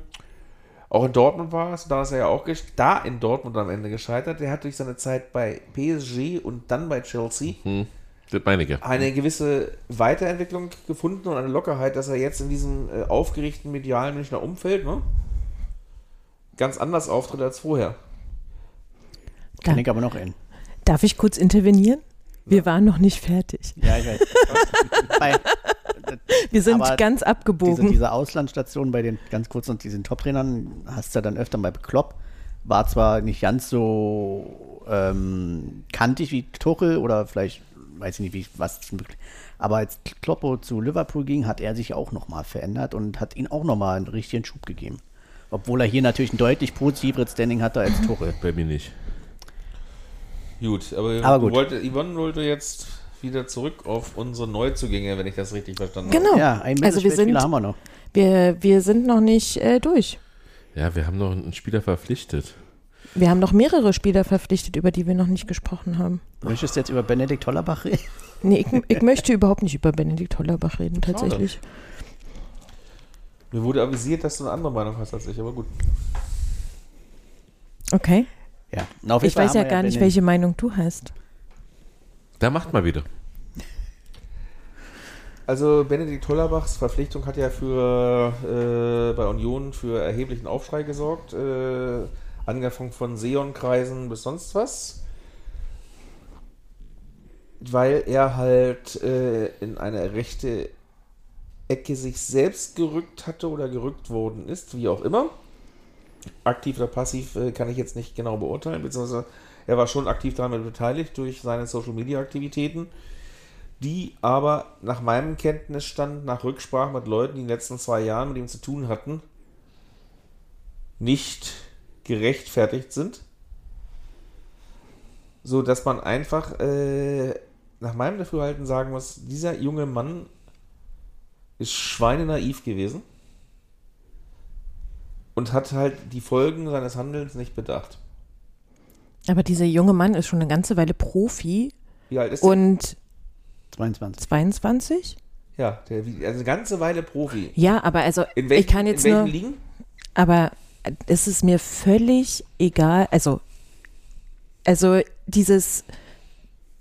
auch in Dortmund war es, da ist er ja auch da in Dortmund am Ende gescheitert. Der hat durch seine Zeit bei PSG und dann bei Chelsea Hm, das meine ich ja. eine gewisse Weiterentwicklung gefunden und eine Lockerheit, dass er jetzt in diesem äh, aufgeregten medialen Münchner Umfeld ne, ganz anders auftritt als vorher. Kann Da- ich aber noch in. Darf ich kurz intervenieren? Wir waren noch nicht fertig. Ja, ich weiß. [laughs] Bei, Wir sind Aber ganz diese, abgebogen. diese Auslandsstation bei den ganz kurz und diesen Top-Trainern hast du ja dann öfter bei Klopp. War zwar nicht ganz so ähm, kantig wie Tuchel oder vielleicht, weiß ich nicht, wie, was Glück- aber als Kloppo zu Liverpool ging, hat er sich auch nochmal verändert und hat ihn auch nochmal einen richtigen Schub gegeben. Obwohl er hier natürlich ein deutlich positiveres Standing hatte als Tuchel. Bei mir nicht. Gut, aber, Aber gut. Wollte, Yvonne wollte jetzt wieder zurück auf unsere Neuzugänge, wenn ich das richtig verstanden habe. Genau. Ja, ein also wir sind, haben wir noch. wir, wir sind noch nicht äh, durch. Ja, wir haben noch einen Spieler verpflichtet. Wir haben noch mehrere Spieler verpflichtet, über die wir noch nicht gesprochen haben. Möchtest du jetzt über Benedikt Hollerbach reden? Nee, ich, ich [laughs] möchte überhaupt nicht über Benedikt Hollerbach reden, tatsächlich. Mir wurde avisiert, dass du eine andere Meinung hast als ich, aber gut. Okay. Ja. Na, auf jeden Ich Fall weiß ja gar nicht, welche Meinung du hast. Da macht mal wieder. Also Benedikt Hollerbachs Verpflichtung hat ja für äh, bei Union für erheblichen Aufschrei gesorgt, äh, angefangen von Seon-Kreisen bis sonst was, weil er halt äh, in eine rechte Ecke sich selbst gerückt hatte oder gerückt worden ist, wie auch immer. Aktiv oder passiv äh, kann ich jetzt nicht genau beurteilen, beziehungsweise er war schon aktiv daran beteiligt durch seine Social-Media-Aktivitäten die aber nach meinem Kenntnisstand, nach Rücksprache mit Leuten, die in den letzten zwei Jahren mit ihm zu tun hatten, nicht gerechtfertigt sind. So dass man einfach äh, nach meinem Dafürhalten sagen muss, dieser junge Mann ist schweinenaiv gewesen und hat halt die Folgen seines Handelns nicht bedacht. Aber dieser junge Mann ist schon eine ganze Weile Profi Wie alt ist der? und 22. 22? Ja, der, also eine ganze Weile Profi. Ja, aber also In welchen, ich kann jetzt in welchen nur, Ligen? aber es ist mir völlig egal, also also dieses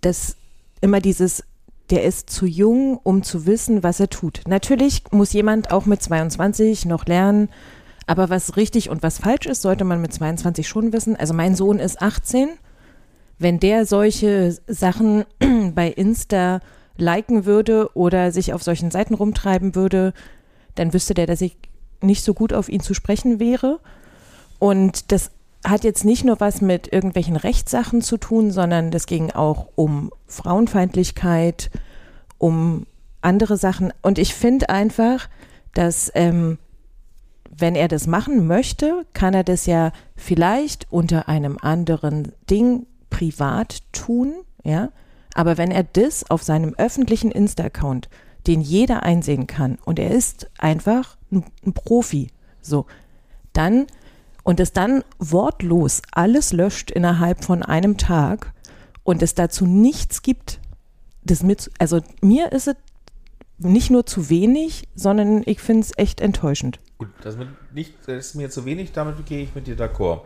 das immer dieses der ist zu jung, um zu wissen, was er tut. Natürlich muss jemand auch mit 22 noch lernen, aber was richtig und was falsch ist, sollte man mit 22 schon wissen. Also mein Sohn ist 18. Wenn der solche Sachen [clears throat] bei Insta liken würde oder sich auf solchen Seiten rumtreiben würde, dann wüsste der, dass ich nicht so gut auf ihn zu sprechen wäre. Und das hat jetzt nicht nur was mit irgendwelchen Rechtssachen zu tun, sondern das ging auch um Frauenfeindlichkeit, um andere Sachen. Und ich finde einfach, dass ähm, wenn er das machen möchte, kann er das ja vielleicht unter einem anderen Ding privat tun, ja. Aber wenn er das auf seinem öffentlichen Insta-Account, den jeder einsehen kann, und er ist einfach ein, Profi, so, dann und es dann wortlos alles löscht innerhalb von einem Tag und es dazu nichts gibt, das mit, also mir ist es nicht nur zu wenig, sondern ich finde es echt enttäuschend. Gut, das, mit nicht, das ist mir zu wenig, damit gehe ich mit dir d'accord.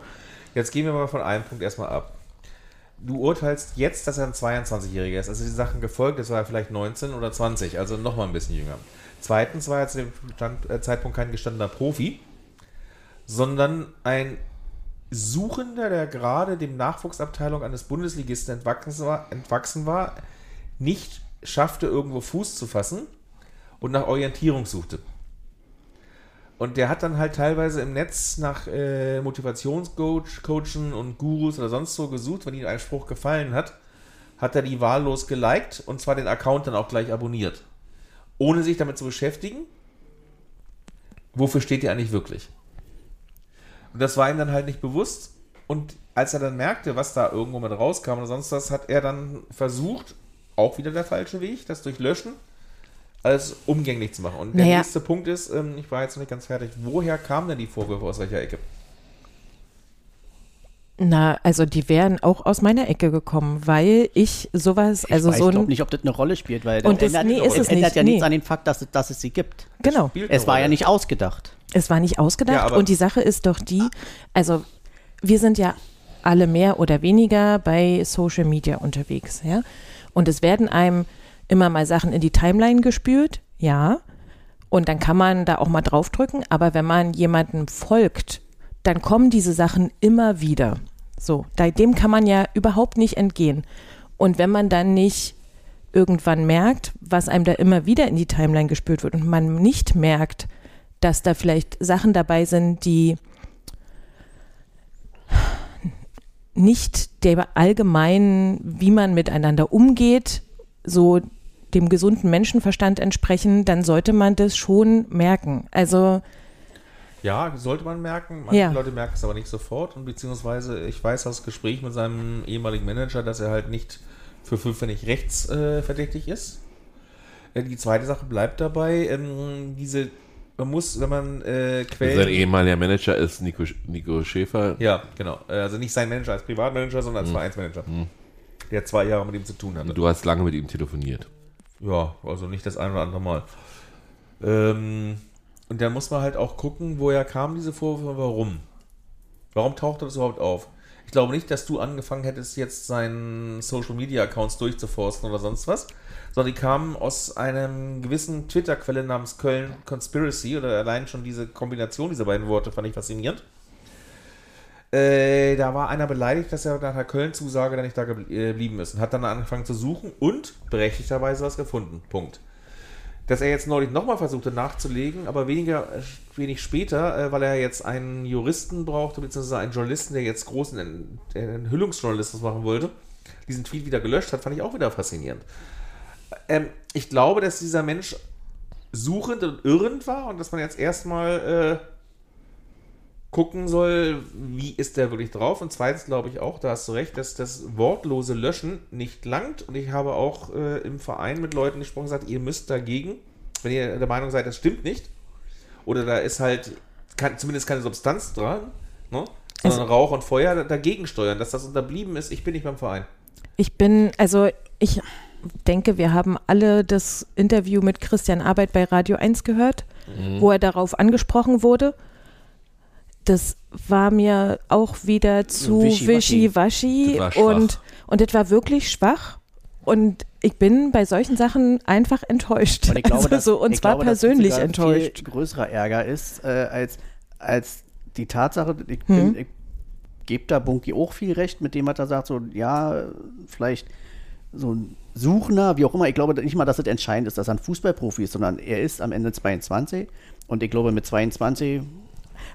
Jetzt gehen wir mal von einem Punkt erstmal ab. Du urteilst jetzt, dass er ein 22-Jähriger ist. Also die Sachen gefolgt, das war er vielleicht 19 oder 20, also noch mal ein bisschen jünger. Zweitens war er zu dem Stand, äh, Zeitpunkt kein gestandener Profi, sondern ein Suchender, der gerade dem Nachwuchsabteilung eines Bundesligisten entwachsen war, entwachsen war, nicht schaffte, irgendwo Fuß zu fassen und nach Orientierung suchte. Und der hat dann halt teilweise im Netz nach äh, Motivationscoachen und Gurus oder sonst so gesucht, wenn ihm ein Spruch gefallen hat, hat er die wahllos geliked und zwar den Account dann auch gleich abonniert. Ohne sich damit zu beschäftigen, wofür steht ihr eigentlich wirklich? Und das war ihm dann halt nicht bewusst. Und als er dann merkte, was da irgendwo mit rauskam oder sonst was, hat er dann versucht, auch wieder der falsche Weg, das durch Löschen alles umgänglich zu machen. Und der Naja. nächste Punkt ist, ähm, ich war jetzt noch nicht ganz fertig, woher kamen denn die Vorwürfe aus welcher Ecke? Na, also die wären auch aus meiner Ecke gekommen, weil ich sowas, also ich weiß so glaub ein, nicht, ob das eine Rolle spielt, weil Und das- ändert, nee, ist es ändert nicht, ja nee. nichts an dem Fakt, dass, es- dass es sie gibt. genau. Es war ja Rolle. nicht ausgedacht. Es war nicht ausgedacht Ja, und die Sache ist doch die, also wir sind ja alle mehr oder weniger bei Social Media unterwegs, ja. Und es werden einem immer mal Sachen in die Timeline gespült, ja. Und dann kann man da auch mal draufdrücken, aber wenn man jemandem folgt, dann kommen diese Sachen immer wieder. So, dem kann man ja überhaupt nicht entgehen. Und wenn man dann nicht irgendwann merkt, was einem da immer wieder in die Timeline gespült wird und man nicht merkt, dass da vielleicht Sachen dabei sind, die nicht der allgemeinen, wie man miteinander umgeht, so dem gesunden Menschenverstand entsprechen, dann sollte man das schon merken. Also Ja, sollte man merken. Manche Ja. Leute merken es aber nicht sofort. Und beziehungsweise, ich weiß aus Gespräch mit seinem ehemaligen Manager, dass er halt nicht für fünfpfennig rechts äh, verdächtig ist. Äh, die zweite Sache bleibt dabei, ähm, diese man muss, wenn man äh, Quellen. Sein ehemaliger Manager ist Nico, Nico Schäfer. Ja, genau. Äh, Also nicht sein Manager als Privatmanager, sondern als Vereinsmanager. Der zwei Jahre mit ihm zu tun hatte. Du hast lange mit ihm telefoniert. Ja, also nicht das ein oder andere Mal. Ähm, und dann muss man halt auch gucken, woher kamen diese Vorwürfe, warum. Warum tauchte das überhaupt auf? Ich glaube nicht, dass du angefangen hättest, jetzt seinen Social Media Accounts durchzuforsten oder sonst was, sondern die kamen aus einem gewissen Twitter-Quelle namens Köln Conspiracy oder allein schon diese Kombination dieser beiden Worte fand ich faszinierend. Äh, da war einer beleidigt, dass er nach der Köln-Zusage dann nicht da äh, geblieben ist und hat dann angefangen zu suchen und berechtigterweise was gefunden. Punkt. Dass er jetzt neulich nochmal versuchte nachzulegen, aber weniger, wenig später, äh, weil er jetzt einen Juristen brauchte, beziehungsweise einen Journalisten, der jetzt großen En- Enthüllungsjournalismus machen wollte, diesen Tweet wieder gelöscht hat, fand ich auch wieder faszinierend. Ähm, ich glaube, dass dieser Mensch suchend und irrend war und dass man jetzt erstmal äh, gucken soll, wie ist der wirklich drauf. Und zweitens glaube ich auch, da hast du recht, dass das wortlose Löschen nicht langt. Und ich habe auch äh, im Verein mit Leuten gesprochen und gesagt, ihr müsst dagegen, wenn ihr der Meinung seid, das stimmt nicht, oder da ist halt kein, zumindest keine Substanz dran, ne? sondern Rauch und Feuer da- dagegen steuern, dass das unterblieben ist. Ich bin nicht beim Verein. Ich bin, also ich denke, wir haben alle das Interview mit Christian Arbeit bei Radio 1 gehört, wo er darauf angesprochen wurde. Das war mir auch wieder zu Wischiwaschi. und, und das war wirklich schwach. Und ich bin bei solchen Sachen einfach enttäuscht. Und ich glaube, also dass, so, und ich zwar glaube, dass persönlich enttäuscht. Viel größerer Ärger ist, äh, als, als die Tatsache, ich, Hm. bin- ich gebe da Bunky auch viel recht, mit dem hat er sagt, so, ja, vielleicht so ein Suchender, wie auch immer. Ich glaube nicht mal, dass es entscheidend ist, dass er ein Fußballprofi ist, sondern er ist am Ende 22 und ich glaube mit 22, äh,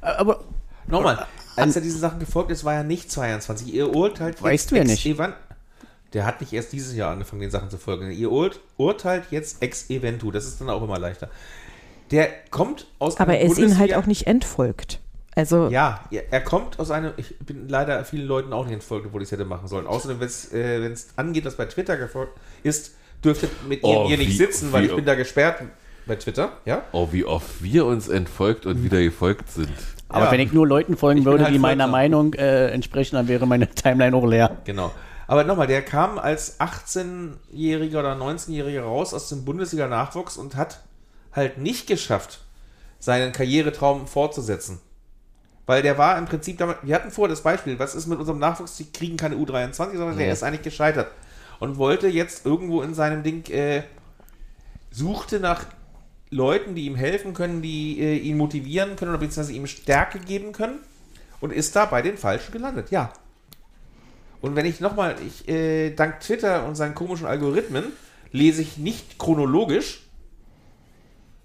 aber Nochmal, als er diesen Sachen gefolgt ist, war er nicht 22. Ihr urteilt Weißt du ja ex nicht. evan- Der hat nicht erst dieses Jahr angefangen, den Sachen zu folgen. Ihr ur urteilt jetzt ex eventu. Das ist dann auch immer leichter. Der kommt aus Aber einem er ist ihnen halt auch nicht entfolgt. Also Ja, er kommt aus einem. Ich bin leider vielen Leuten auch nicht entfolgt, obwohl ich es hätte machen sollen. Außerdem, wenn es äh, angeht, was bei Twitter gefolgt ist, dürftet mit ihr Oh, hier nicht wie- sitzen, weil wie- ich bin da gesperrt bei Twitter. Ja? Oh, wie oft wir uns entfolgt und wieder gefolgt sind. Aber Ja. wenn ich nur Leuten folgen würde, halt die meiner folgsam. Meinung äh, entsprechen, dann wäre meine Timeline auch leer. Genau. Aber nochmal, der kam als 18-Jähriger oder 19-Jähriger raus aus dem Bundesliga-Nachwuchs und hat halt nicht geschafft, seinen Karrieretraum fortzusetzen. Weil der war im Prinzip damals, wir hatten vorher das Beispiel, was ist mit unserem Nachwuchs, die kriegen keine U23, sondern der ist eigentlich gescheitert. Und wollte jetzt irgendwo in seinem Ding, äh, suchte nach Leuten, die ihm helfen können, die äh, ihn motivieren können oder beziehungsweise ihm Stärke geben können und ist da bei den Falschen gelandet. Ja, und wenn ich nochmal, ich, äh, dank Twitter und seinen komischen Algorithmen lese ich nicht chronologisch,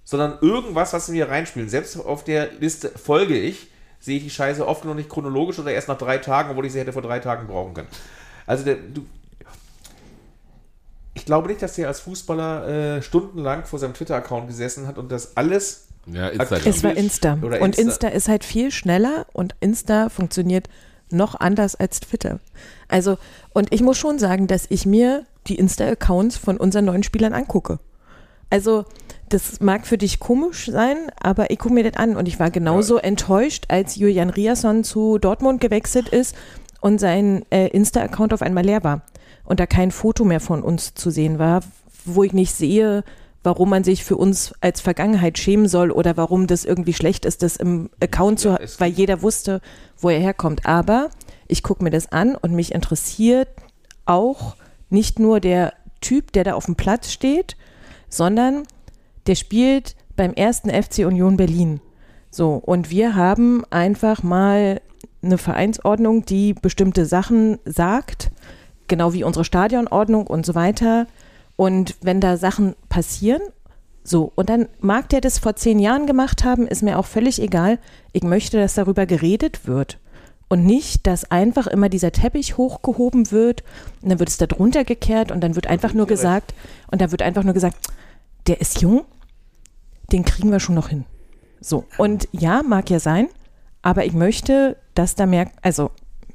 sondern irgendwas, was mir reinspielen. Selbst auf der Liste folge ich, sehe ich die Scheiße oft noch nicht chronologisch oder erst nach drei Tagen, obwohl ich sie hätte vor drei Tagen brauchen können. Also der, du, ich glaube nicht, dass der als Fußballer äh, stundenlang vor seinem Twitter-Account gesessen hat und das alles Ja, Instagram. es war Insta. Oder Und Insta. Insta ist halt viel schneller und Insta funktioniert noch anders als Twitter. Also, und ich muss schon sagen, dass ich mir die Insta-Accounts von unseren neuen Spielern angucke. Also, das mag für dich komisch sein, aber ich gucke mir das an und ich war genauso enttäuscht, als Julian Riasson zu Dortmund gewechselt ist und sein äh, Insta-Account auf einmal leer war und da kein Foto mehr von uns zu sehen war, wo ich nicht sehe, warum man sich für uns als Vergangenheit schämen soll oder warum das irgendwie schlecht ist, das im Account zu haben, weil jeder wusste, wo er herkommt. Aber ich gucke mir das an und mich interessiert auch nicht nur der Typ, der da auf dem Platz steht, sondern der spielt beim ersten FC Union Berlin. So, und wir haben einfach mal eine Vereinsordnung, die bestimmte Sachen sagt, genau wie unsere Stadionordnung und so weiter. Und wenn da Sachen passieren, so, und dann mag der das vor zehn Jahren gemacht haben, ist mir auch völlig egal. Ich möchte, dass darüber geredet wird. Und nicht, dass einfach immer dieser Teppich hochgehoben wird und dann wird es da drunter gekehrt und dann wird einfach nur gesagt, und dann wird einfach nur gesagt, der ist jung, den kriegen wir schon noch hin. So, und ja, mag ja sein, aber ich möchte, dass da mehr, also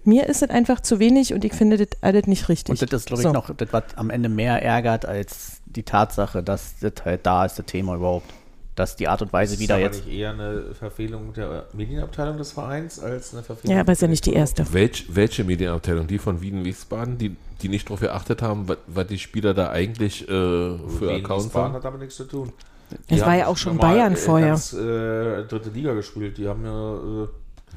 mir ist es einfach zu wenig und ich finde das alles nicht richtig. Und das ist, glaube ich, So. noch das, was am Ende mehr ärgert als die Tatsache, dass das halt da ist, das Thema überhaupt. dass die Art und Weise, ist wie da jetzt. nicht eher eine Verfehlung der Medienabteilung des Vereins als eine Verfehlung Ja, aber ist ja nicht die erste. Welch, welche Medienabteilung? Die von Wien Wiesbaden, die, die nicht darauf geachtet haben, was, die Spieler da eigentlich äh, für Wien Accounts Wiesbaden haben? hat damit nichts zu tun. Es war ja auch schon Bayern äh, vorher. Ganz, äh, dritte Liga gespielt. Die haben ja. Äh,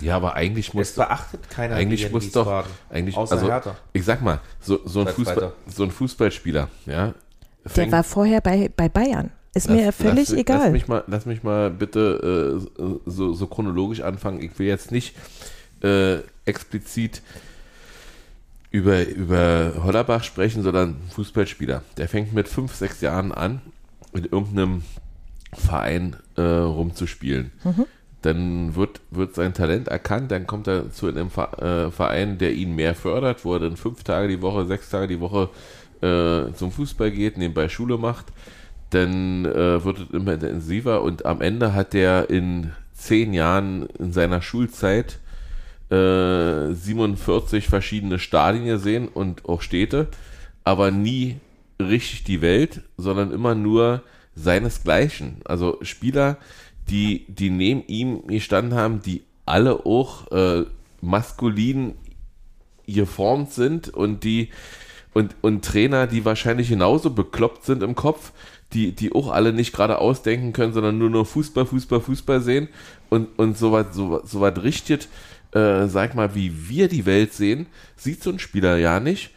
Ja, aber eigentlich muss es beachtet keiner eigentlich muss doch eigentlich Außer also Hertha. ich sag mal so, so ein Fußball so ein Fußballspieler ja Der war vorher bei, bei Bayern. Ist mir ja völlig lass, egal. Lass mich mal, lass mich mal bitte äh, so, so chronologisch anfangen. Ich will jetzt nicht äh, explizit über, über Hollerbach sprechen, sondern Fußballspieler. Der fängt mit fünf, sechs Jahren an, in irgendeinem Verein äh, rumzuspielen. Dann wird, wird sein Talent erkannt, dann kommt er zu einem äh, Verein, der ihn mehr fördert, wo er dann fünf Tage die Woche, sechs Tage die Woche äh, zum Fußball geht, nebenbei Schule macht. Dann äh, wird es immer intensiver und am Ende hat er in zehn Jahren in seiner Schulzeit äh, 47 verschiedene Stadien gesehen und auch Städte, aber nie richtig die Welt, sondern immer nur seinesgleichen. Also Spieler, die, die neben ihm gestanden haben, die alle auch äh, maskulin geformt sind und die und, und Trainer, die wahrscheinlich genauso bekloppt sind im Kopf, die, die auch alle nicht gerade ausdenken können, sondern nur noch Fußball, Fußball, Fußball sehen und, und so was so, so was richtet, äh, sag mal, wie wir die Welt sehen, sieht so ein Spieler ja nicht.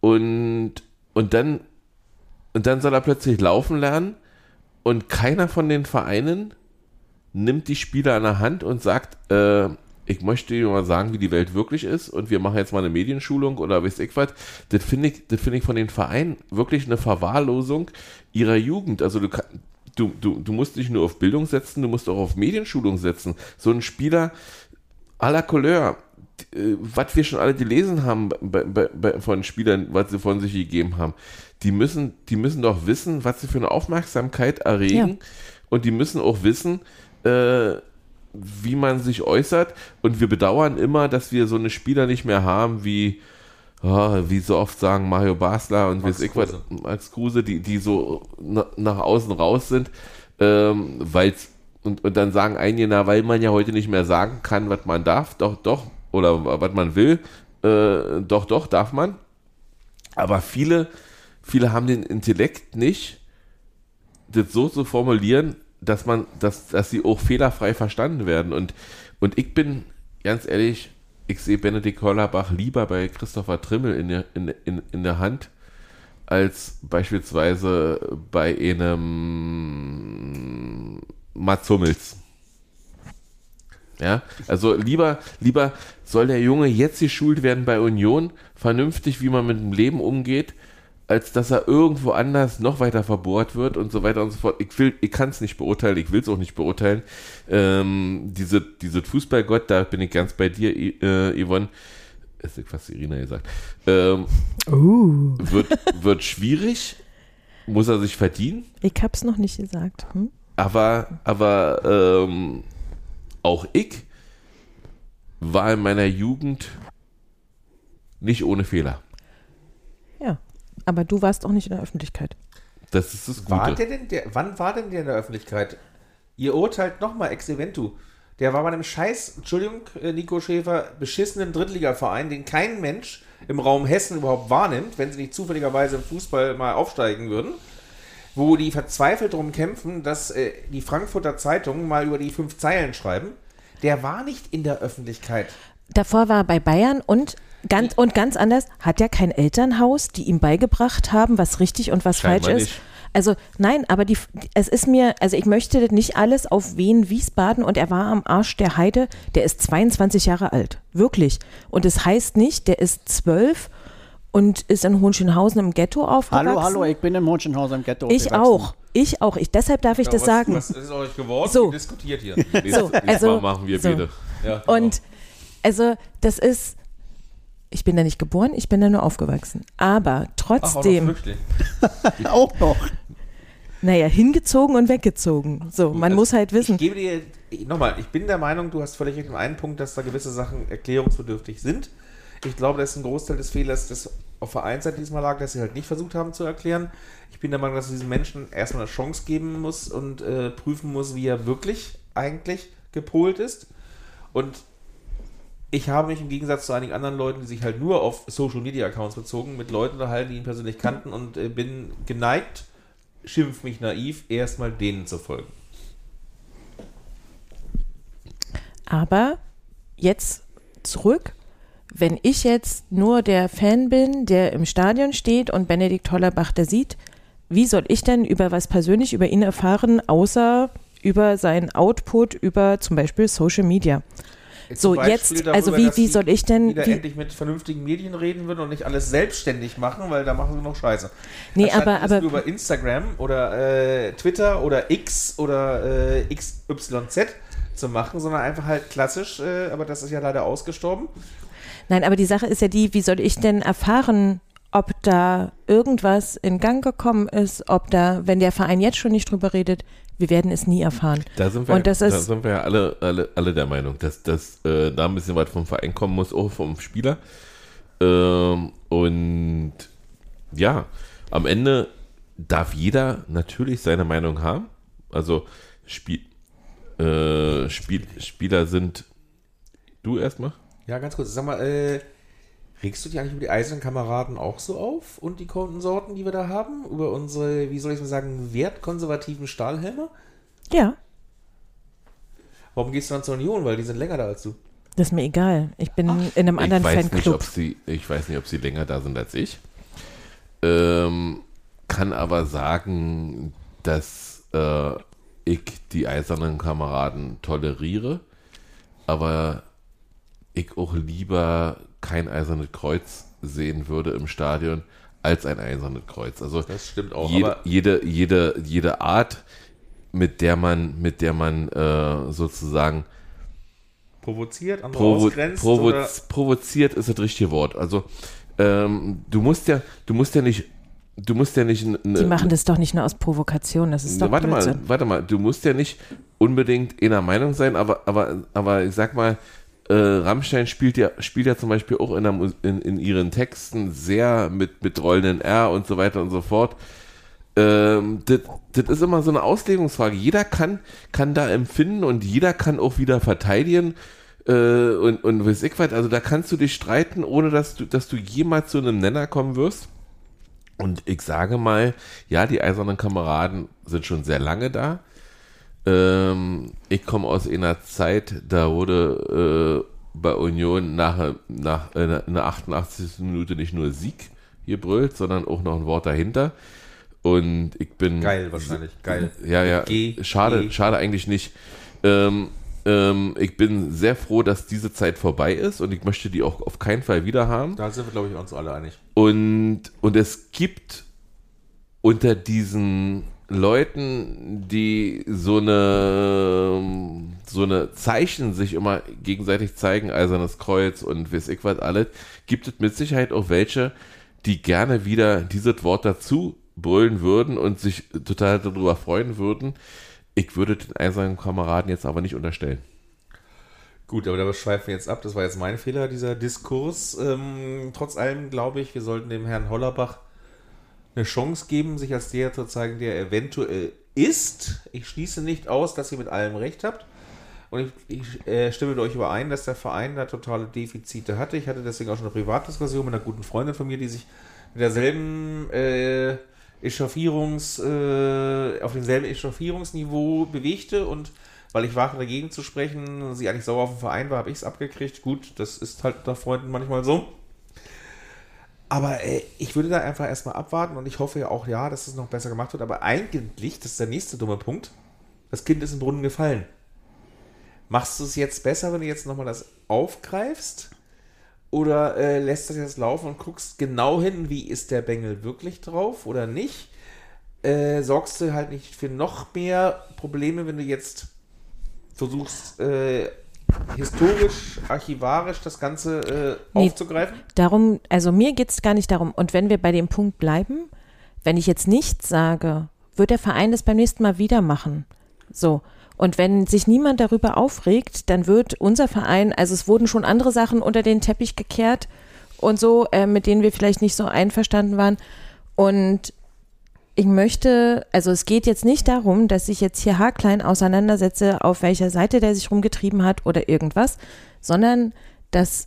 Und, und dann, und dann soll er plötzlich laufen lernen und keiner von den Vereinen nimmt die Spieler an der Hand und sagt, äh, ich möchte dir mal sagen, wie die Welt wirklich ist und wir machen jetzt mal eine Medienschulung oder weiß ich was. Das finde ich, das finde ich von den Vereinen wirklich eine Verwahrlosung ihrer Jugend. Also du, du, du, du musst nicht nur auf Bildung setzen, du musst auch auf Medienschulung setzen. So ein Spieler à la Couleur, äh, was wir schon alle gelesen haben bei, bei, bei, von Spielern, was sie von sich gegeben haben, die müssen, die müssen doch wissen, was sie für eine Aufmerksamkeit erregen Ja. und die müssen auch wissen, äh, wie man sich äußert. Und wir bedauern immer, dass wir so eine Spieler nicht mehr haben wie, ah, wie so oft sagen, Mario Basler und Max Kruse. Max Kruse, die, die so na, nach außen raus sind, ähm, weil's, und, und dann sagen einige, na, weil man ja heute nicht mehr sagen kann, was man darf, doch, doch, oder was man will, äh, doch, doch, darf man. Aber viele, viele haben den Intellekt nicht, das so zu formulieren, dass man, dass, dass sie auch fehlerfrei verstanden werden. Und, und ich bin, ganz ehrlich, ich sehe Benedikt Hollerbach lieber bei Christopher Trimmel in der, in, in, in der Hand, als beispielsweise bei einem Mats Hummels. Ja, also lieber, lieber soll der Junge jetzt geschult werden bei Union, vernünftig, wie man mit dem Leben umgeht, als dass er irgendwo anders noch weiter verbohrt wird und so weiter und so fort. Ich will, ich kann es nicht beurteilen, ich will es auch nicht beurteilen. Ähm, diese, diese Fußballgott, da bin ich ganz bei dir, äh, Yvonne. Ist fast Irina gesagt. Ähm, wird, wird schwierig, muss er sich verdienen, Ich hab's noch nicht gesagt. Hm? aber, aber ähm, auch ich war in meiner Jugend nicht ohne Fehler. Aber du warst auch nicht in der Öffentlichkeit. Das ist das War Gute. der denn der, wann war denn der in der Öffentlichkeit? Ihr urteilt nochmal ex eventu. Der war bei einem scheiß, Entschuldigung, äh, Nico Schäfer, beschissenen Drittligaverein, den kein Mensch im Raum Hessen überhaupt wahrnimmt, wenn sie nicht zufälligerweise im Fußball mal aufsteigen würden. Wo die verzweifelt darum kämpfen, dass äh, die Frankfurter Zeitungen mal über die fünf Zeilen schreiben. Der war nicht in der Öffentlichkeit. Davor war er bei Bayern und ganz, und ganz anders, hat er kein Elternhaus, die ihm beigebracht haben, was richtig und was Scheinbar falsch ist. nicht. Also nein, aber die, es ist mir, also ich möchte nicht alles auf Wien, Wiesbaden und er war am Arsch der Heide, der ist 22 Jahre alt, wirklich. Und es heißt nicht, der ist zwölf und ist in Hohenschönhausen im Ghetto aufgewachsen. Hallo, hallo, ich bin im Hohenschönhausen im Ghetto. Ich auch, ich auch. Ich, deshalb darf ich das was, sagen. Was ist euch geworden? So. Diskutiert hier. Nächstes, So, also- Mal machen wir so. beide. Ja, genau. Und also das ist, ich bin da nicht geboren, ich bin da nur aufgewachsen. Aber Ach, auch trotzdem. [laughs] Auch noch. naja, hingezogen und weggezogen. So, man Also, muss halt wissen. Ich gebe dir, nochmal, ich bin der Meinung, du hast völlig recht in einem Punkt, dass da gewisse Sachen erklärungsbedürftig sind. Ich glaube, das ist ein Großteil des Fehlers des auf Vereinsseite diesmal lag, dass sie halt nicht versucht haben zu erklären. Ich bin der Meinung, dass es diesen Menschen erstmal eine Chance geben muss und äh, prüfen muss, wie er wirklich eigentlich gepolt ist. Und ich habe mich im Gegensatz zu einigen anderen Leuten, die sich halt nur auf Social Media Accounts bezogen, mit Leuten unterhalten, die ihn persönlich kannten und äh, bin geneigt, schimpf mich naiv, erstmal denen zu folgen. Aber jetzt zurück. Wenn ich jetzt nur der Fan bin, der im Stadion steht und Benedikt Hollerbach da sieht, wie soll ich denn über was persönlich über ihn erfahren, außer über seinen Output über zum Beispiel Social Media? So, Zum jetzt, Beispiel also darüber, wie, wie soll ich denn, wieder wie, endlich mit vernünftigen Medien reden würden und nicht alles selbstständig machen, weil da machen sie noch Scheiße. Nee, Anstatt aber- aber- über Instagram oder äh, Twitter oder X oder äh, XYZ zu machen, sondern einfach halt klassisch, äh, aber das ist ja leider ausgestorben. Nein, aber die Sache ist ja die, wie soll ich denn erfahren, ob da irgendwas in Gang gekommen ist, ob da, wenn der Verein jetzt schon nicht drüber redet, wir werden es nie erfahren. Da sind wir, Und das da ist- sind wir ja alle, alle, alle der Meinung, dass, dass äh, da ein bisschen was vom Verein kommen muss, auch vom Spieler. Ähm, und ja, am Ende darf jeder natürlich seine Meinung haben. Also Spiel, äh, Spiel, Spieler sind du erstmal? Ja, ganz kurz. Sag mal, äh, regst du dich eigentlich über die eisernen Kameraden auch so auf und die Konsorten, die wir da haben? Über unsere, wie soll ich mal sagen, wertkonservativen Stahlhelme? Ja, Warum gehst du dann zur Union? Weil die sind länger da als du. das ist mir egal. Ich bin in einem anderen ich weiß nicht, Fanclub. ob sie, ich weiß nicht, ob sie länger da sind als ich. Ähm, kann aber sagen, dass äh, ich die eisernen Kameraden toleriere, aber ich auch lieber kein eisernes Kreuz sehen würde im Stadion als ein eisernes Kreuz. Also Das stimmt auch. jede, aber jede, jede, jede Art, mit der man, mit der man äh, sozusagen provoziert, andere provo ausgrenzt provo oder provoziert ist das richtige Wort. Also ähm, du musst ja, du musst ja nicht, du musst ja nicht. n- Die machen das doch nicht nur aus Provokation, das ist doch warte mal, Blödsinn. warte mal, du musst ja nicht unbedingt einer Meinung sein, aber, aber, aber ich sag mal, äh, Rammstein spielt ja, spielt ja zum Beispiel auch in, der, in, in ihren Texten sehr mit, mit rollenden R und so weiter und so fort. Ähm, das, das ist immer so eine Auslegungsfrage. Jeder kann, kann da empfinden und jeder kann auch wieder verteidigen. Äh, und, und weiß ich was, also da kannst du dich streiten, ohne dass du, dass du jemals zu einem Nenner kommen wirst. Und ich sage mal, ja, die eisernen Kameraden sind schon sehr lange da. Ähm, ich komme aus einer Zeit, da wurde äh, bei Union nach, nach äh, in der 88. Minute nicht nur Sieg gebrüllt, sondern auch noch ein Wort dahinter. Und ich bin. geil wahrscheinlich. Geil. Ja, ja. Geh, schade, geh. schade eigentlich nicht. Ähm, ähm, ich bin sehr froh, dass diese Zeit vorbei ist und ich möchte die auch auf keinen Fall wieder haben. Da sind wir, glaube ich, uns alle einig. Und, und es gibt unter diesen Leuten, die so eine, so eine Zeichen sich immer gegenseitig zeigen, Eisernes Kreuz und weiß ich was alles, gibt es mit Sicherheit auch welche, die gerne wieder dieses Wort dazu brüllen würden und sich total darüber freuen würden. Ich würde den eisernen Kameraden jetzt aber nicht unterstellen. Gut, aber da schweifen wir jetzt ab. Das war jetzt mein Fehler, dieser Diskurs. Ähm, trotz allem glaube ich, wir sollten dem Herrn Hollerbach eine Chance geben, sich als der zu zeigen, der er eventuell ist. Ich schließe nicht aus, dass ihr mit allem recht habt. Und ich, ich äh, stimme mit euch überein, dass der Verein da totale Defizite hatte. Ich hatte deswegen auch schon eine Privatdiskussion mit einer guten Freundin von mir, die sich mit derselben äh, Echauffierungs, äh, auf demselben Echauffierungsniveau bewegte und weil ich wagte dagegen zu sprechen, sie eigentlich sauer auf den Verein war, habe ich es abgekriegt. Gut, das ist halt unter Freunden manchmal so. Aber äh, ich würde da einfach erstmal abwarten und ich hoffe ja auch, ja, dass es noch besser gemacht wird. Aber eigentlich, das ist der nächste dumme Punkt, das Kind ist im Brunnen gefallen. Machst du es jetzt besser, wenn du jetzt nochmal das aufgreifst? Oder äh, lässt das jetzt laufen und guckst genau hin, wie ist der Bengel wirklich drauf oder nicht? Äh, sorgst du halt nicht für noch mehr Probleme, wenn du jetzt versuchst, äh, historisch, archivarisch das Ganze äh, Nee. aufzugreifen? Darum, also mir geht es gar nicht darum. Und wenn wir bei dem Punkt bleiben, wenn ich jetzt nichts sage, wird der Verein das beim nächsten Mal wieder machen. So. Und wenn sich niemand darüber aufregt, dann wird unser Verein, also es wurden schon andere Sachen unter den Teppich gekehrt und so, äh, mit denen wir vielleicht nicht so einverstanden waren. Und ich möchte, also es geht jetzt nicht darum, dass ich jetzt hier haarklein auseinandersetze, auf welcher Seite der sich rumgetrieben hat oder irgendwas, sondern dass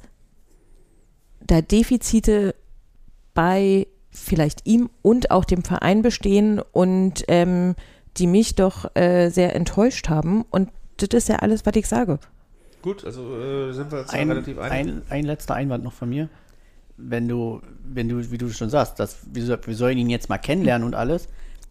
da Defizite bei vielleicht ihm und auch dem Verein bestehen und ähm, die mich doch äh, sehr enttäuscht haben. Und das ist ja alles, was ich sage. Gut, also äh, sind wir jetzt Ein, relativ einig. ein, ein letzter Einwand noch von mir. Wenn du, wenn du, wie du schon sagst, dass, wir, wir sollen ihn jetzt mal kennenlernen und alles,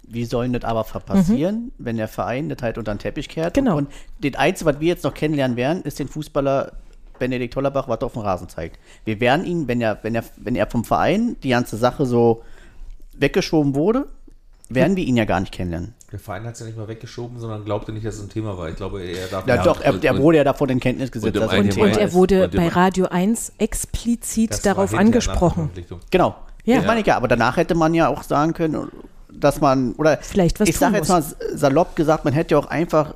wie soll das aber passieren, wenn der Verein das halt unter den Teppich kehrt? Genau. Und das Einzige, was wir jetzt noch kennenlernen werden, ist den Fußballer Benedikt Hollerbach, was er auf dem Rasen zeigt. Wir werden ihn, wenn er, wenn er, wenn er vom Verein die ganze Sache so weggeschoben wurde, werden wir ihn ja gar nicht kennenlernen. Der Verein hat es ja nicht mal weggeschoben, sondern glaubte nicht, dass es ein Thema war. Ich glaube, er darf. Ja, Ja, doch, er, er wurde ja davon in Kenntnis gesetzt. und im dass er ein Und, und er wurde Und bei Radio 1 explizit darauf angesprochen. Genau. Ja. Das meine ich ja, aber danach hätte man ja auch sagen können, dass man, oder Vielleicht was ich sage jetzt mal salopp gesagt, man hätte ja auch einfach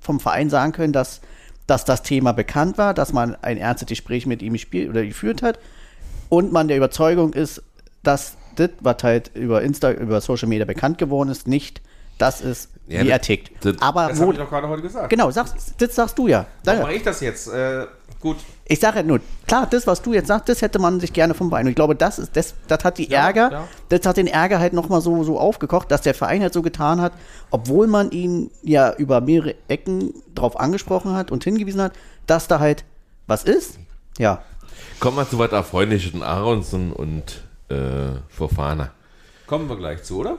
vom Verein sagen können, dass, dass das Thema bekannt war, dass man ein ernstes Gespräch mit ihm gespielt oder geführt hat und man der Überzeugung ist, dass das, was halt über Insta, über Social Media bekannt geworden ist, nicht das ist, Ja, wie das- er tickt. das- aber Das wo, habe ich doch gerade heute gesagt. genau, sagst, das sagst du ja. Warum mache ich das jetzt? Äh, gut. Ich sage ja nur, klar, das, was du jetzt sagst, das hätte man sich gerne vom Verein. Und ich glaube, das ist, das, das hat die Ja, Ärger, ja. das hat den Ärger halt nochmal so, so aufgekocht, dass der Verein halt so getan hat, obwohl man ihn ja über mehrere Ecken drauf angesprochen hat und hingewiesen hat, dass da halt was ist. Ja. Kommen wir zu was Erfreulichen. Aronson und äh, Fofana. Kommen wir gleich zu, oder?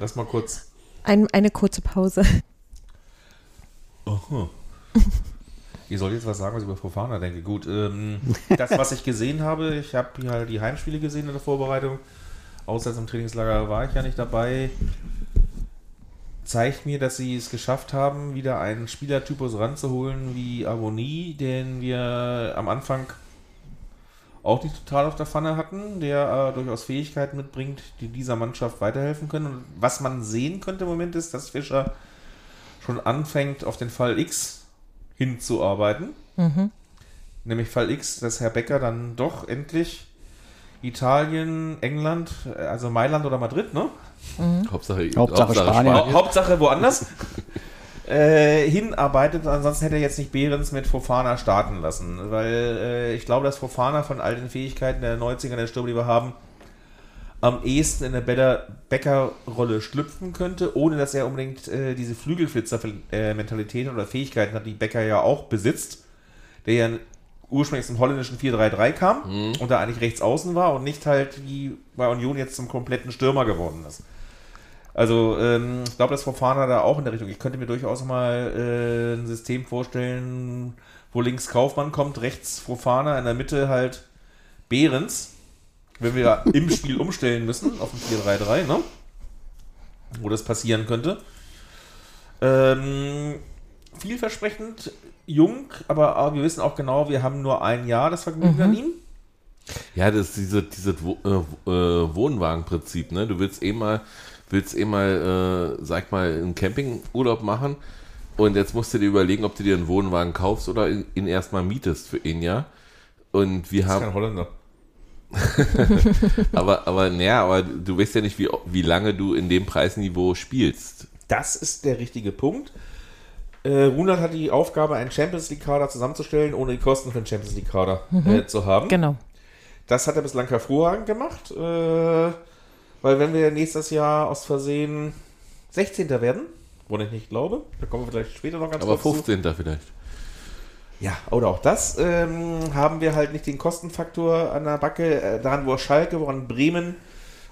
Lass mal kurz. Ein, eine kurze Pause. [laughs] Ihr sollt jetzt was sagen, was ich über Fofana denke. Gut, ähm, das, was ich gesehen habe, ich habe hier halt die Heimspiele gesehen in der Vorbereitung. Außer im Trainingslager war ich ja nicht dabei. Zeigt mir, dass sie es geschafft haben, wieder einen Spielertypus ranzuholen wie Avoni, den wir am Anfang auch nicht total auf der Pfanne hatten, der äh, durchaus Fähigkeiten mitbringt, die dieser Mannschaft weiterhelfen können. Und was man sehen könnte im Moment ist, dass Fischer schon anfängt, auf den Fall X hinzuarbeiten. Nämlich Fall X, dass Herr Becker dann doch endlich Italien, England, äh, also Mailand oder Madrid, ne? Hauptsache, Hauptsache Spanien. Hau- Hauptsache woanders [laughs] äh, hinarbeitet. Ansonsten hätte er jetzt nicht Behrens mit Fofana starten lassen. Weil äh, ich glaube, dass Fofana von all den Fähigkeiten der 90er der Stürmer, die wir haben, am ehesten in eine Better- Becker-Rolle schlüpfen könnte, ohne dass er unbedingt äh, diese Flügelflitzer-Mentalität oder Fähigkeiten hat, die Becker ja auch besitzt, der ja ursprünglich zum holländischen 4-3-3 kam und da eigentlich rechts außen war und nicht halt wie bei Union jetzt zum kompletten Stürmer geworden ist. Also ähm, ich glaube, dass Fofana da auch in der Richtung. Ich könnte mir durchaus mal äh, ein System vorstellen, wo links Kaufmann kommt, rechts Fofana, in der Mitte halt Behrens, wenn wir [laughs] im Spiel umstellen müssen auf ein 4-3-3, ne? Wo das passieren könnte. Ähm, vielversprechend, jung, aber wir wissen auch genau, wir haben nur ein Jahr das Vergnügen an ihm. Ja, das ist diese, dieses äh, äh, Wohnwagenprinzip, ne? Du willst eh mal, willst eh mal, äh, sag mal, einen Campingurlaub machen und jetzt musst du dir überlegen, ob du dir einen Wohnwagen kaufst oder ihn ihn erstmal mietest für ein Jahr. Und wir Das ist haben, kein Holländer. [laughs] aber, aber, naja, aber du weißt ja nicht, wie, wie lange du in dem Preisniveau spielst. Das ist der richtige Punkt. Äh, Runert hat die Aufgabe, einen Champions League-Kader zusammenzustellen, ohne die Kosten für den Champions League-Kader äh, zu haben. Genau. Das hat er bislang hervorragend gemacht, äh, weil wenn wir nächstes Jahr aus Versehen 16. werden, wo ich nicht glaube, da kommen wir vielleicht später noch ganz Aber kurz zu. 15. vielleicht. Ja, oder auch das ähm, haben wir halt nicht den Kostenfaktor an der Backe, äh, daran, wo Schalke, woran Bremen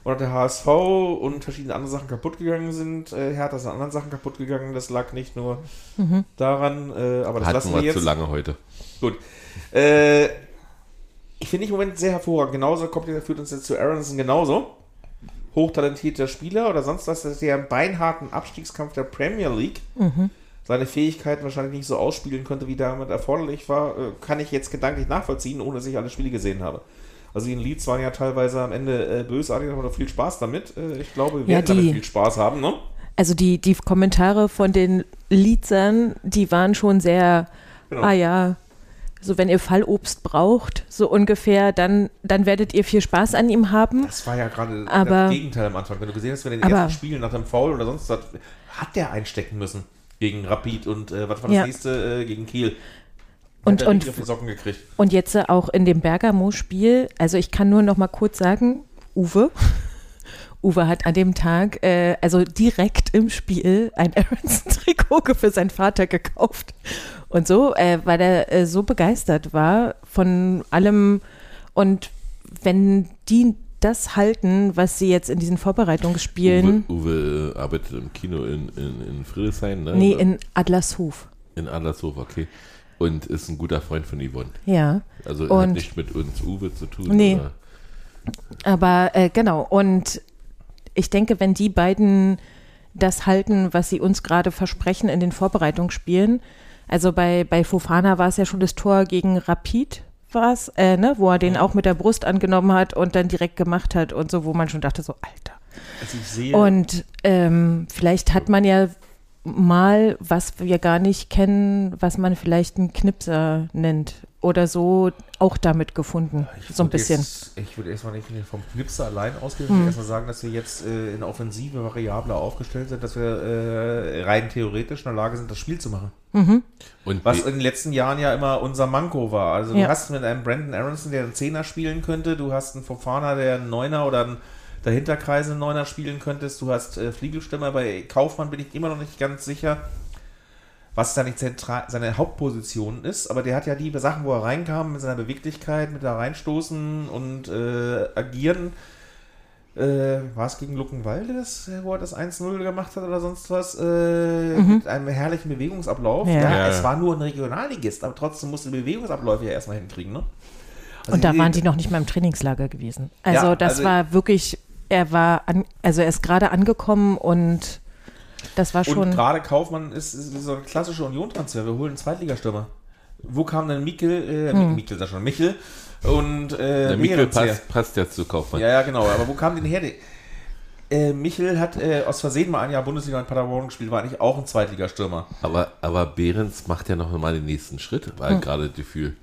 oder der HSV und verschiedene andere Sachen kaputt gegangen sind. Äh, Hertha ist an anderen Sachen kaputt gegangen. Das lag nicht nur daran, äh, aber das Hatten lassen wir wir jetzt. zu lange heute. Gut. Äh, ich finde ich im Moment sehr hervorragend. Genauso kommt der führt uns jetzt zu Aronson genauso. Hochtalentierter Spieler oder sonst was, dass der im beinharten Abstiegskampf der Premier League seine Fähigkeiten wahrscheinlich nicht so ausspielen konnte, wie damit erforderlich war, äh, kann ich jetzt gedanklich nachvollziehen, ohne dass ich alle Spiele gesehen habe. Also die Leads waren ja teilweise am Ende äh, bösartig, aber viel Spaß damit. Äh, ich glaube, wir Ja, werden damit viel Spaß haben, ne? Also die, die Kommentare von den Liedzern, die waren schon sehr, Genau. ah ja, so wenn ihr Fallobst braucht, so ungefähr, dann, dann werdet ihr viel Spaß an ihm haben. Das war ja gerade Aber- das Gegenteil am Anfang. Wenn du gesehen hast, wenn er in den Aber- ersten Spielen nach einem Foul oder sonst was, hat der einstecken müssen gegen Rapid und äh, was war das Ja. nächste äh, gegen Kiel. Und- hat und- gekriegt. Und jetzt auch in dem Bergamo-Spiel, also ich kann nur noch mal kurz sagen, Uwe, Uwe hat an dem Tag, äh, also direkt im Spiel, ein [laughs] Aronson-Trikot für seinen Vater gekauft. Und so, äh, weil er äh, so begeistert war von allem. Und wenn die das halten, was sie jetzt in diesen Vorbereitungsspielen, Uwe, Uwe äh, arbeitet im Kino in, in, in Friedrichshain, ne? nee, in Adlershof. in Adlershof, okay. Und ist ein guter Freund von Yvonne. Ja. Also hat Und- nicht mit uns Uwe zu tun. Nee. Aber äh, genau, und ich denke, wenn die beiden das halten, was sie uns gerade versprechen in den Vorbereitungsspielen, also bei, bei Fofana war es ja schon das Tor gegen Rapid, war es, äh, ne, wo er den auch mit der Brust angenommen hat und dann direkt gemacht hat und so, wo man schon dachte, so, Alter. Also ich sehe, Und ähm, vielleicht hat man ja mal, was wir gar nicht kennen, was man vielleicht einen Knipser nennt oder so, auch damit gefunden. Ich so ein bisschen. Jetzt, ich würde erstmal nicht vom Knipser allein ausgehen. Ich würde erstmal sagen, dass wir jetzt äh, in Offensive variabler aufgestellt sind, dass wir äh, rein theoretisch in der Lage sind, das Spiel zu machen. Und Was in den letzten Jahren ja immer unser Manko war. Also du Ja. hast mit einem Brandon Aronson, der einen Zehner spielen könnte, du hast einen Fofana, der einen Neuner oder einen dahinterkreis einen Neuner spielen könntest, du hast äh, Flügelstürmer, bei Kaufmann bin ich immer noch nicht ganz sicher, was seine, Zentral seine Hauptposition ist, aber der hat ja die Sachen, wo er reinkam, mit seiner Beweglichkeit, mit da reinstoßen und äh, agieren. Äh, war es gegen Luckenwalde, das, wo er das 1-0 gemacht hat oder sonst was? Äh, Mit einem herrlichen Bewegungsablauf. Ja. Ja, Ja. es war nur ein Regionalligist, aber trotzdem musste die Bewegungsabläufe ja erstmal hinkriegen, ne? Also Und da waren die noch nicht mal im Trainingslager gewesen. Also Ja, das also- war wirklich, er war, an, also er ist gerade angekommen und das war Und schon. gerade Kaufmann ist, ist so ein klassischer Union-Transfer. Wir holen einen Zweitligastürmer. Wo kam denn Mikkel, äh, Hm. Mikkel, sag schon, Michel und äh, der Mikkel passt, passt ja zu Kaufmann. Ja, ja, genau. Aber wo kam denn her? Äh, Michel hat äh, aus Versehen mal ein Jahr Bundesliga in Paderborn gespielt, war eigentlich auch ein Zweitligastürmer. Aber, aber Behrens macht ja noch mal den nächsten Schritt, war Hm. gerade das Gefühl.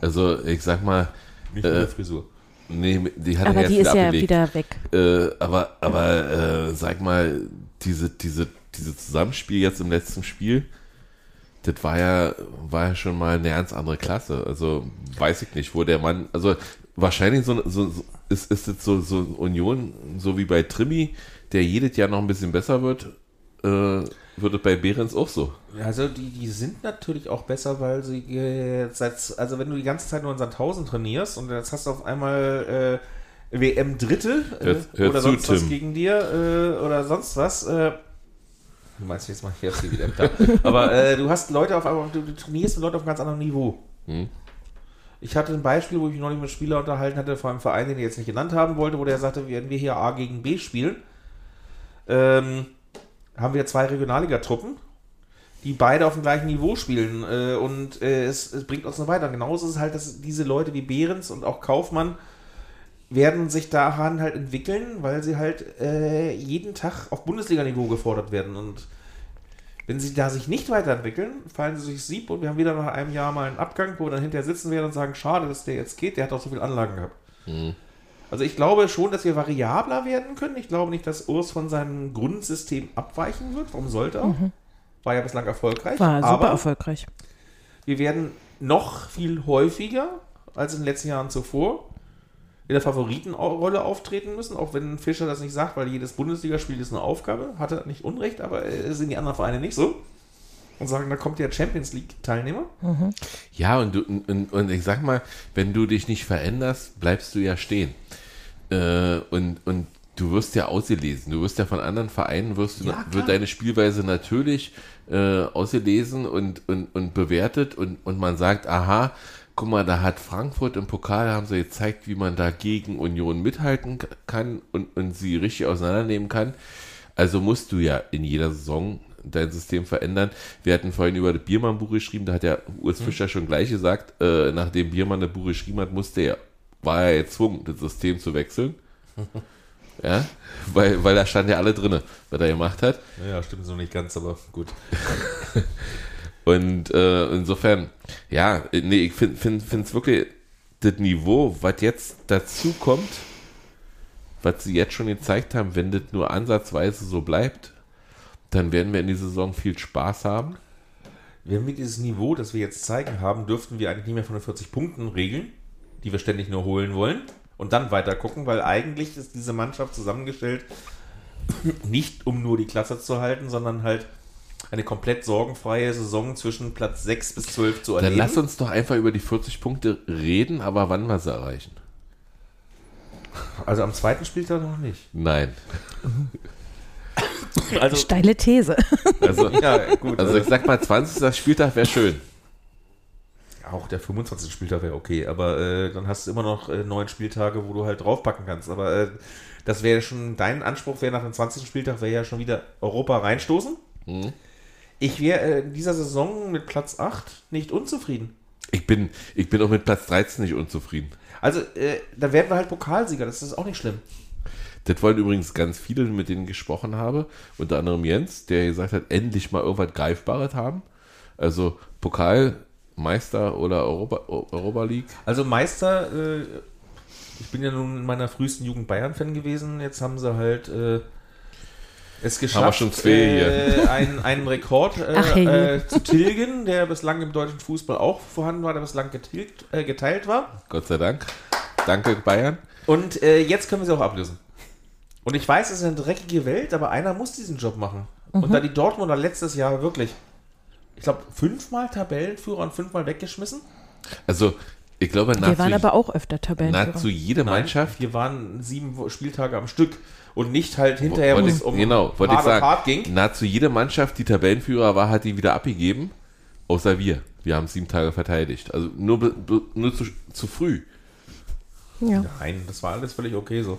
Also ich sag mal, Nicht Äh, Frisur. nee, die hat aber er die jetzt ist ja abgelegt. wieder weg. Äh, aber aber äh, sag mal, diese, diese, diese Zusammenspiel jetzt im letzten Spiel, das war ja, war ja schon mal eine ganz andere Klasse. Also weiß ich nicht, wo der Mann, also wahrscheinlich so, so, so ist, ist es so, so Union, so wie bei Trimi, der jedes Jahr noch ein bisschen besser wird, äh, wird es bei Behrens auch so. Also die, die sind natürlich auch besser, weil sie äh, seit, also wenn du die ganze Zeit nur in Sandhausen trainierst und jetzt hast du auf einmal äh, WM Dritte äh, Hör- hör oder zu, sonst was Tim. gegen dir äh, oder sonst was. Äh, du meinst jetzt mal sie wieder klar. [laughs] Aber äh, du hast Leute auf du, du trainierst mit Leuten auf einem ganz anderen Niveau. Hm? Ich hatte ein Beispiel, wo ich mich neulich mit einem Spieler unterhalten hatte, vor einem Verein, den ich jetzt nicht genannt haben wollte, wo der sagte, wenn wir hier A gegen B spielen, ähm, haben wir zwei Regionalliga-Truppen, die beide auf dem gleichen Niveau spielen äh, und äh, es, es bringt uns noch weiter. Genauso ist es halt, dass diese Leute wie Behrens und auch Kaufmann werden sich daran halt entwickeln, weil sie halt äh, jeden Tag auf Bundesliga-Niveau gefordert werden und wenn sie da sich nicht weiterentwickeln, fallen sie durchs Sieb und wir haben wieder nach einem Jahr mal einen Abgang, wo wir dann hinterher sitzen werden und sagen, schade, dass der jetzt geht, der hat doch so viele Anlagen gehabt. Also ich glaube schon, dass wir variabler werden können. Ich glaube nicht, dass Urs von seinem Grundsystem abweichen wird. Warum sollte er? War ja bislang erfolgreich. War super aber erfolgreich. wir werden noch viel häufiger als in den letzten Jahren zuvor in der Favoritenrolle auftreten müssen, auch wenn Fischer das nicht sagt, weil jedes Bundesligaspiel ist eine Aufgabe. Hat er nicht Unrecht, aber sind die anderen Vereine nicht so. Und sagen, da kommt der Champions League-Teilnehmer. Ja, und, du, und, und ich sag mal, wenn du dich nicht veränderst, bleibst du ja stehen. Äh, und, und du wirst ja ausgelesen. Du wirst ja von anderen Vereinen, wirst du, Ja, wird deine Spielweise natürlich äh, ausgelesen und, und, und bewertet und, und man sagt, aha, guck mal, da hat Frankfurt im Pokal, haben sie gezeigt, wie man da gegen Union mithalten kann und, und sie richtig auseinandernehmen kann. Also musst du ja in jeder Saison dein System verändern. Wir hatten vorhin über das Biermann-Buch geschrieben, da hat ja Urs Fischer schon gleich gesagt, äh, nachdem Biermann das Buch geschrieben hat, musste er, war er gezwungen, das System zu wechseln. [laughs] ja, weil, weil da stand ja alle drinne, was er gemacht hat. Ja, stimmt so nicht ganz, aber gut. [laughs] Und äh, insofern, ja, nee, ich finde find, es wirklich das Niveau, was jetzt dazu kommt, was sie jetzt schon gezeigt haben, wenn das nur ansatzweise so bleibt, dann werden wir in dieser Saison viel Spaß haben. Wenn wir dieses Niveau, das wir jetzt zeigen haben, dürften wir eigentlich nicht mehr von den 40 Punkten regeln, die wir ständig nur holen wollen und dann weiter gucken, weil eigentlich ist diese Mannschaft zusammengestellt, nicht um nur die Klasse zu halten, sondern halt eine komplett sorgenfreie Saison zwischen Platz 6 bis 12 zu erleben. Dann lass uns doch einfach über die 40 Punkte reden, aber wann wir sie erreichen. Also am zweiten Spieltag noch nicht. Nein. [laughs] Also, Steile These. Also, ja, gut. Also ich sag mal, 20. Spieltag wäre schön. Auch der 25. Spieltag wäre okay, aber äh, dann hast du immer noch äh, neun Spieltage, wo du halt draufpacken kannst. Aber äh, das wäre schon, dein Anspruch wäre nach dem 20. Spieltag, wäre ja schon wieder Europa reinstoßen. Mhm. Ich wäre äh, in dieser Saison mit Platz 8 nicht unzufrieden. Ich bin, ich bin auch mit Platz 13 nicht unzufrieden. Also, äh, da werden wir halt Pokalsieger, das ist auch nicht schlimm. Das wollen übrigens ganz viele, mit denen ich gesprochen habe. Unter anderem Jens, der gesagt hat, endlich mal irgendwas Greifbares haben. Also Pokalmeister oder Europa, Europa League. Also Meister, äh, ich bin ja nun in meiner frühesten Jugend Bayern-Fan gewesen. Jetzt haben sie halt äh, es geschafft, schon zwei äh, einen, einen Rekord äh, äh, zu tilgen, der bislang im deutschen Fußball auch vorhanden war, der bislang getilgt, äh, geteilt war. Gott sei Dank. Danke, Bayern. Und äh, jetzt können wir sie auch ablösen. Und ich weiß, es ist eine dreckige Welt, aber einer muss diesen Job machen. Mhm. Und da die Dortmunder letztes Jahr wirklich, ich glaube, fünfmal Tabellenführer und fünfmal weggeschmissen. Also, ich glaube, nahezu, wir waren aber auch öfter Tabellenführer. Nahezu jede Mannschaft. Nein, wir waren sieben Spieltage am Stück und nicht halt hinterher, wo es um genau, wollte ich sagen, ging. Nahezu jede Mannschaft, die Tabellenführer war, hat die wieder abgegeben, außer wir. Wir haben sieben Tage verteidigt. Also nur, nur zu, zu früh. Ja. Nein, das war alles völlig okay so.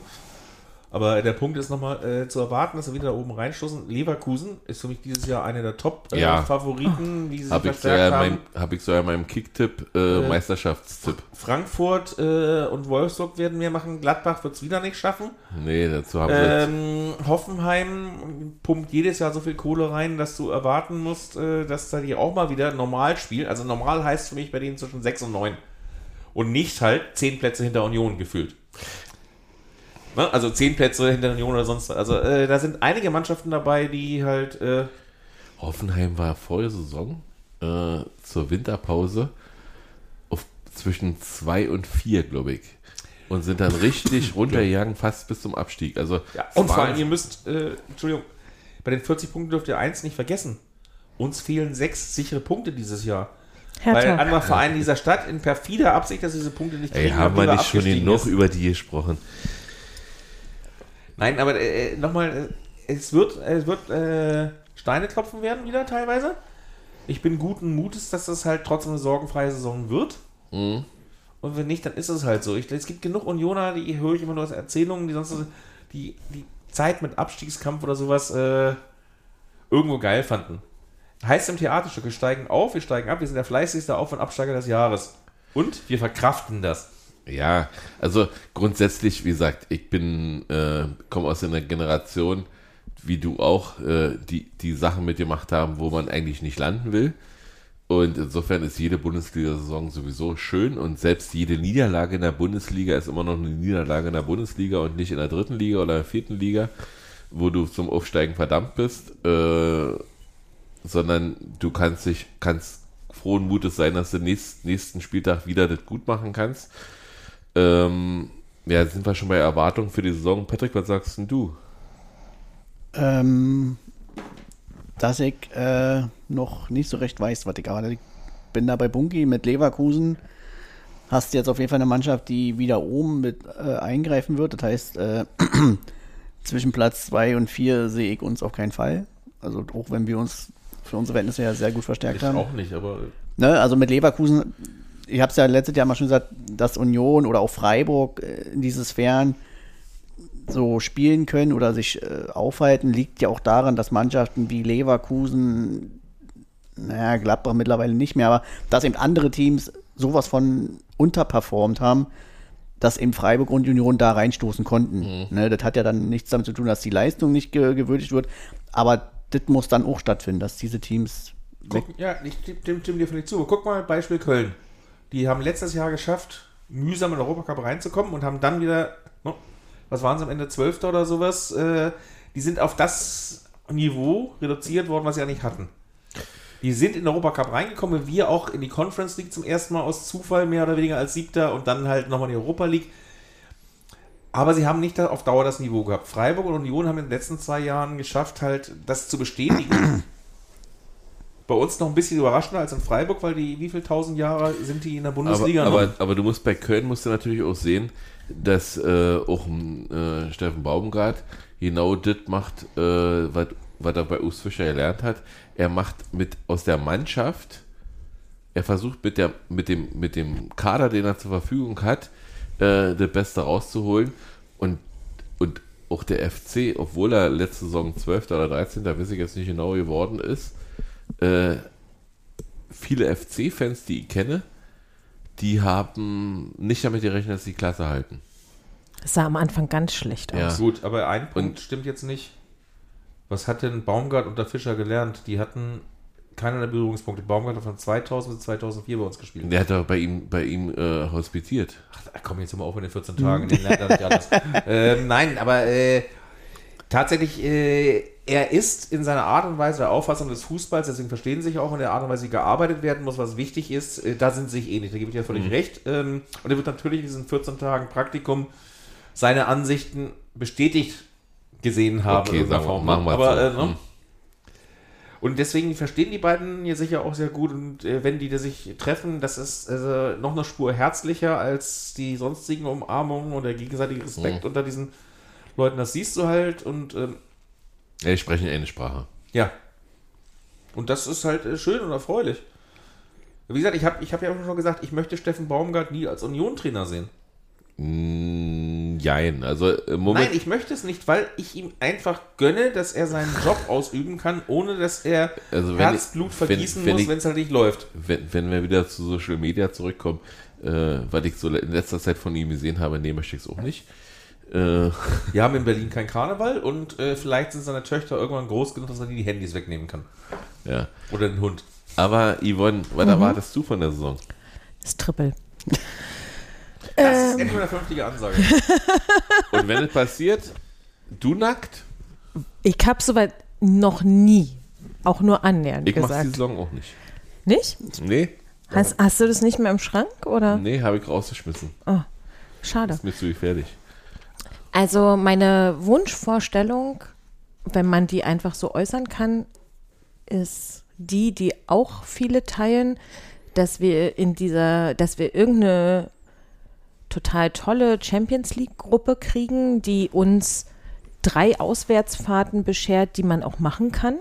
Aber der Punkt ist nochmal äh, zu erwarten, dass wir wieder da oben reinstoßen. Leverkusen ist für mich dieses Jahr einer der Top-Favoriten, äh, wie sie sich verstärkt so haben. Habe ich so ja meinem Kicktipp, äh, äh, Meisterschaftstipp. Frankfurt äh, und Wolfsburg werden mehr machen. Gladbach wird es wieder nicht schaffen. Nee, dazu haben wir ähm, Hoffenheim pumpt jedes Jahr so viel Kohle rein, dass du erwarten musst, äh, dass da die auch mal wieder normal spielen. Also normal heißt für mich bei denen zwischen 6 und 9. Und nicht halt 10 Plätze hinter Union gefühlt. Ne? Also zehn Plätze hinter der Union oder sonst was. Also äh, da sind einige Mannschaften dabei, die halt. Äh Hoffenheim war vor der Saison äh, zur Winterpause auf zwischen zwei und vier, glaube ich. Und sind dann richtig [laughs] runtergegangen, fast bis zum Abstieg. Also ja, und vor allem, ihr müsst, äh, Entschuldigung, bei den 40 Punkten dürft ihr eins nicht vergessen. Uns fehlen sechs sichere Punkte dieses Jahr. Hertha. Weil andere Vereine dieser Stadt in perfider Absicht, dass diese Punkte nicht kriegen, Ey, haben wir nicht schon genug über die gesprochen? Nein, aber äh, äh nochmal, äh, es wird, es wird äh, Steine klopfen werden wieder teilweise. Ich bin guten Mutes, dass das halt trotzdem eine sorgenfreie Saison wird. Mhm. Und wenn nicht, dann ist es halt so. Ich, es gibt genug Unioner, die höre ich immer nur als Erzählungen, die sonst die, die Zeit mit Abstiegskampf oder sowas äh, irgendwo geil fanden. Heißt im Theaterstück, wir steigen auf, wir steigen ab, wir sind der fleißigste Auf- und Absteiger des Jahres. Und wir verkraften das. Ja, also grundsätzlich, wie gesagt, ich bin, äh, komme aus einer Generation, wie du auch, äh, die, die Sachen mitgemacht haben, wo man eigentlich nicht landen will. Und insofern ist jede Bundesliga-Saison sowieso schön und selbst jede Niederlage in der Bundesliga ist immer noch eine Niederlage in der Bundesliga und nicht in der dritten Liga oder der vierten Liga, wo du zum Aufsteigen verdammt bist, äh, sondern du kannst dich, kannst frohen Mutes sein, dass du nächst, nächsten Spieltag wieder das gut machen kannst. Ähm, ja, sind wir schon bei Erwartungen für die Saison. Patrick, was sagst denn du? Ähm, dass ich äh, noch nicht so recht weiß, was ich gerade. Ich bin da bei Bunky mit Leverkusen. Hast jetzt auf jeden Fall eine Mannschaft, die wieder oben mit äh, eingreifen wird. Das heißt, äh, [clears throat] zwischen Platz 2 und 4 sehe ich uns auf keinen Fall. Also auch wenn wir uns für unsere Verhältnisse ja sehr gut verstärkt ich haben. auch nicht, aber. Ne, also mit Leverkusen ich habe es ja letztes Jahr mal schon gesagt, dass Union oder auch Freiburg äh, in diese Sphären so spielen können oder sich äh, aufhalten, liegt ja auch daran, dass Mannschaften wie Leverkusen, naja, Gladbach mittlerweile nicht mehr, aber dass eben andere Teams sowas von unterperformt haben, dass eben Freiburg und Union da reinstoßen konnten. Mhm. Ne, das hat ja dann nichts damit zu tun, dass die Leistung nicht ge gewürdigt wird, aber das muss dann auch stattfinden, dass diese Teams Guck, ja, ich stimme stimm dir völlig zu. Guck mal, Beispiel Köln. Die haben letztes Jahr geschafft, mühsam in den Europacup reinzukommen und haben dann wieder, no, was waren sie am Ende, Zwölfter oder sowas, äh, die sind auf das Niveau reduziert worden, was sie eigentlich hatten. Die sind in den Europacup reingekommen, wir auch in die Conference League zum ersten Mal aus Zufall mehr oder weniger als Siebter und dann halt nochmal in die Europa League. Aber sie haben nicht auf Dauer das Niveau gehabt. Freiburg und Union haben in den letzten zwei Jahren geschafft, halt das zu bestätigen. Bei uns noch ein bisschen überraschender als in Freiburg, weil die, wie viele tausend Jahre sind die in der Bundesliga aber, aber, aber du musst bei Köln musst du natürlich auch sehen, dass äh, auch äh, Steffen Baumgart genau das macht, äh, was was er bei Urs Fischer gelernt hat. Er macht mit aus der Mannschaft, er versucht mit, der, mit, dem, mit dem Kader, den er zur Verfügung hat, äh, das Beste rauszuholen. Und, und auch der FC, obwohl er letzte Saison 12. oder 13. da weiß ich jetzt nicht genau geworden ist, äh, viele FC-Fans, die ich kenne, die haben nicht damit gerechnet, dass sie die Klasse halten. Das sah am Anfang ganz schlecht aus. Ja. Gut, aber ein Punkt Und- stimmt jetzt nicht. Was hat denn Baumgart und der Fischer gelernt? Die hatten keinerlei Berührungspunkte. Baumgart hat von 2000 bis 2004 bei uns gespielt. Der hat doch bei ihm, bei ihm äh, hospitiert. Ach, komm jetzt immer auf in den 14 Tagen, den lernt er nicht [laughs] alles. ähm, nein, aber äh, tatsächlich, äh, er ist in seiner Art und Weise der Auffassung des Fußballs, deswegen verstehen sie sich auch in der Art und Weise, wie gearbeitet werden muss, was wichtig ist, äh, da sind sie sich ähnlich, da gebe ich ja völlig recht. Ähm, und er wird natürlich in diesen 14 Tagen Praktikum seine Ansichten bestätigt gesehen haben. Okay, wir, machen wir Aber, äh, ne? Hm. Und deswegen verstehen die beiden hier sicher auch sehr gut. Und äh, wenn die da sich treffen, das ist äh, noch eine Spur herzlicher als die sonstigen Umarmungen und der gegenseitige Respekt Mhm. unter diesen Leuten. Das siehst du halt und ähm, Ja, die sprechen eine Sprache. ja. Und das ist halt äh, schön und erfreulich. Wie gesagt, ich habe ich hab ja auch schon gesagt, ich möchte Steffen Baumgart nie als Union-Trainer sehen. Mm, Jein, also im Moment. Nein, ich möchte es nicht, weil ich ihm einfach gönne, dass er seinen Job ausüben kann, ohne dass er Also wenn Herzblut ich- wenn- vergießen wenn muss, ich- wenn es halt nicht läuft. wenn, wenn wir wieder zu Social Media zurückkommen, äh, was ich so in letzter Zeit von ihm gesehen habe, nee, möchte ich es auch nicht. Äh, Wir haben in Berlin keinen Karneval und äh, vielleicht sind seine Töchter irgendwann groß genug, dass er die Handys wegnehmen kann. ja. Oder den Hund. Aber Yvonne, was erwartest du von der Saison? Das Triple. Das Ähm. ist endlich mal eine vernünftige Ansage. Und wenn es passiert, du nackt? Ich habe soweit noch nie, auch nur annähernd Ich mach's die gesagt. Saison auch nicht. Nicht? Nee, Hast, hast du das nicht mehr im Schrank oder? nee, habe ich rausgeschmissen. Schade. Ist mir zu gefährlich. Also meine Wunschvorstellung, wenn man die einfach so äußern kann, ist die, die auch viele teilen, dass wir in dieser, dass wir irgendeine total tolle Champions League Gruppe kriegen, die uns drei Auswärtsfahrten beschert, die man auch machen kann.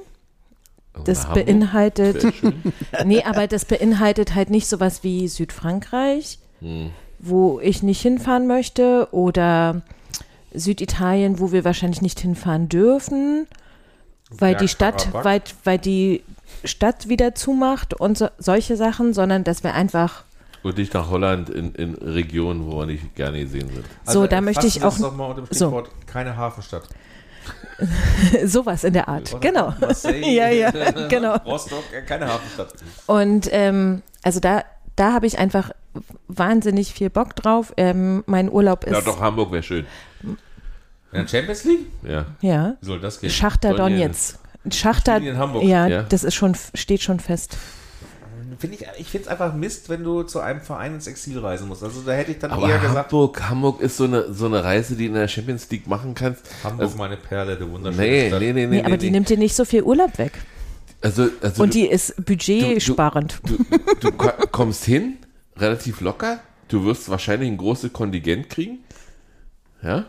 Das Hamburg? beinhaltet, [laughs] nee, aber das beinhaltet halt nicht sowas wie Südfrankreich, Hm. wo ich nicht hinfahren möchte oder Süditalien, wo wir wahrscheinlich nicht hinfahren dürfen, weil die Stadt, weil, weil die Stadt wieder zumacht und so, solche Sachen, sondern dass wir einfach Und nicht nach Holland in, in Regionen, wo wir nicht gerne gesehen sind. so, da möchte ich auch das doch mal unter dem so. Stichwort keine Hafenstadt. [laughs] sowas in der Art, genau. Marseille, [laughs] Ja, ja, [laughs] genau. Rostock, äh, keine Hafenstadt. Und ähm, also da, da habe ich einfach wahnsinnig viel Bock drauf. Ähm, mein Urlaub ist Ja, doch, Hamburg wäre schön. In der Champions League? Ja. ja Wie soll das gehen? Schachter Donetsk. Schachter, in Hamburg? ja, Ja. das ist schon steht schon fest. Find ich ich finde es einfach Mist, wenn du zu einem Verein ins Exil reisen musst. Also da hätte ich dann Aber eher gesagt, Hamburg, Hamburg ist so eine, so eine Reise, die du in der Champions League machen kannst. Hamburg, Also, meine Perle, du wunderschöne nee, Stadt. nee, nee, nee, Nee, aber die nee. nimmt dir nicht so viel Urlaub weg. Also, also Und du, die ist budgetsparend. du, du ko- kommst hin, relativ locker. Du wirst wahrscheinlich ein großes Kontingent kriegen. Ja?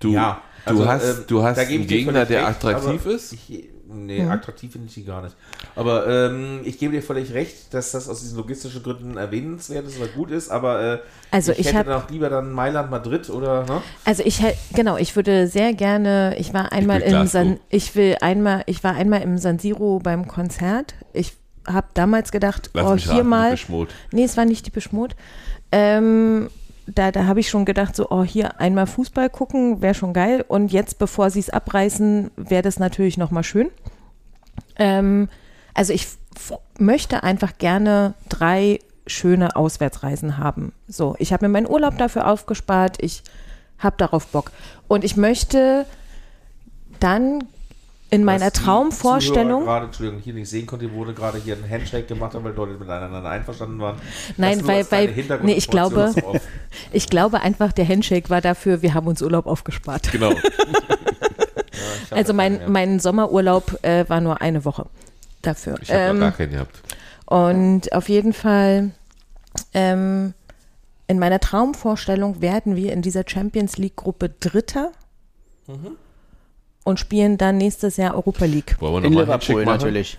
Du, ja, du also, hast, ähm, du hast einen ich Gegner, der recht, attraktiv ist. Ich, nee, attraktiv finde ich die gar nicht. Aber ähm, ich gebe dir völlig recht, dass das aus diesen logistischen Gründen erwähnenswert ist oder gut ist, aber äh, Also ich, ich hätte hab- noch lieber dann Mailand, Madrid oder, ne? Also ich hätt- genau, ich würde sehr gerne, ich war einmal will im Glasgow. San, ich will einmal, ich war einmal im San Siro beim Konzert. Ich habe damals gedacht, Lass oh mich hier raten, mal, nee, es war nicht die Beschmut. Ähm, da, da habe ich schon gedacht, so, oh, hier einmal Fußball gucken, wäre schon geil. Und jetzt, bevor sie es abreißen, wäre das natürlich nochmal schön. Ähm, also ich möchte einfach gerne drei schöne Auswärtsreisen haben. So, ich habe mir meinen Urlaub dafür aufgespart. Ich habe darauf Bock. Und ich möchte dann in meiner Traumvorstellung. Gerade, Entschuldigung, hier nicht sehen konnte, wurde gerade hier ein Handshake gemacht, weil Leute miteinander einverstanden waren. Nein, weil- weil- nee, ich glaube-. [laughs] Ich glaube einfach, der Handshake war dafür, wir haben uns Urlaub aufgespart. Genau. [laughs] Hab [laughs] Also mein, keinen mein Sommerurlaub äh, war nur eine Woche dafür. Ich habe Ähm, gar keinen gehabt. Und auf jeden Fall, ähm, in meiner Traumvorstellung werden wir in dieser Champions League-Gruppe Dritter Mhm. Und spielen dann nächstes Jahr Europa League. Wollen wir In Liverpool natürlich.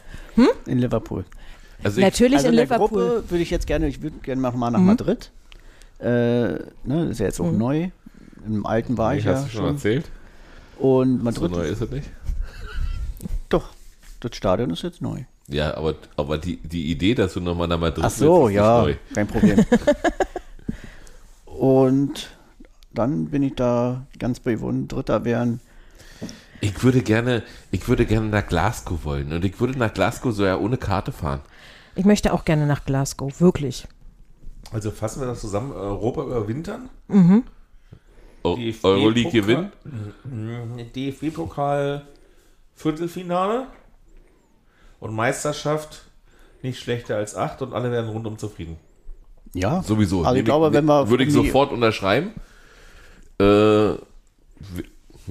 In Liverpool. Also ich, Natürlich also in in Liverpool. Gruppe würde ich jetzt gerne, ich würde gerne mal nach Mhm. Madrid. Äh, ne, ist ja jetzt auch Mhm. neu. Im alten war ich hast ja du schon erzählt? Und So Madrid, neu ist es nicht. doch, das Stadion ist jetzt neu. Ja, aber, aber die, die Idee, dass du nochmal nach Madrid Ach so, willst, ist ja, kein Problem. [laughs] Und dann bin ich da ganz bewundert, Dritter werden. Ich würde gerne, ich würde gerne nach Glasgow wollen. Und ich würde nach Glasgow so ja ohne Karte fahren. Ich möchte auch gerne nach Glasgow, wirklich. Also fassen wir das zusammen. Europa überwintern. DFB Euroleague gewinnen. Mhm, DFB-Pokal Viertelfinale und Meisterschaft nicht schlechter als acht und alle werden rundum zufrieden. Ja, Sowieso. Also ich glaube, wenn wir Würde ich sofort unterschreiben. Äh,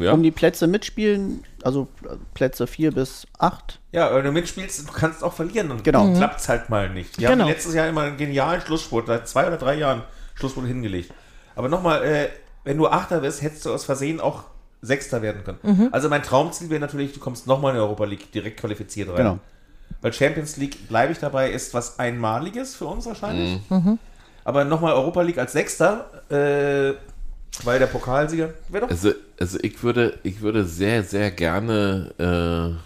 ja. um die Plätze mitspielen, also Plätze 4 bis 8. Ja, wenn du mitspielst, du kannst auch verlieren. Und Genau. Mhm. klappt es halt mal nicht. Die Genau. haben letztes Jahr immer einen genialen Schlussspurt, seit zwei oder drei Jahren Schlussspurt hingelegt. Aber nochmal, äh, wenn du Achter wirst, hättest du aus Versehen auch Sechster werden können. Mhm. Also mein Traumziel wäre natürlich, du kommst nochmal in die Europa League direkt qualifiziert rein. Genau. Weil Champions League, bleibe ich dabei, ist was Einmaliges für uns wahrscheinlich. Mhm. Aber nochmal Europa League als Sechster, äh, weil der Pokalsieger wäre doch. Also, also ich würde, ich würde sehr, sehr gerne äh,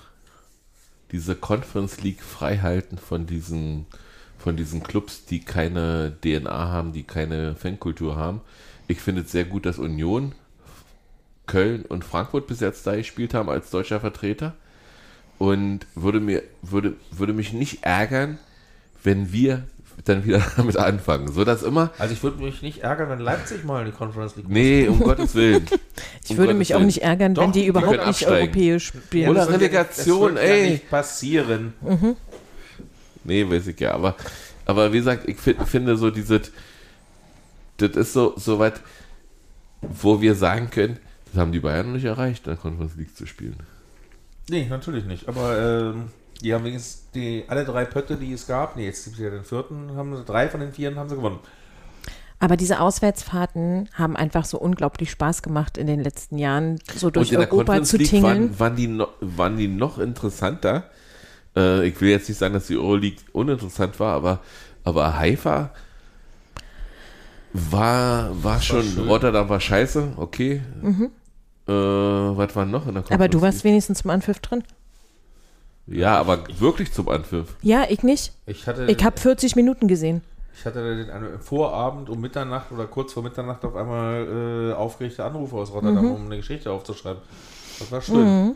diese Conference League freihalten von diesen, von diesen Clubs, die keine DNA haben, die keine Fankultur haben. Ich finde es sehr gut, dass Union, Köln und Frankfurt bis jetzt da gespielt haben als deutscher Vertreter. Und würde mir, würde, würde mich nicht ärgern, wenn wir dann wieder [laughs] damit anfangen. So dass immer, Also ich würde mich nicht ärgern, wenn Leipzig mal in die Conference League nee, um Gottes Willen. [laughs] Ich Um würde Gottes mich auch nicht ärgern, wenn Doch, die die überhaupt nicht absteigen. europäisch spielen. Oder Relegation, ey. Ja nicht passieren. Nee, weiß ich ja, aber, aber wie gesagt, ich fi- finde so dieses, das ist so, so weit, wo wir sagen können, das haben die Bayern noch nicht erreicht, in der Conference League zu spielen. Nee, natürlich nicht. Aber ähm, die haben wenigstens die, alle drei Pötte, die es gab, nee, jetzt gibt es ja den vierten, haben sie, drei von den vieren haben sie gewonnen. Aber diese Auswärtsfahrten haben einfach so unglaublich Spaß gemacht in den letzten Jahren, so durch Und in der Europa Conference zu League tingeln. waren, waren, die no, waren die noch interessanter. Äh, ich will jetzt nicht sagen, dass die Euroleague uninteressant war, aber, aber Haifa war, war schon, schön. Rotterdam war scheiße, okay. Äh, was war noch in der Conference Mhm. Aber du warst wenigstens zum Anpfiff drin. Ja, aber wirklich zum Anpfiff. Ja, ich nicht. Ich hatte, Ich habe 40 Minuten gesehen. ich hatte den einen Vorabend um Mitternacht oder kurz vor Mitternacht auf einmal äh, aufgeregte Anrufe aus Rotterdam, um eine Geschichte aufzuschreiben. Das war schön.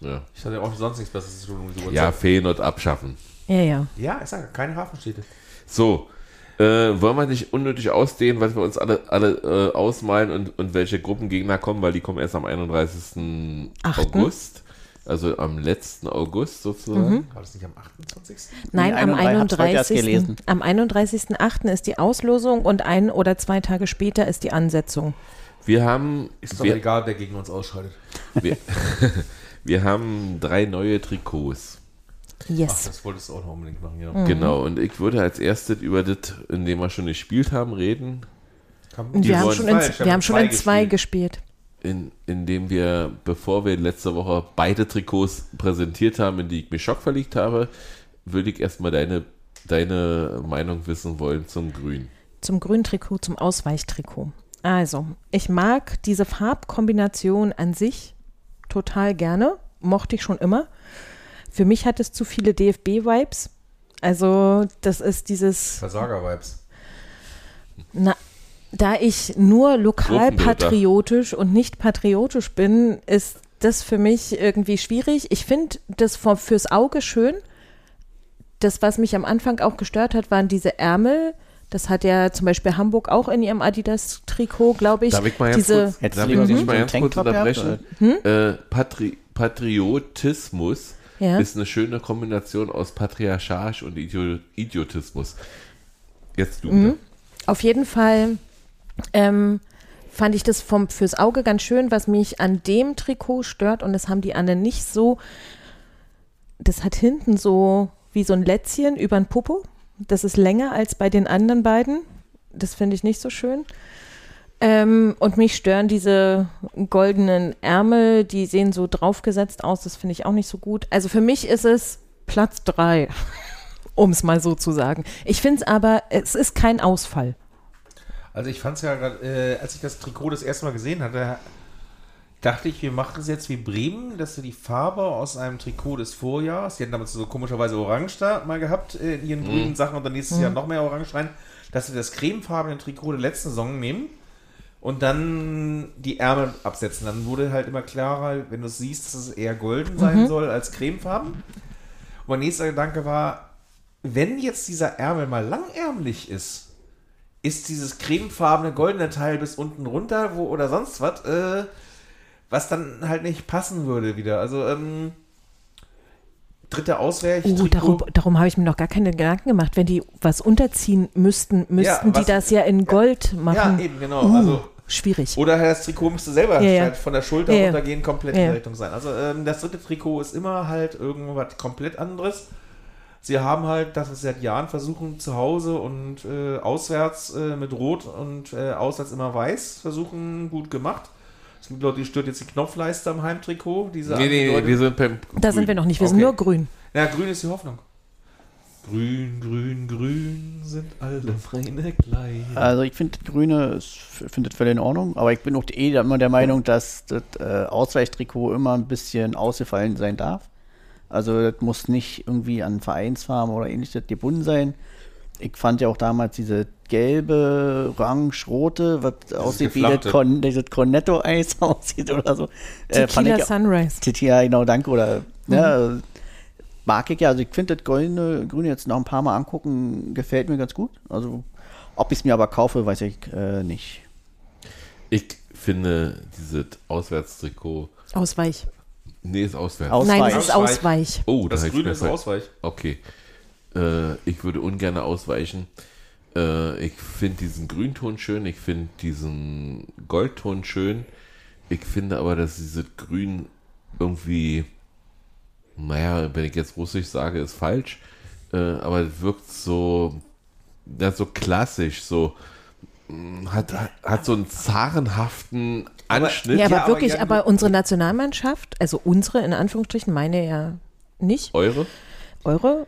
Ja. Ich hatte auch sonst nichts Besseres zu tun um die. Ja, Feyenoord abschaffen. Ja, ja. ja, ich sage, keine Hafenstädte. So, äh, wollen wir nicht unnötig ausdehnen, was wir uns alle, alle äh, ausmalen und, und welche Gruppengegner kommen, weil die kommen erst am 31. Achten. August. Also am letzten August sozusagen. War das nicht am 28.? Nein, am 31 hab's heute erst 31. gelesen. Am 31.8. ist die Auslosung und ein oder zwei Tage später ist die Ansetzung. Wir haben, Ist doch wir, egal, wer gegen uns ausscheidet. wir, [laughs] wir haben drei neue Trikots. Ach, Yes. das wolltest du auch noch unbedingt machen, ja. Mhm. Genau, und ich würde als erstes über das, in dem wir schon gespielt haben, reden. Und Die wir haben schon in, wir haben schon in zwei gespielt. gespielt. In, in dem wir, bevor wir letzte Woche beide Trikots präsentiert haben, in die ich mich Schock verlegt habe, würde ich erstmal deine, deine Meinung wissen wollen zum Grün. Zum Grüntrikot, zum Ausweichtrikot. Also, ich mag diese Farbkombination an sich total gerne. Mochte ich schon immer. Für mich hat es zu viele DFB-Vibes. Also, das ist dieses, Versager-Vibes. na, da ich nur lokal patriotisch und nicht patriotisch bin, ist das für mich irgendwie schwierig. Ich finde das vor, fürs Auge schön. Das, was mich am Anfang auch gestört hat, waren diese Ärmel. Das hat ja zum Beispiel Hamburg auch in ihrem Adidas-Trikot, glaube ich. Darf ich mal ganz diese, kurz, darf ich so mal ganz kurz unterbrechen? Äh, Patri Patriotismus Ja. ist eine schöne Kombination aus Patriarchat und Idio Idiotismus. Jetzt du Mhm. Auf jeden Fall ähm, fand ich das vom, fürs Auge ganz schön, was mich an dem Trikot stört und das haben die anderen nicht so. Das hat hinten so wie so ein Lätzchen über ein Popo. Das ist länger als bei den anderen beiden. Das finde ich nicht so schön. Ähm, und mich stören diese goldenen Ärmel, die sehen so draufgesetzt aus. Das finde ich auch nicht so gut. Also für mich ist es Platz drei, [laughs] um es mal so zu sagen. Ich finde es aber, es ist kein Ausfall. Also ich fand es ja gerade, äh, als ich das Trikot das erste Mal gesehen hatte, dachte ich, wir machen es jetzt wie Bremen, dass sie die Farbe aus einem Trikot des Vorjahres, die hatten damals so komischerweise Orange da mal gehabt äh, in ihren grünen Sachen und dann nächstes Jahr noch mehr Orange rein, dass sie das cremefarbene Trikot der letzten Saison nehmen und dann die Ärmel absetzen. Dann wurde halt immer klarer, wenn du es siehst, dass es eher golden sein soll als cremefarben. Und mein nächster Gedanke war, wenn jetzt dieser Ärmel mal langärmlich ist, ist dieses cremefarbene goldene Teil bis unten runter wo, oder sonst was, äh, was dann halt nicht passen würde wieder. Also, ähm, dritte Ausweich. Oh, darum, darum habe ich mir noch gar keine Gedanken gemacht. Wenn die was unterziehen müssten, müssten die was- das ja in Gold ja, machen. eben, genau. Uh, Also, schwierig. oder halt das Trikot müsste selber Ja, ja. halt von der Schulter Ja, ja. runtergehen, komplett Ja, in ja. die Richtung sein. Also, ähm, das dritte Trikot ist immer halt irgendwas komplett anderes. Sie haben halt, dass sie seit Jahren versuchen, zu Hause und äh, auswärts äh, mit Rot und äh, auswärts immer weiß versuchen, gut gemacht. Es gibt Leute, die stört jetzt die Knopfleiste am Heimtrikot. Diese Nee, nee, nee, wir sind beim. Da sind wir noch nicht, wir sind Okay. nur grün. Ja, grün ist die Hoffnung. Grün, grün, grün sind alle feine Kleine. Also ich finde Grüne, finde das völlig in Ordnung, aber ich bin auch eh immer der Meinung, dass das äh, Ausweichtrikot immer ein bisschen ausgefallen sein darf. Also das muss nicht irgendwie an Vereinsfarben oder ähnliches gebunden sein. Ich fand ja auch damals diese gelbe, orange-rote, was aussieht wie das. Con, dieses Cornetto-Eis [laughs] aussieht oder so. Äh, Tequila ich, Sunrise. ja, genau, danke. Oder ne, mag ich ja. Also ich finde das goldene, grüne jetzt noch ein paar Mal angucken, gefällt mir ganz gut. Also ob ich es mir aber kaufe, weiß ich äh, nicht. Ich finde dieses Auswärtstrikot. Ausweich. Nee, ist auswärts. Aus- Nein, Ausweich. es ist Ausweich. oh, Das ich Grüne ist Ausweich. Okay. Äh, ich würde ungern ausweichen. Äh, ich finde diesen Grünton schön, ich finde diesen Goldton schön. Ich finde aber, dass dieses Grün irgendwie, naja, wenn ich jetzt russisch sage, ist falsch, äh, aber es wirkt so, ja, so klassisch, so hat, hat, hat so einen zarenhaften Anschnitt. Ja, aber Ja, aber wirklich, ja, aber unsere Nationalmannschaft, also unsere in Anführungsstrichen, meine ja nicht, Eure? eure,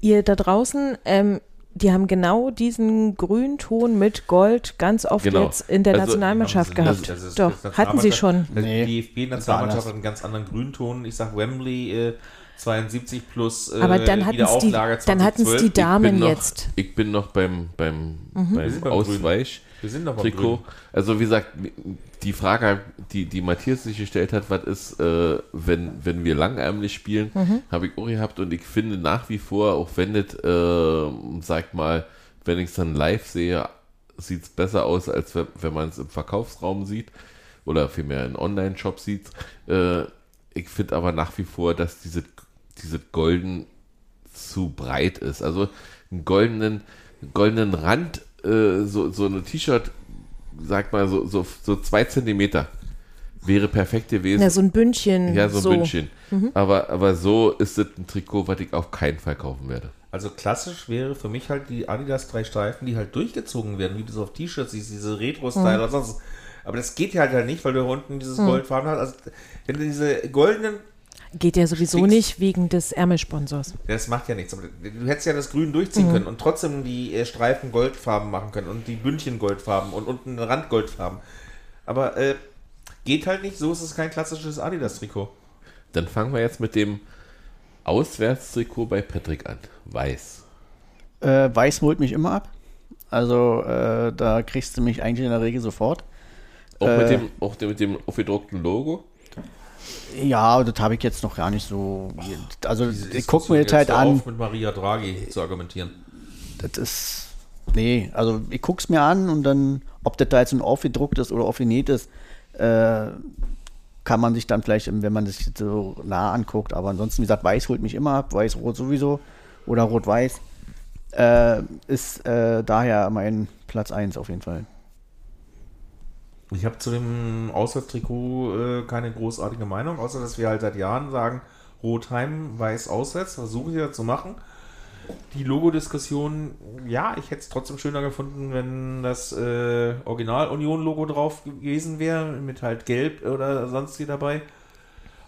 ihr da draußen, ähm, die haben genau diesen Grünton mit Gold ganz oft Genau. jetzt in der Also, Nationalmannschaft gehabt. Das ist- Doch, das hatten sie schon. Nee, Die DFB-Nationalmannschaft hat einen ganz anderen Grünton. Ich sag Wembley äh, 72 plus äh, Aber dann hatten es die, dann hatten's 2012. die Damen noch, jetzt. Ich bin noch beim, beim, Mhm. Beim. Ausweich. Wir sind noch beim Trikot. Grün. Also wie gesagt, die Frage, die, die Matthias sich gestellt hat, was ist, äh, wenn, wenn wir langärmlich spielen, Mhm. habe ich auch gehabt und ich finde nach wie vor, auch wenn das, äh, sag mal, wenn ich es dann live sehe, sieht es besser aus, als wenn, wenn man es im Verkaufsraum sieht oder vielmehr in Online-Shop sieht. Äh, ich finde aber nach wie vor, dass diese, diese Golden zu breit ist. Also einen goldenen, goldenen Rand, äh, so, so eine T-Shirt, sag mal, so, so, so zwei Zentimeter wäre perfekt gewesen. Ja, so ein Bündchen. Ja, so ein so. Bündchen. Aber, aber so ist es ein Trikot, was ich auf keinen Fall kaufen werde. Also klassisch wäre für mich halt die Adidas drei Streifen, die halt durchgezogen werden, wie du so auf T-Shirts siehst, diese Retro-Style oder sonst. Aber das geht halt halt nicht, weil du unten dieses Goldfarben hast. Also wenn du diese goldenen, Geht ja sowieso Fix. nicht wegen des Ärmelsponsors. das macht ja nichts. Aber du hättest ja das Grün durchziehen können und trotzdem die äh, Streifen Goldfarben machen können und die Bündchen Goldfarben und unten den Rand Goldfarben. Aber äh, geht halt nicht, so ist es kein klassisches Adidas-Trikot. Dann fangen wir jetzt mit dem Auswärtstrikot bei Patrick an. Weiß. Äh, Weiß holt mich immer ab. Also äh, da kriegst du mich eigentlich in der Regel sofort. Auch, Äh, mit, dem, auch mit dem aufgedruckten Logo. Ja, das habe ich jetzt noch gar nicht so. Also ich gucke mir jetzt halt an. auf, mit Maria Draghi zu argumentieren. Das ist. Nee, also ich gucke es mir an und dann, ob das da jetzt ein aufgedruckt ist oder aufgenäht ist, äh, kann man sich dann vielleicht, wenn man sich das so nah anguckt. Aber ansonsten, wie gesagt, weiß holt mich immer ab, weiß-rot sowieso oder rot-weiß. Äh, ist äh, daher mein Platz 1 auf jeden Fall. Ich habe zu dem Auswärtstrikot äh, keine großartige Meinung, außer dass wir halt seit Jahren sagen, Rot heim, weiß auswärts, versuchen sie ja zu machen. Die Logodiskussion, ja, ich hätte es trotzdem schöner gefunden, wenn das äh, Original-Union-Logo drauf gewesen wäre, mit halt Gelb oder sonst wie dabei.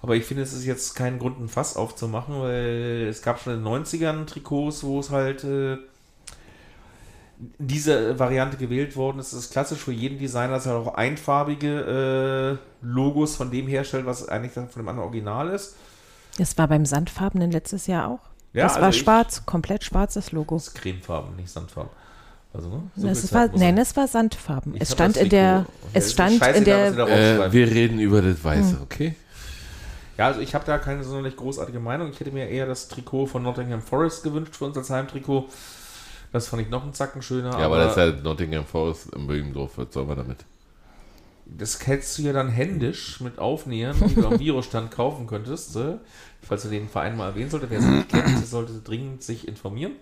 Aber ich finde, es ist jetzt kein Grund, ein Fass aufzumachen, weil es gab schon in den 90ern Trikots, wo es halt äh, diese Variante gewählt worden ist. Es ist klassisch für jeden Designer, dass er auch einfarbige äh, Logos von dem herstellt, was eigentlich dann von dem anderen Original ist. Das war beim Sandfarbenen letztes Jahr auch. Ja, das also war ich- schwarz, komplett schwarzes Logo. Das ist cremefarben, nicht Sandfarben. Also, ne? So Das war, nein, es war Sandfarben. Ich es stand in der, es stand in der, Äh, wir reden über das Weiße, Hm. okay? Ja, also ich habe da keine sonderlich großartige Meinung. Ich hätte mir eher das Trikot von Nottingham Forest gewünscht für uns als Heimtrikot. Das fand ich noch einen Zacken schöner. Ja, aber das ist halt Nottingham Forest im Böhmendorf. Was soll man damit? Das hättest du ja dann händisch mit Aufnähern, die du am Virusstand kaufen könntest. äh, Falls du den Verein mal erwähnen sollte, wer es nicht kennt, der sollte dringend sich informieren.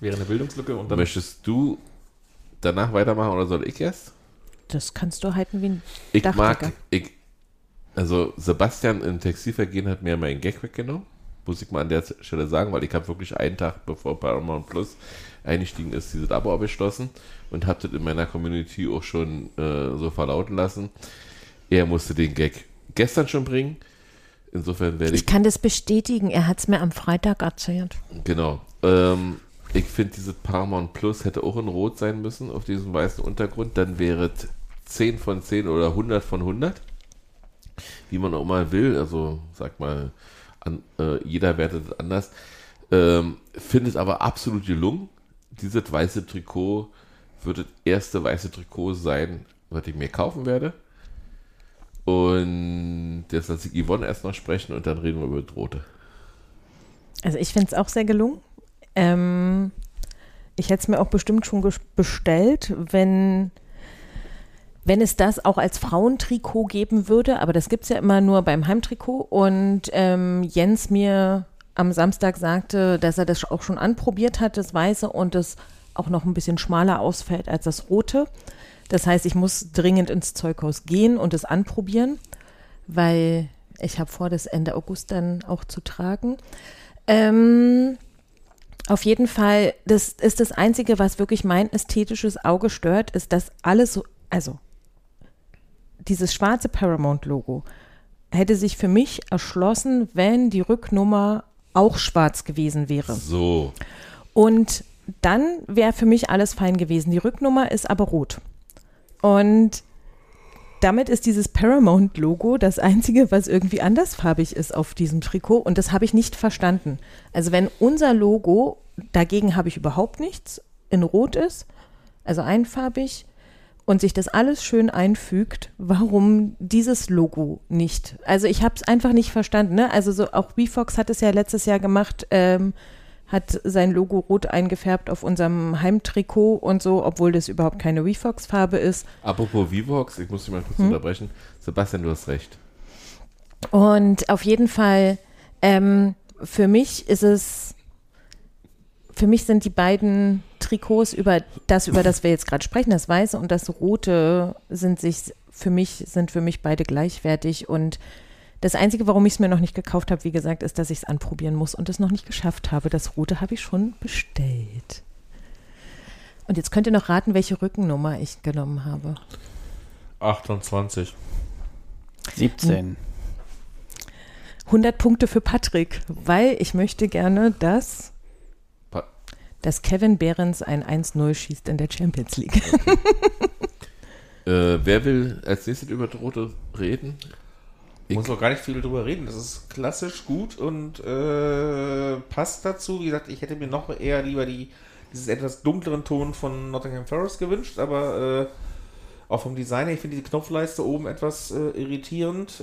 Wäre eine Bildungslücke und dann Möchtest du danach weitermachen oder soll ich erst? das kannst du halten wie ein Ich Dachdecker. mag, ich, also Sebastian im Textilvergehen hat mir meinen Gag weggenommen. Muss ich mal an der Stelle sagen, weil ich habe wirklich einen Tag bevor Paramount Plus eingestiegen ist, dieses Abo abgeschlossen und habe das in meiner Community auch schon äh, so verlauten lassen. Er musste den Gag gestern schon bringen. Insofern werde ich Ich kann das bestätigen. Er hat es mir am Freitag erzählt. Genau. Ähm, ich finde, dieses Paramount Plus hätte auch in Rot sein müssen auf diesem weißen Untergrund. Dann wäre es 10 von 10 oder 100 von 100. Wie man auch mal will. Also, sag mal, an, äh, jeder wertet es anders. Ähm, finde es aber absolut gelungen. Dieses weiße Trikot wird das erste weiße Trikot sein, was ich mir kaufen werde. Und jetzt lasse ich Yvonne erst noch sprechen und dann reden wir über das Rote. Also ich finde es auch sehr gelungen. Ähm, ich hätte es mir auch bestimmt schon bestellt, wenn, wenn es das auch als Frauentrikot geben würde. Aber das gibt es ja immer nur beim Heimtrikot. Und ähm, Jens mir am Samstag sagte, dass er das auch schon anprobiert hat, das Weiße, und es auch noch ein bisschen schmaler ausfällt als das Rote. Das heißt, ich muss dringend ins Zeughaus gehen und es anprobieren, weil ich habe vor, das Ende August dann auch zu tragen. Ähm, auf jeden Fall, das ist das Einzige, was wirklich mein ästhetisches Auge stört, ist, dass alles so, also dieses schwarze Paramount-Logo hätte sich für mich erschlossen, wenn die Rücknummer auch schwarz gewesen wäre. So. Und dann wäre für mich alles fein gewesen. Die Rücknummer ist aber rot. Und damit ist dieses Paramount-Logo das einzige, was irgendwie andersfarbig ist auf diesem Trikot. Und das habe ich nicht verstanden. Also wenn unser Logo, dagegen habe ich überhaupt nichts, in Rot ist, also einfarbig, und sich das alles schön einfügt, warum dieses Logo nicht? Also ich habe es einfach nicht verstanden. Ne? Also so auch VFox hat es ja letztes Jahr gemacht, ähm, hat sein Logo rot eingefärbt auf unserem Heimtrikot und so, obwohl das überhaupt keine VFox-Farbe ist. Apropos Vivox, ich muss dich mal kurz Hm? unterbrechen. Sebastian, du hast recht. Und auf jeden Fall, ähm, für mich ist es, für mich sind die beiden Trikots über das, über das wir jetzt gerade sprechen, das Weiße und das Rote, sind sich für mich, sind für mich beide gleichwertig. Und das Einzige, warum ich es mir noch nicht gekauft habe, wie gesagt, ist, dass ich es anprobieren muss und es noch nicht geschafft habe. Das Rote habe ich schon bestellt. Und jetzt könnt ihr noch raten, welche Rückennummer ich genommen habe. 28. 17. 100 Punkte für Patrick, weil ich möchte gerne, dass, dass Kevin Behrens ein 1-0 schießt in der Champions League. [laughs] Äh, wer will als nächstes über das Rote reden? Ich- Muss auch gar nicht viel drüber reden. Das ist klassisch gut und äh, passt dazu. Wie gesagt, ich hätte mir noch eher lieber die, dieses etwas dunkleren Ton von Nottingham Forest gewünscht, aber äh, auch vom Design her, ich finde diese Knopfleiste oben etwas äh, irritierend.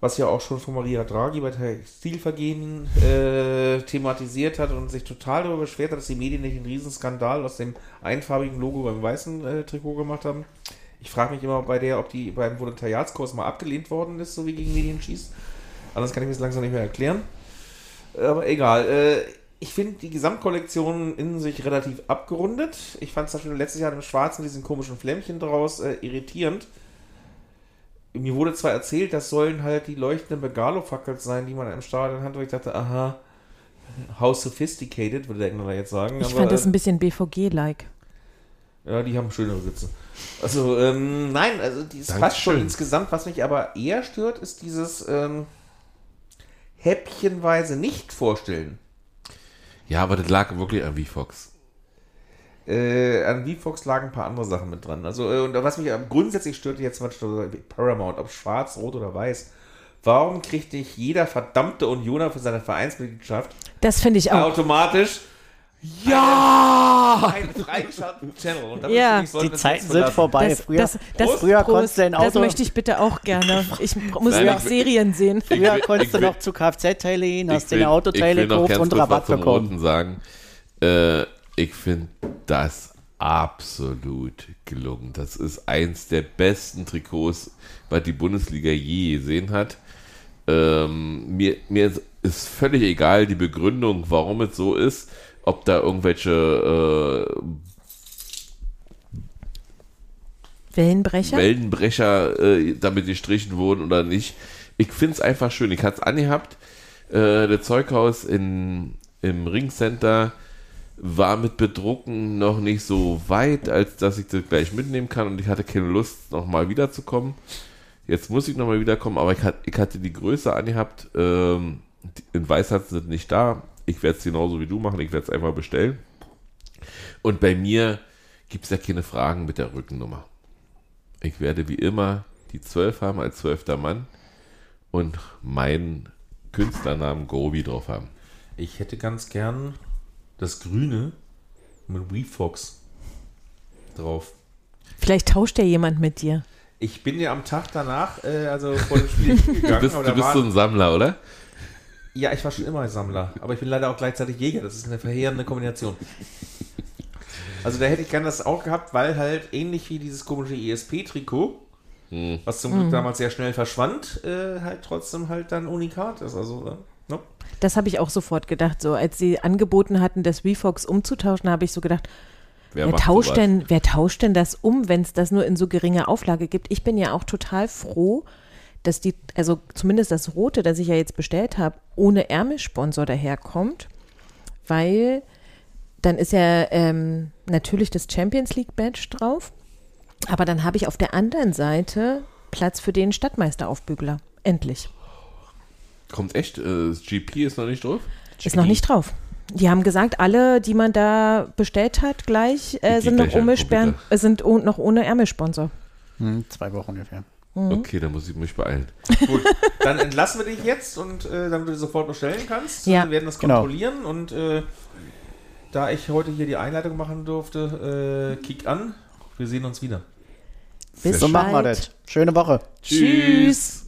Was ja auch schon von Maria Draghi bei Textilvergehen äh, thematisiert hat und sich total darüber beschwert hat, dass die Medien nicht einen Riesenskandal aus dem einfarbigen Logo beim weißen äh, Trikot gemacht haben. Ich frage mich immer bei der, ob die beim Volontariatskurs mal abgelehnt worden ist, so wie gegen Medien schießt. Anders kann ich mir das langsam nicht mehr erklären. Aber egal. Äh, ich finde die Gesamtkollektion in sich relativ abgerundet. Ich fand es zum Beispiel letztes Jahr im Schwarzen diesen komischen Flämmchen draus äh, irritierend. Mir wurde zwar erzählt, das sollen halt die leuchtenden Begalo-Fackeln sein, die man im Stadion hat, wo ich dachte, aha, how sophisticated, würde der Engländer jetzt sagen. Ich aber, fand das äh, ein bisschen BVG-like. ja, die haben schönere Sitze. Also, ähm, nein, also die es passt schon insgesamt. Was mich aber eher stört, ist dieses ähm, häppchenweise nicht vorstellen. Ja, aber das lag wirklich an VFox. Äh, an VFox lagen ein paar andere Sachen mit dran. Also, äh, und was mich grundsätzlich stört jetzt zum Beispiel Paramount, ob schwarz, rot oder weiß. Warum kriegt nicht jeder verdammte Unioner für seine Vereinsmitgliedschaft Das finde ich auch. automatisch Ja! einen Freischalten-Channel? Und damit Ja. ich, Die Zeiten sind vorbei. Das, früher das, das, früher Prost, konntest du ein das Auto- möchte ich bitte auch gerne. [laughs] Ich muss Nein, noch ich Serien sehen. früher will- konntest ich du will- noch zu Kfz-Teile gehen, hast Ich dir Autoteile ich gekauft und Rabatt bekommen. Roten sagen. Äh, ich finde das absolut gelungen. Das ist eins der besten Trikots, was die Bundesliga je gesehen hat. Ähm, mir, mir ist völlig egal die Begründung, warum es so ist, ob da irgendwelche äh, Wellenbrecher? Wellenbrecher äh, damit gestrichen wurden oder nicht. Ich finde es einfach schön. Ich hatte es angehabt. Äh, das Zeughaus in, im Ringcenter war mit Bedrucken noch nicht so weit, als dass ich das gleich mitnehmen kann und ich hatte keine Lust, nochmal wiederzukommen. Jetzt muss ich nochmal wiederkommen, aber ich, hat, ich hatte die Größe angehabt. Ähm, in Weiß hat sind nicht da. Ich werde es genauso wie du machen. Ich werde es einfach bestellen. Und bei mir gibt es ja keine Fragen mit der Rückennummer. Ich werde wie immer die 12 haben als zwölfter Mann und meinen Künstlernamen Grobi drauf haben. Ich hätte ganz gern das Grüne mit WeFox drauf. Vielleicht tauscht ja jemand mit dir. Ich bin ja am Tag danach, äh, also vor dem Spiel [laughs] gegangen. Du bist, du bist so ein Sammler, oder? ja, ich war schon immer ein Sammler, aber ich bin leider auch gleichzeitig Jäger. Das ist eine verheerende Kombination. Also da hätte ich gerne das auch gehabt, weil halt ähnlich wie dieses komische ESP-Trikot, Hm. was zum Glück damals sehr schnell verschwand, äh, halt trotzdem halt dann unikat ist. Also, ne? Das habe ich auch sofort gedacht. So, als sie angeboten hatten, das VFox umzutauschen, habe ich so gedacht, wer, macht tauscht sowas? denn, wer tauscht denn das um, wenn es das nur in so geringer Auflage gibt? Ich bin ja auch total froh, dass die, also zumindest das Rote, das ich ja jetzt bestellt habe, ohne Ärmelsponsor daherkommt, weil dann ist ja ähm, natürlich das Champions League Badge drauf, aber dann habe ich auf der anderen Seite Platz für den Stadtmeisteraufbügler. Endlich. Kommt echt? Äh, das GP ist noch nicht drauf? Ist noch nicht drauf. Die haben gesagt, alle, die man da bestellt hat, gleich äh, sind, noch gleich ohne angucken, Sperren, äh, sind noch ohne Ärmelsponsor. Hm, zwei Wochen ungefähr. Mhm. Okay, dann muss ich mich beeilen. [laughs] Gut, dann entlassen wir dich jetzt und äh, damit du sofort bestellen kannst. Ja. Wir werden das Genau. kontrollieren und äh, da ich heute hier die Einleitung machen durfte, äh, kick an. Wir sehen uns wieder. Bis So machen wir das. Schöne Woche. Tschüss. Werte